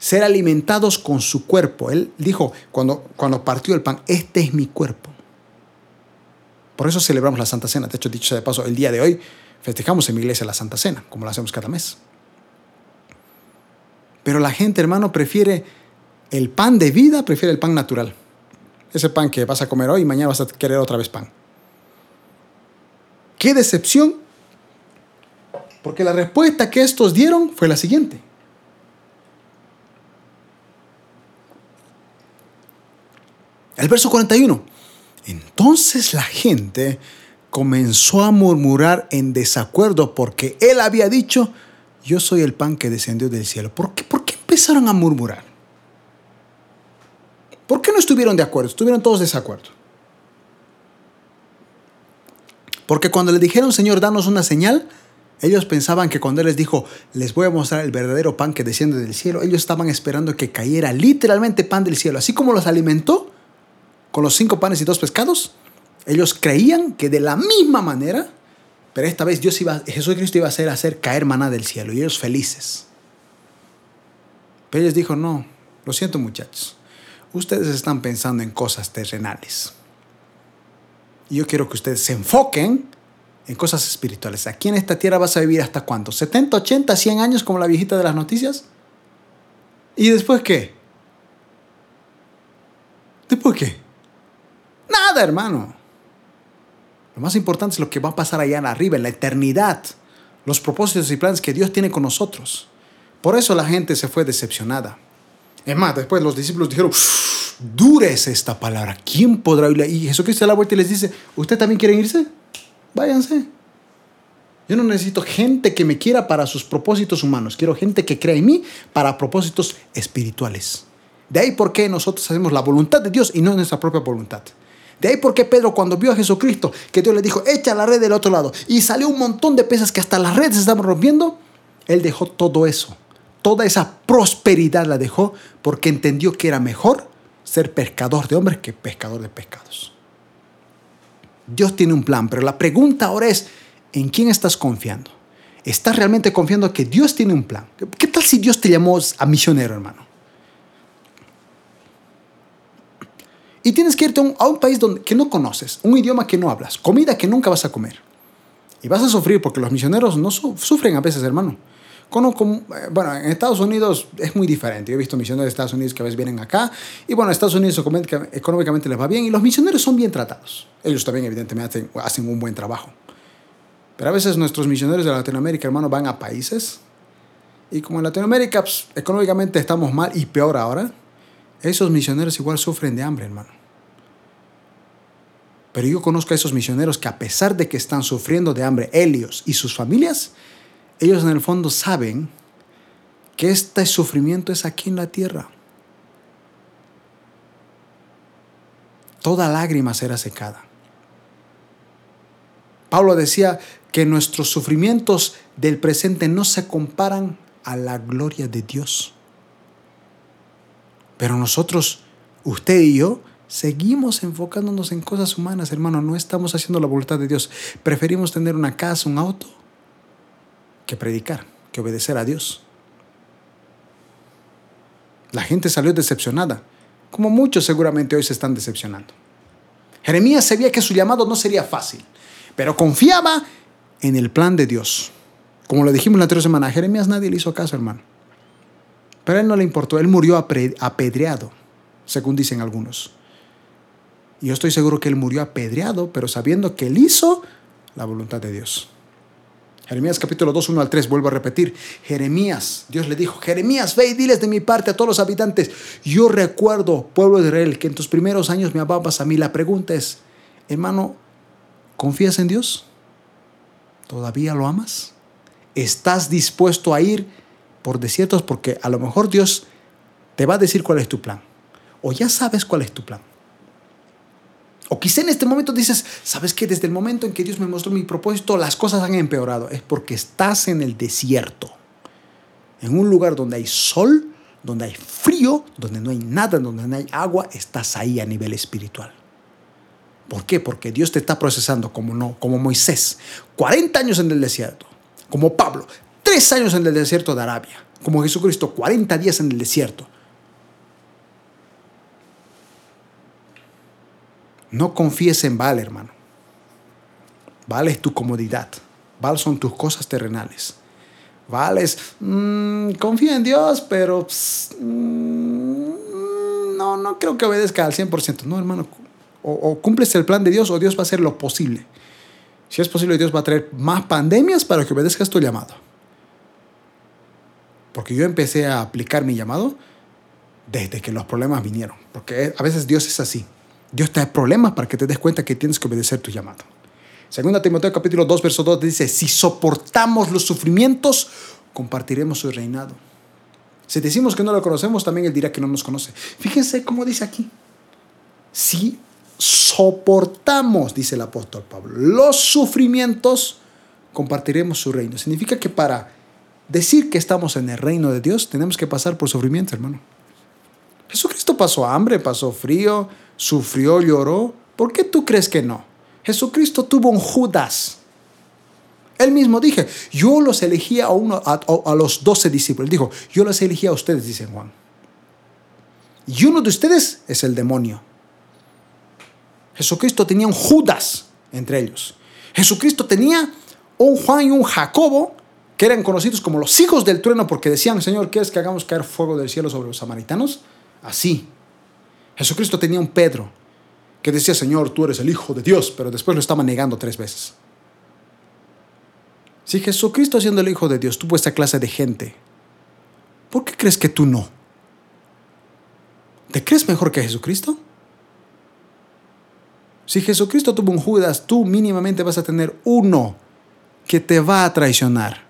Ser alimentados con su cuerpo. Él dijo cuando, cuando partió el pan, este es mi cuerpo por eso celebramos la Santa Cena. De hecho, dicho de paso, el día de hoy festejamos en mi iglesia la Santa Cena, como lo hacemos cada mes. Pero la gente, hermano, prefiere el pan de vida, prefiere el pan natural. Ese pan que vas a comer hoy y mañana vas a querer otra vez pan. ¡Qué decepción! Porque la respuesta que estos dieron fue la siguiente. El verso 41. Entonces la gente comenzó a murmurar en desacuerdo porque él había dicho, yo soy el pan que descendió del cielo. ¿Por qué, ¿Por qué empezaron a murmurar? ¿Por qué no estuvieron de acuerdo? Estuvieron todos de desacuerdo. Porque cuando le dijeron, Señor, danos una señal, ellos pensaban que cuando Él les dijo, les voy a mostrar el verdadero pan que desciende del cielo, ellos estaban esperando que cayera literalmente pan del cielo. Así como los alimentó, con los cinco panes y dos pescados, ellos creían que de la misma manera, pero esta vez Dios iba, Jesucristo iba a hacer, caer maná del cielo y ellos felices. Pero ellos dijo, no, lo siento muchachos, ustedes están pensando en cosas terrenales. Y yo quiero que ustedes se enfoquen en cosas espirituales. Aquí en esta tierra vas a vivir hasta cuánto? ¿70, 80, 100 años como la viejita de las noticias? ¿Y después qué? ¿Después qué? Nada, hermano. Lo más importante es lo que va a pasar allá arriba, en la eternidad. Los propósitos y planes que Dios tiene con nosotros. Por eso la gente se fue decepcionada. Es más, después los discípulos dijeron, dura es esta palabra. ¿Quién podrá oírla? Y Jesucristo da la vuelta y les dice, ¿usted también quieren irse? Váyanse. Yo no necesito gente que me quiera para sus propósitos humanos. Quiero gente que crea en mí para propósitos espirituales. De ahí por qué nosotros hacemos la voluntad de Dios y no nuestra propia voluntad. De ahí porque Pedro cuando vio a Jesucristo, que Dios le dijo, echa la red del otro lado, y salió un montón de peces que hasta las redes se estaban rompiendo, él dejó todo eso, toda esa prosperidad la dejó porque entendió que era mejor ser pescador de hombres que pescador de pescados. Dios tiene un plan, pero la pregunta ahora es, ¿en quién estás confiando? ¿Estás realmente confiando que Dios tiene un plan? ¿Qué tal si Dios te llamó a misionero, hermano? Y tienes que irte a un, país donde, que no conoces, un idioma que no hablas, comida que nunca vas a comer. Y vas a sufrir porque los misioneros no sufren a veces, hermano. Eh, bueno, en Estados Unidos es muy diferente. Yo he visto misioneros de Estados Unidos que a veces vienen acá y bueno, Estados Unidos económicamente les va bien y los misioneros son bien tratados. Ellos también evidentemente hacen, un buen trabajo. Pero a veces nuestros misioneros de Latinoamérica, hermano, van a países y como en Latinoamérica pues, económicamente estamos mal y peor ahora, esos misioneros igual sufren de hambre, hermano. Pero yo conozco a esos misioneros que a pesar de que están sufriendo de hambre, ellos y sus familias, ellos en el fondo saben que este sufrimiento es aquí en la tierra. Toda lágrima será secada. Pablo decía que nuestros sufrimientos del presente no se comparan a la gloria de Dios. Pero nosotros, usted y yo, seguimos enfocándonos en cosas humanas, hermano. No estamos haciendo la voluntad de Dios. Preferimos tener una casa, un auto, que predicar, que obedecer a Dios. La gente salió decepcionada, como muchos seguramente hoy se están decepcionando. Jeremías sabía que su llamado no sería fácil, pero confiaba en el plan de Dios. Como lo dijimos la anterior semana, a Jeremías nadie le hizo caso, hermano. A él no le importó, él murió apedreado, según dicen algunos. Y yo estoy seguro que él murió apedreado, pero sabiendo que él hizo la voluntad de Dios. Jeremías capítulo 2, 1 al 3, vuelvo a repetir. Jeremías, Dios le dijo, Jeremías, ve y diles de mi parte a todos los habitantes. Yo recuerdo, pueblo de Israel, que en tus primeros años me amabas a mí. La pregunta es, hermano, ¿confías en Dios? ¿Todavía lo amas? ¿Estás dispuesto a ir por desiertos? Porque a lo mejor Dios te va a decir cuál es tu plan. O ya sabes cuál es tu plan. O quizá en este momento dices, ¿sabes qué? Desde el momento en que Dios me mostró mi propósito, las cosas han empeorado. Es porque estás en el desierto. En un lugar donde hay sol, donde hay frío, donde no hay nada, donde no hay agua, estás ahí a nivel espiritual. ¿Por qué? Porque Dios te está procesando como no, como Moisés, 40 años en el desierto, como Pablo, 3 años en el desierto de Arabia, como Jesucristo, 40 días en el desierto. No confíes en Baal, hermano. Baal es tu comodidad. Baal son tus cosas terrenales. Baal es, mm, confía en Dios, pero mm, no, no creo que obedezca al 100%. No, hermano. O, o, cumples el plan de Dios o Dios va a hacer lo posible. Si es posible, Dios va a traer más pandemias para que obedezcas tu llamado. Porque yo empecé a aplicar mi llamado desde que los problemas vinieron. Porque a veces Dios es así. Dios te da problemas para que te des cuenta que tienes que obedecer tu llamado. Segunda Timoteo capítulo 2, verso 2 dice, si soportamos los sufrimientos, compartiremos su reinado. Si decimos que no lo conocemos, también Él dirá que no nos conoce. Fíjense cómo dice aquí. Si soportamos, dice el apóstol Pablo, los sufrimientos, compartiremos su reino. Significa que para decir que estamos en el reino de Dios, tenemos que pasar por sufrimiento, hermano. Jesucristo pasó hambre, pasó frío, sufrió, lloró. ¿Por qué tú crees que no? Jesucristo tuvo un Judas. Él mismo dije, yo los elegí a, uno, a, los doce discípulos. Él dijo, yo los elegí a ustedes, dice Juan. Y uno de ustedes es el demonio. Jesucristo tenía un Judas entre ellos. Jesucristo tenía un Juan y un Jacobo que eran conocidos como los hijos del trueno porque decían, Señor, ¿quieres que hagamos caer fuego del cielo sobre los samaritanos? Así. Jesucristo tenía un Pedro que decía, Señor, tú eres el Hijo de Dios, pero después lo estaba negando tres veces. Si Jesucristo siendo el Hijo de Dios tuvo esta clase de gente, ¿por qué crees que tú no? ¿Te crees mejor que Jesucristo? Si Jesucristo tuvo un Judas, tú mínimamente vas a tener uno que te va a traicionar,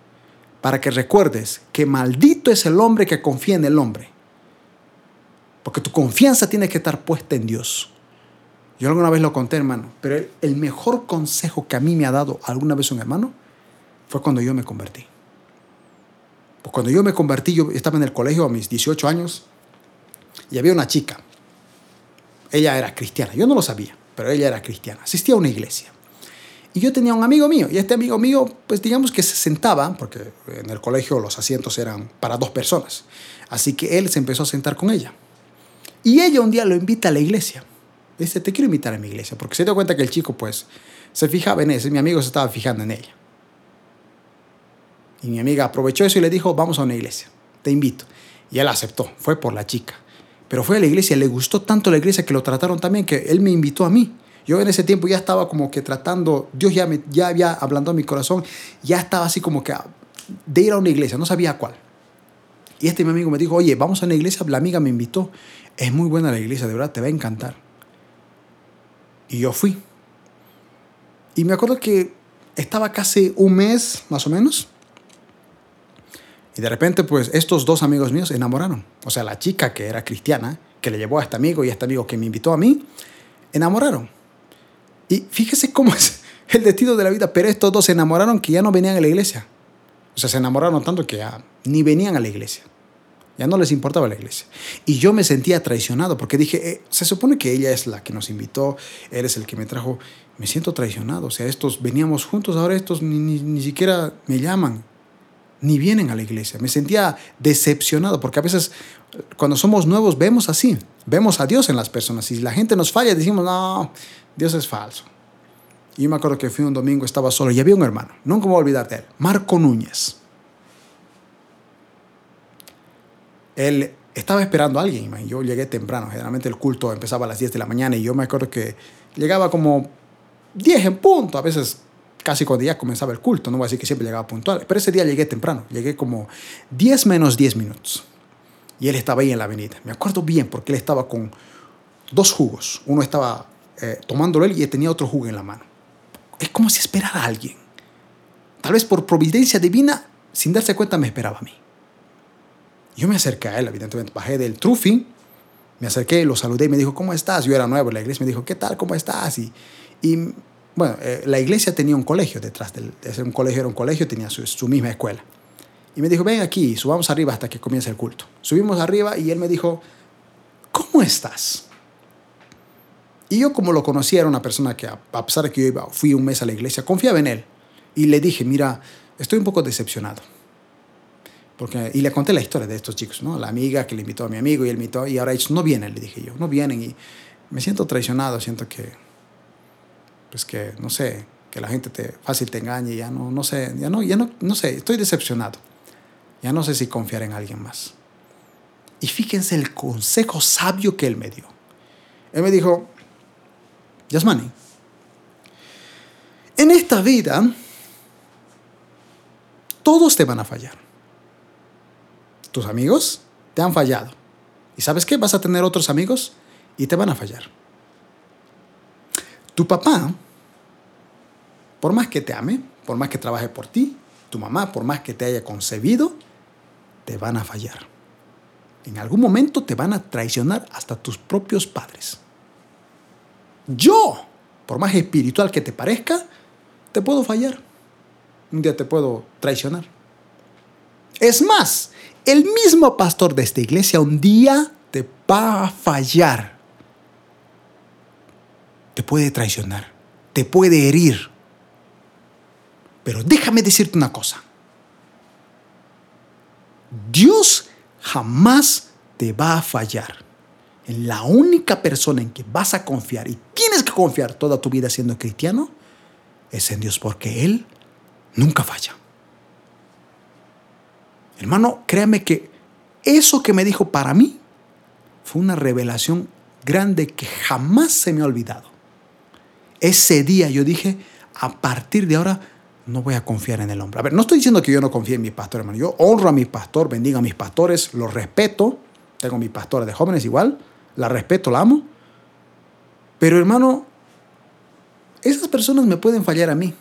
para que recuerdes que maldito es el hombre que confía en el hombre. Porque tu confianza tiene que estar puesta en Dios. Yo alguna vez lo conté, hermano, pero el mejor consejo que a mí me ha dado alguna vez un hermano fue cuando yo me convertí. Pues cuando yo me convertí, yo estaba en el colegio a mis 18 años y había una chica. Ella era cristiana, yo no lo sabía, pero ella era cristiana, asistía a una iglesia. Y yo tenía un amigo mío, y este amigo mío, pues digamos que se sentaba, porque en el colegio los asientos eran para dos personas. Así que él se empezó a sentar con ella. Y ella un día lo invita a la iglesia. Dice, te quiero invitar a mi iglesia, porque se dio cuenta que el chico, pues, se fijaba en ese, mi amigo se estaba fijando en ella. Y mi amiga aprovechó eso y le dijo, vamos a una iglesia, te invito. Y él aceptó, fue por la chica. Pero fue a la iglesia, le gustó tanto la iglesia que lo trataron también, que él me invitó a mí. Yo en ese tiempo ya estaba como que tratando, Dios ya, me, ya había hablando a mi corazón, ya estaba así como que de ir a una iglesia, no sabía cuál. Y este mi amigo me dijo, oye, vamos a una iglesia, la amiga me invitó, es muy buena la iglesia, de verdad, te va a encantar. Y yo fui. Y me acuerdo que estaba casi un mes, más o menos, y de repente, pues, estos dos amigos míos enamoraron. O sea, la chica que era cristiana, que le llevó a este amigo y a este amigo que me invitó a mí, enamoraron. Y fíjese cómo es el destino de la vida, pero estos dos se enamoraron que ya no venían a la iglesia. O sea, se enamoraron tanto que ya ni venían a la iglesia. Ya no les importaba la iglesia. Y yo me sentía traicionado porque dije, eh, se supone que ella es la que nos invitó, él es el que me trajo. Me siento traicionado. O sea, estos veníamos juntos, ahora estos ni, ni, ni siquiera me llaman ni vienen a la iglesia. Me sentía decepcionado porque a veces cuando somos nuevos vemos así, vemos a Dios en las personas y si la gente nos falla decimos, no, Dios es falso. Yo me acuerdo que fui un domingo, estaba solo y había un hermano, nunca me voy a olvidar de él, Marco Núñez. Él estaba esperando a alguien, yo llegué temprano, generalmente el culto empezaba a las 10 de la mañana y yo me acuerdo que llegaba como 10 en punto, a veces casi cuando ya comenzaba el culto, no voy a decir que siempre llegaba puntual, pero ese día llegué temprano, llegué como 10 menos 10 minutos. Y él estaba ahí en la avenida. Me acuerdo bien porque él estaba con dos jugos. Uno estaba eh, tomándolo él y tenía otro jugo en la mano. Es como si esperara a alguien. Tal vez por providencia divina, sin darse cuenta, me esperaba a mí. Yo me acerqué a él, evidentemente. Bajé del trufing, me acerqué, lo saludé y me dijo, ¿cómo estás? Yo era nuevo en la iglesia. Me dijo, ¿qué tal? ¿Cómo estás? Y, y bueno, eh, la iglesia tenía un colegio detrás del, de ser un colegio era un colegio, tenía su, su, misma escuela. Y me dijo, ven aquí, subamos arriba hasta que comience el culto. Subimos arriba y él me dijo, ¿cómo estás? Y yo como lo conocía, era una persona que a pesar de que yo iba, fui un mes a la iglesia, confiaba en él. Y le dije, mira, estoy un poco decepcionado. Porque, y le conté la historia de estos chicos, ¿no? La amiga que le invitó a mi amigo y él invitó, y ahora ellos no vienen, le dije yo, no vienen y me siento traicionado, siento que pues que, no sé, que la gente te, fácil te engañe, ya no, no sé, ya no, ya no, no sé, estoy decepcionado. Ya no sé si confiar en alguien más. Y fíjense el consejo sabio que él me dio. Él me dijo, Yasmani, en esta vida todos te van a fallar. Tus amigos te han fallado. ¿Y sabes qué? Vas a tener otros amigos y te van a fallar. Tu papá, por más que te ame, por más que trabaje por ti, tu mamá, por más que te haya concebido, te van a fallar. En algún momento te van a traicionar hasta tus propios padres. Yo, por más espiritual que te parezca, te puedo fallar. Un día te puedo traicionar. Es más, el mismo pastor de esta iglesia un día te va a fallar te puede traicionar, te puede herir. Pero déjame decirte una cosa. Dios jamás te va a fallar. En la única persona en que vas a confiar y tienes que confiar toda tu vida siendo cristiano es en Dios porque Él nunca falla. Hermano, créame que eso que me dijo para mí fue una revelación grande que jamás se me ha olvidado. Ese día yo dije, a partir de ahora no voy a confiar en el hombre. A ver, no estoy diciendo que yo no confíe en mi pastor, hermano. Yo honro a mi pastor, bendigo a mis pastores, los respeto. Tengo mi pastora de jóvenes igual, la respeto, la amo. Pero hermano, esas personas me pueden fallar a mí.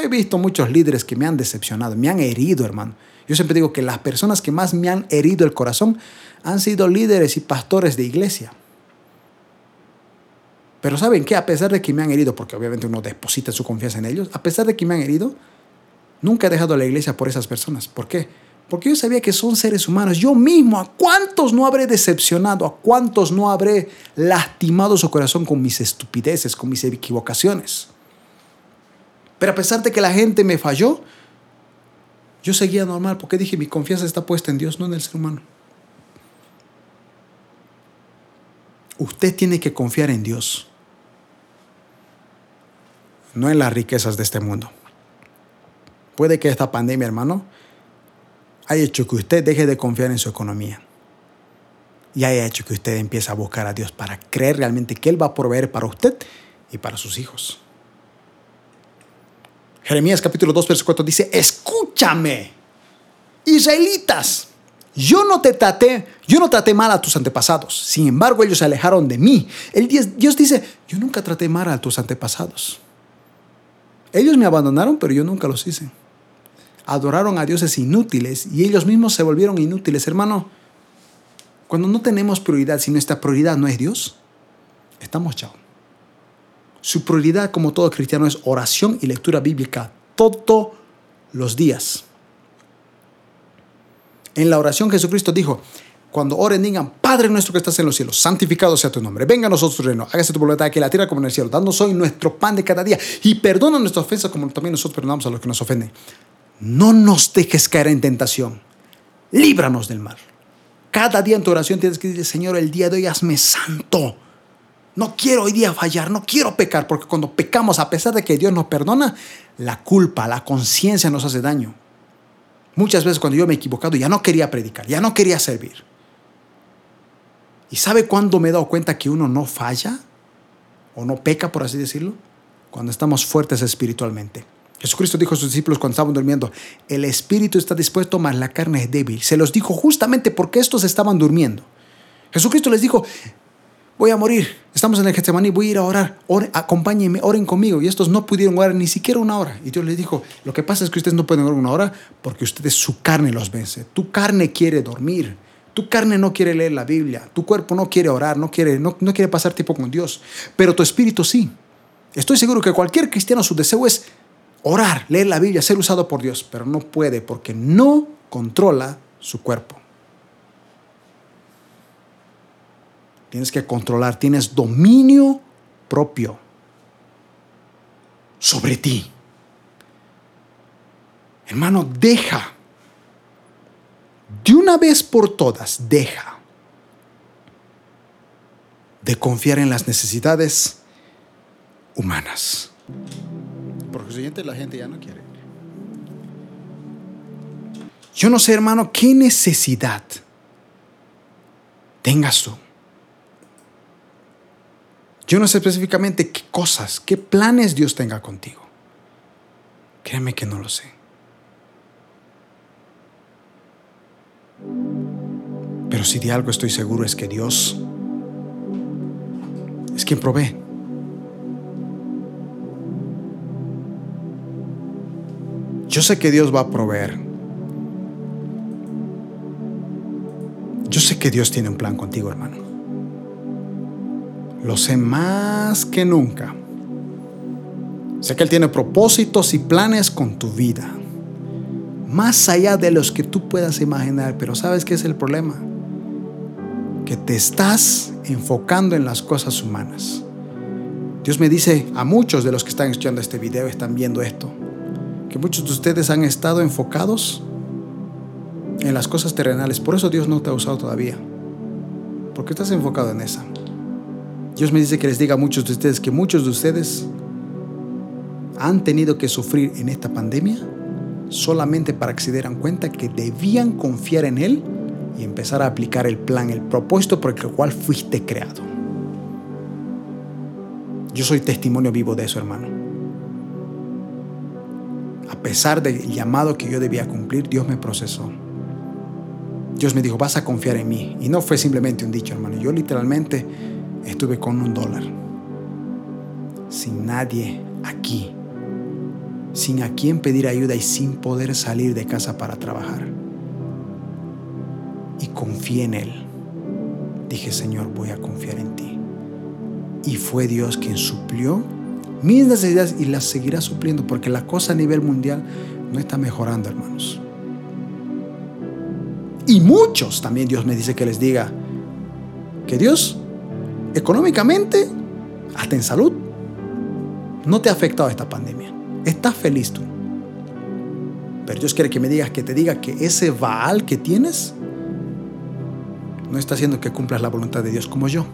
He visto muchos líderes que me han decepcionado, me han herido, hermano. Yo siempre digo que las personas que más me han herido el corazón han sido líderes y pastores de iglesia. Pero ¿saben qué? A pesar de que me han herido, porque obviamente uno deposita su confianza en ellos, a pesar de que me han herido, nunca he dejado la iglesia por esas personas. ¿Por qué? Porque yo sabía que son seres humanos. Yo mismo, ¿a cuántos no habré decepcionado? ¿A cuántos no habré lastimado su corazón con mis estupideces, con mis equivocaciones? Pero a pesar de que la gente me falló, yo seguía normal porque dije, mi confianza está puesta en Dios, no en el ser humano. Usted tiene que confiar en Dios, no en las riquezas de este mundo. Puede que esta pandemia, hermano, haya hecho que usted deje de confiar en su economía y haya hecho que usted empiece a buscar a Dios para creer realmente que Él va a proveer para usted y para sus hijos. Jeremías capítulo 2, verso 4 dice, escúchame, israelitas, yo no te traté, yo no traté mal a tus antepasados, sin embargo ellos se alejaron de mí. El Dios dice, yo nunca traté mal a tus antepasados. Ellos me abandonaron, pero yo nunca los hice. Adoraron a dioses inútiles y ellos mismos se volvieron inútiles, hermano. Cuando no tenemos prioridad, si nuestra prioridad no es Dios, estamos chao. Su prioridad, como todo cristiano, es oración y lectura bíblica todos los días. En la oración Jesucristo dijo, cuando oren digan, Padre nuestro que estás en los cielos, santificado sea tu nombre, venga a nosotros tu reino, hágase tu voluntad aquí en la tierra como en el cielo, danos hoy nuestro pan de cada día y perdona nuestras ofensas como también nosotros perdonamos a los que nos ofenden. No nos dejes caer en tentación, líbranos del mal. Cada día en tu oración tienes que decir, Señor, el día de hoy hazme santo no quiero hoy día fallar, no quiero pecar, porque cuando pecamos, a pesar de que Dios nos perdona, la culpa, la conciencia nos hace daño. Muchas veces cuando yo me he equivocado ya no quería predicar, ya no quería servir. ¿Y sabe cuándo me he dado cuenta que uno no falla o no peca, por así decirlo? Cuando estamos fuertes espiritualmente. Jesucristo dijo a sus discípulos cuando estaban durmiendo, el espíritu está dispuesto, mas la carne es débil. Se los dijo justamente porque estos estaban durmiendo. Jesucristo les dijo, voy a morir, estamos en el Getsemaní, voy a ir a orar, acompáñenme, oren conmigo. Y estos no pudieron orar ni siquiera una hora. Y Dios les dijo, lo que pasa es que ustedes no pueden orar una hora porque ustedes su carne los vence. Tu carne quiere dormir. Tu carne no quiere leer la Biblia. Tu cuerpo no quiere orar, no quiere, no, no quiere pasar tiempo con Dios. Pero tu espíritu sí. Estoy seguro que cualquier cristiano su deseo es orar, leer la Biblia, ser usado por Dios. Pero no puede porque no controla su cuerpo. Tienes que controlar, tienes dominio propio sobre ti. Hermano, deja. De una vez por todas, deja de confiar en las necesidades humanas. La gente ya no quiere. Yo no sé, hermano, qué necesidad tengas tú yo no sé específicamente qué cosas, qué planes Dios tenga contigo. Créeme que no lo sé. Pero si de algo estoy seguro es que Dios es quien provee. Yo sé que Dios va a proveer. Yo sé que Dios tiene un plan contigo, hermano. Lo sé más que nunca. Sé que Él tiene propósitos y planes con tu vida. Más allá de los que tú puedas imaginar. Pero ¿sabes qué es el problema? Que te estás enfocando en las cosas humanas. Dios me dice a muchos de los que están escuchando este video, están viendo esto, que muchos de ustedes han estado enfocados en las cosas terrenales. Por eso Dios no te ha usado todavía. Porque estás enfocado en esa. Dios me dice que les diga a muchos de ustedes que muchos de ustedes han tenido que sufrir en esta pandemia solamente para que se dieran cuenta que debían confiar en Él y empezar a aplicar el plan, el propósito por el cual fuiste creado. Yo soy testimonio vivo de eso, hermano. A pesar del llamado que yo debía cumplir, Dios me procesó. Dios me dijo, vas a confiar en mí. Y no fue simplemente un dicho, hermano. Yo literalmente estuve con un dólar, sin nadie aquí, sin a quien pedir ayuda y sin poder salir de casa para trabajar. Y confié en Él. Dije, Señor, voy a confiar en ti. Y fue Dios quien suplió mis necesidades y las seguirá supliendo porque la cosa a nivel mundial no está mejorando, hermanos. Y muchos también Dios me dice que les diga que Dios económicamente, hasta en salud, no te ha afectado esta pandemia. Estás feliz tú. Pero Dios quiere que me digas, que te diga que ese Baal que tienes no está haciendo que cumplas la voluntad de Dios como yo.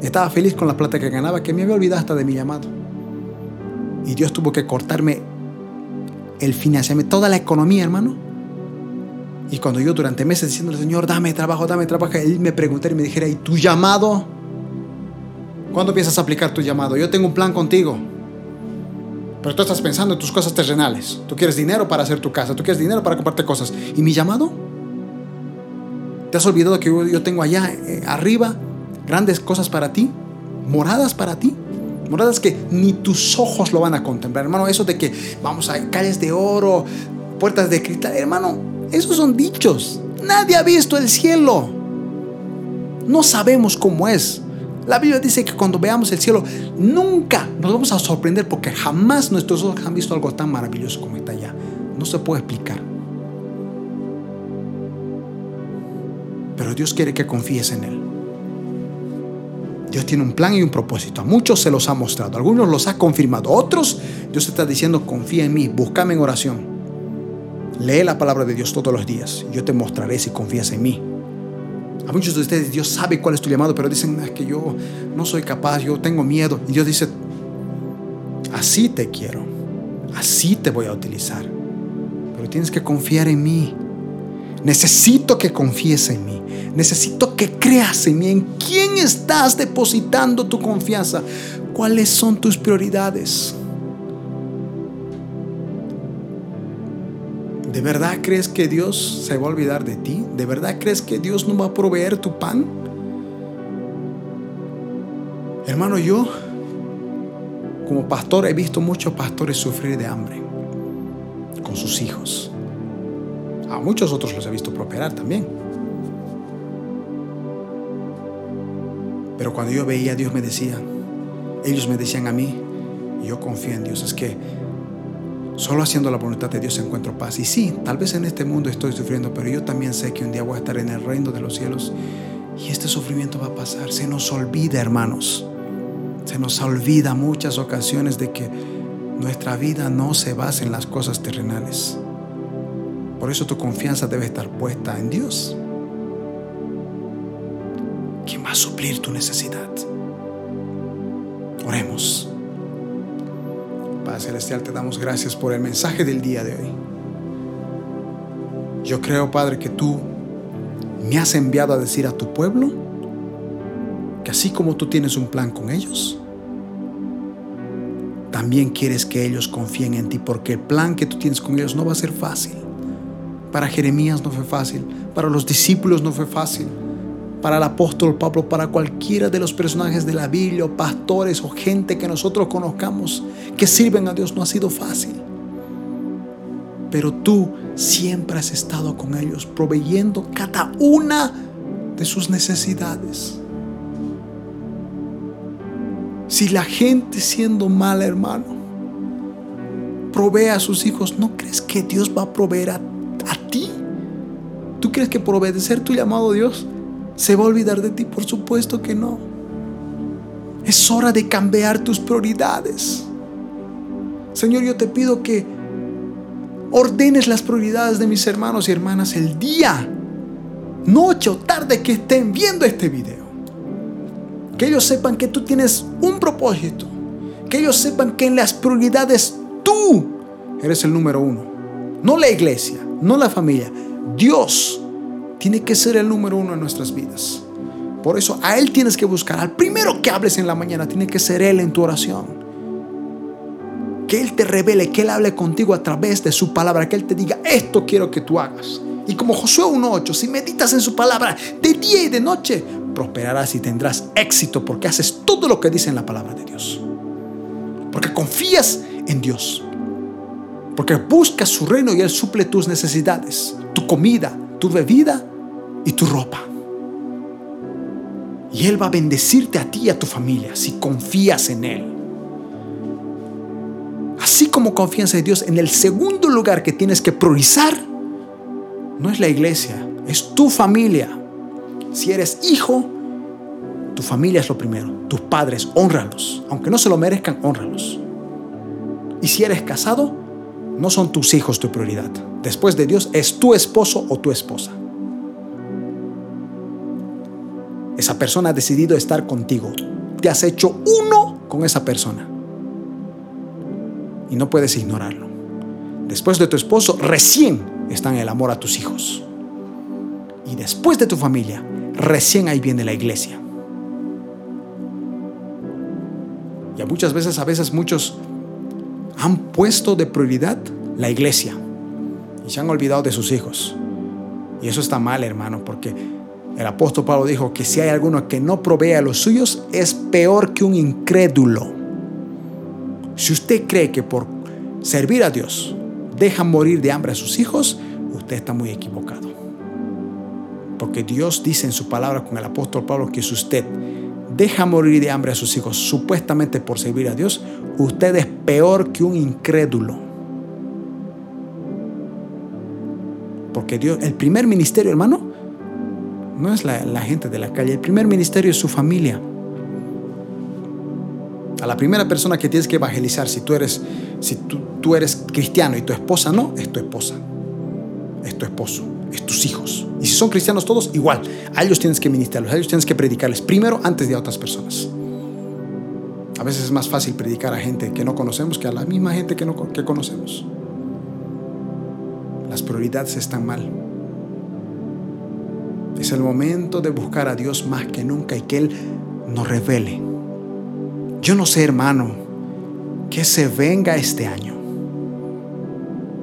Estaba feliz con la plata que ganaba, que me había olvidado hasta de mi llamado. Y Dios tuvo que cortarme el financiamiento, toda la economía, hermano. Y cuando yo durante meses diciéndole, Señor, dame trabajo, dame trabajo, Él me preguntara y me dijera, ¿y tu llamado? ¿Cuándo piensas aplicar tu llamado? Yo tengo un plan contigo. Pero tú estás pensando en tus cosas terrenales. Tú quieres dinero para hacer tu casa, tú quieres dinero para comprarte cosas. ¿Y mi llamado? ¿Te has olvidado que yo tengo allá eh, arriba grandes cosas para ti? Moradas para ti. Moradas que ni tus ojos lo van a contemplar. Hermano, eso de que vamos a calles de oro, puertas de cristal. Hermano, esos son dichos. Nadie ha visto el cielo. No sabemos cómo es. La Biblia dice que cuando veamos el cielo, nunca nos vamos a sorprender porque jamás nuestros ojos han visto algo tan maravilloso como está allá. No se puede explicar. Pero Dios quiere que confíes en Él. Dios tiene un plan y un propósito. A muchos se los ha mostrado, algunos los ha confirmado, otros Dios está diciendo, confía en mí, búscame en oración. Lee la palabra de Dios todos los días. Yo te mostraré si confías en mí. A muchos de ustedes Dios sabe cuál es tu llamado, pero dicen es que yo no soy capaz, yo tengo miedo. Y Dios dice, así te quiero, así te voy a utilizar. Pero tienes que confiar en mí. Necesito que confíes en mí. Necesito que creas en mí. ¿En quién estás depositando tu confianza? ¿Cuáles son tus prioridades? ¿De verdad crees que Dios se va a olvidar de ti? ¿De verdad crees que Dios no va a proveer tu pan? Hermano, yo como pastor he visto muchos pastores sufrir de hambre con sus hijos. A muchos otros los he visto prosperar también. Pero cuando yo veía Dios me decía, ellos me decían a mí, yo confío en Dios, es que Solo haciendo la voluntad de Dios encuentro paz. Y sí, tal vez en este mundo estoy sufriendo, pero yo también sé que un día voy a estar en el reino de los cielos y este sufrimiento va a pasar. Se nos olvida, hermanos. Se nos olvida muchas ocasiones de que nuestra vida no se basa en las cosas terrenales. Por eso tu confianza debe estar puesta en Dios. ¿Quién va a suplir tu necesidad? Oremos. Padre Celestial, te damos gracias por el mensaje del día de hoy. Yo creo, Padre, que tú me has enviado a decir a tu pueblo que así como tú tienes un plan con ellos, también quieres que ellos confíen en ti, porque el plan que tú tienes con ellos no va a ser fácil. Para Jeremías no fue fácil, para los discípulos no fue fácil, para el apóstol Pablo, para cualquiera de los personajes de la Biblia, o pastores o gente que nosotros conozcamos que sirven a Dios, no ha sido fácil. Pero tú siempre has estado con ellos, proveyendo cada una de sus necesidades. Si la gente siendo mala, hermano, provee a sus hijos, ¿no crees que Dios va a proveer a, a ti? ¿Tú crees que por obedecer tu llamado a Dios, ¿Se va a olvidar de ti? Por supuesto que no. Es hora de cambiar tus prioridades. Señor, yo te pido que ordenes las prioridades de mis hermanos y hermanas el día, noche o tarde que estén viendo este video. Que ellos sepan que tú tienes un propósito. Que ellos sepan que en las prioridades tú eres el número uno. No la iglesia, no la familia. Dios tiene que ser el número uno en nuestras vidas. Por eso a Él tienes que buscar. Al primero que hables en la mañana tiene que ser Él en tu oración. Que Él te revele, que Él hable contigo a través de su palabra, que Él te diga, esto quiero que tú hagas. Y como Josué 1.8, si meditas en su palabra de día y de noche, prosperarás y tendrás éxito porque haces todo lo que dice en la palabra de Dios. Porque confías en Dios. Porque buscas su reino y Él suple tus necesidades, tu comida, tu bebida y tu ropa. Y Él va a bendecirte a ti y a tu familia si confías en Él. Así como confías en Dios, en el segundo lugar que tienes que priorizar no es la iglesia, es tu familia. Si eres hijo, tu familia es lo primero. Tus padres, honralos. Aunque no se lo merezcan, honralos. Y si eres casado, no son tus hijos tu prioridad. Después de Dios es tu esposo o tu esposa. Esa persona ha decidido estar contigo. Te has hecho uno con esa persona. Y no puedes ignorarlo. Después de tu esposo, recién está en el amor a tus hijos. Y después de tu familia, recién ahí viene la iglesia. Y muchas veces, a veces muchos han puesto de prioridad la iglesia y se han olvidado de sus hijos. Y eso está mal, hermano, porque el apóstol Pablo dijo que si hay alguno que no provee a los suyos, es peor que un incrédulo. Si usted cree que por servir a Dios deja morir de hambre a sus hijos, usted está muy equivocado. Porque Dios dice en su palabra con el apóstol Pablo que si usted deja morir de hambre a sus hijos supuestamente por servir a Dios, usted es peor que un incrédulo. Porque Dios, el primer ministerio, hermano, no es la, gente de la calle. El primer ministerio es su familia. A la primera persona que tienes que evangelizar, si tú eres, si tú, tú eres cristiano y tu esposa no, es tu esposa, es tu esposo, es tus hijos. Y si son cristianos todos, igual. A ellos tienes que ministrarlos, a ellos tienes que predicarles primero antes de a otras personas. A veces es más fácil predicar a gente que no conocemos que a la misma gente que, no, que conocemos. Las prioridades están mal. Es el momento de buscar a Dios más que nunca y que Él nos revele. Yo no sé, hermano, que se venga este año.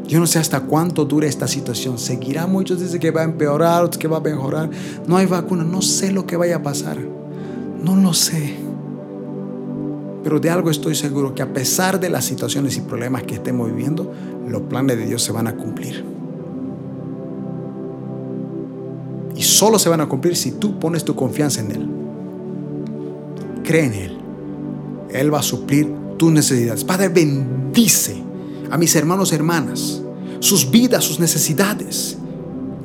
Yo no sé hasta cuánto dure esta situación. Seguirá, muchos dicen que va a empeorar, otros que va a mejorar. No hay vacuna, no sé lo que vaya a pasar. No lo sé. Pero de algo estoy seguro, que a pesar de las situaciones y problemas que estemos viviendo, los planes de Dios se van a cumplir. Y solo se van a cumplir si tú pones tu confianza en Él. Cree en Él. Él va a suplir tus necesidades. Padre, bendice a mis hermanos y hermanas, sus vidas, sus necesidades.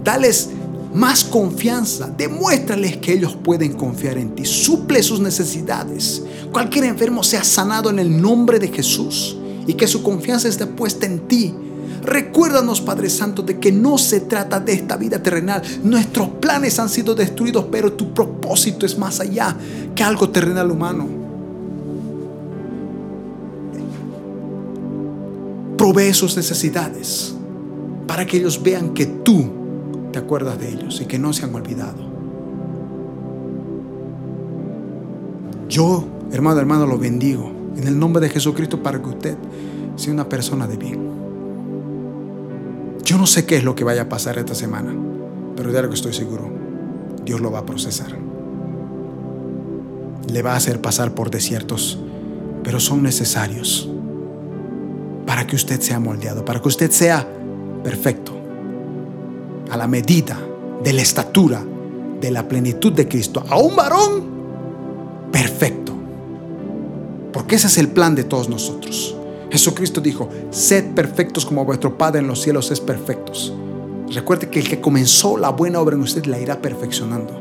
Dales más confianza. Demuéstrales que ellos pueden confiar en ti. Suple sus necesidades. Cualquier enfermo sea sanado en el nombre de Jesús y que su confianza esté puesta en ti Recuérdanos, Padre Santo, de que no se trata de esta vida terrenal. Nuestros planes han sido destruidos, pero tu propósito es más allá que algo terrenal humano. Provee sus necesidades para que ellos vean que tú te acuerdas de ellos y que no se han olvidado. Yo, hermano, hermano, lo bendigo en el nombre de Jesucristo para que usted sea una persona de bien. Yo no sé qué es lo que vaya a pasar esta semana, pero de algo estoy seguro. Dios lo va a procesar. Le va a hacer pasar por desiertos, pero son necesarios para que usted sea moldeado, para que usted sea perfecto, a la medida de la estatura, de la plenitud de Cristo, a un varón perfecto. Porque ese es el plan de todos nosotros. Jesucristo dijo, sed perfectos como vuestro Padre en los cielos es perfectos. Recuerde que el que comenzó la buena obra en usted la irá perfeccionando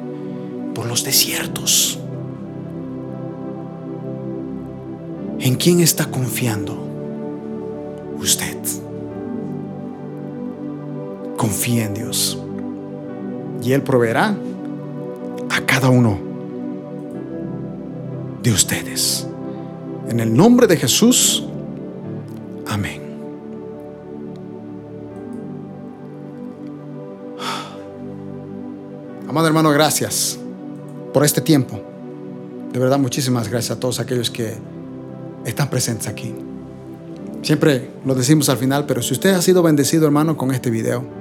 por los desiertos. ¿En quién está confiando usted? Confía en Dios y Él proveerá a cada uno de ustedes. En el nombre de Jesús. Amén. Amado hermano, gracias por este tiempo. De verdad, muchísimas gracias a todos aquellos que están presentes aquí. Siempre lo decimos al final, pero si usted ha sido bendecido, hermano, con este video,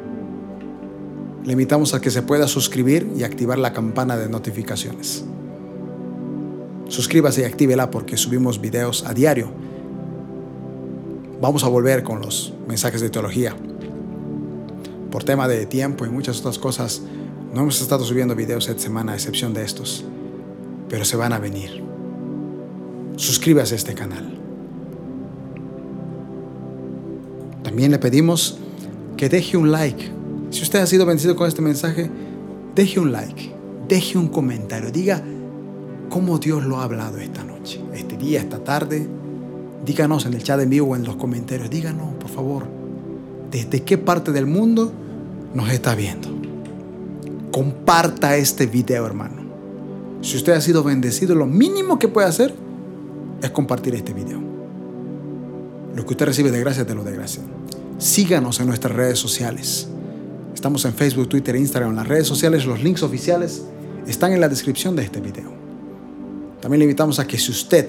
le invitamos a que se pueda suscribir y activar la campana de notificaciones. Suscríbase y actívela porque subimos videos a diario Vamos a volver con los mensajes de teología. Por tema de tiempo y muchas otras cosas, no hemos estado subiendo videos esta semana a excepción de estos. pero se van a venir. Suscríbase a este canal. También le pedimos que deje un like. Si usted ha sido vencido con este mensaje, deje un like, deje un comentario, diga cómo Dios lo ha hablado esta noche, este día, esta tarde. Díganos en el chat en vivo o en los comentarios, díganos, por favor, desde qué parte del mundo nos está viendo. Comparta este video, hermano. Si usted ha sido bendecido, lo mínimo que puede hacer es compartir este video. Lo que usted recibe de gracia, te lo de gracia. Síganos en nuestras redes sociales. Estamos en Facebook, Twitter, Instagram, en las redes sociales. Los links oficiales están en la descripción de este video. También le invitamos a que si usted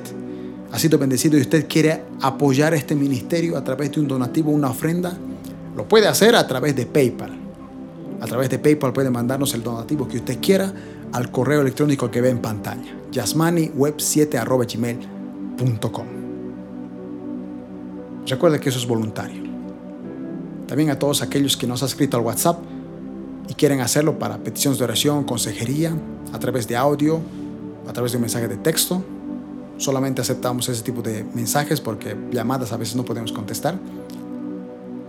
ha sido bendecido y usted quiere apoyar este ministerio a través de un donativo, una ofrenda, lo puede hacer a través de PayPal. A través de PayPal puede mandarnos el donativo que usted quiera al correo electrónico que ve en pantalla, yasmaniweb7.gmail.com. Recuerde que eso es voluntario. También a todos aquellos que nos han escrito al WhatsApp y quieren hacerlo para peticiones de oración, consejería, a través de audio, a través de un mensaje de texto. Solamente aceptamos ese tipo de mensajes porque llamadas a veces no podemos contestar.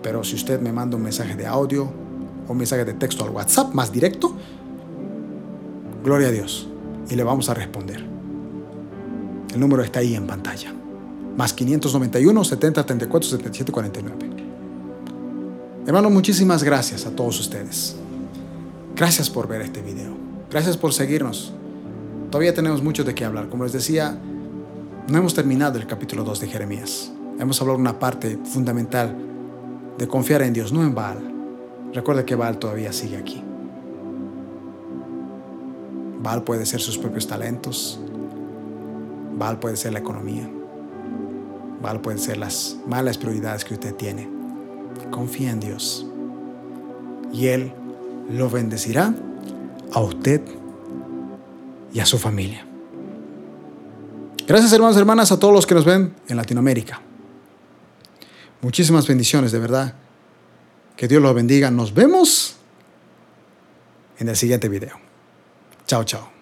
Pero si usted me manda un mensaje de audio o un mensaje de texto al WhatsApp más directo, gloria a Dios y le vamos a responder. El número está ahí en pantalla. Más 591 70 34 77 49. Hermanos, muchísimas gracias a todos ustedes. Gracias por ver este video. Gracias por seguirnos. Todavía tenemos mucho de qué hablar. Como les decía, no hemos terminado el capítulo 2 de Jeremías. Hemos hablado una parte fundamental de confiar en Dios, no en Baal. Recuerda que Baal todavía sigue aquí. Baal puede ser sus propios talentos. Baal puede ser la economía. Baal puede ser las malas prioridades que usted tiene. Confía en Dios. Y Él lo bendecirá a usted y a su familia. Gracias hermanos y hermanas a todos los que nos ven en Latinoamérica. Muchísimas bendiciones, de verdad. Que Dios los bendiga. Nos vemos en el siguiente video. Chao, chao.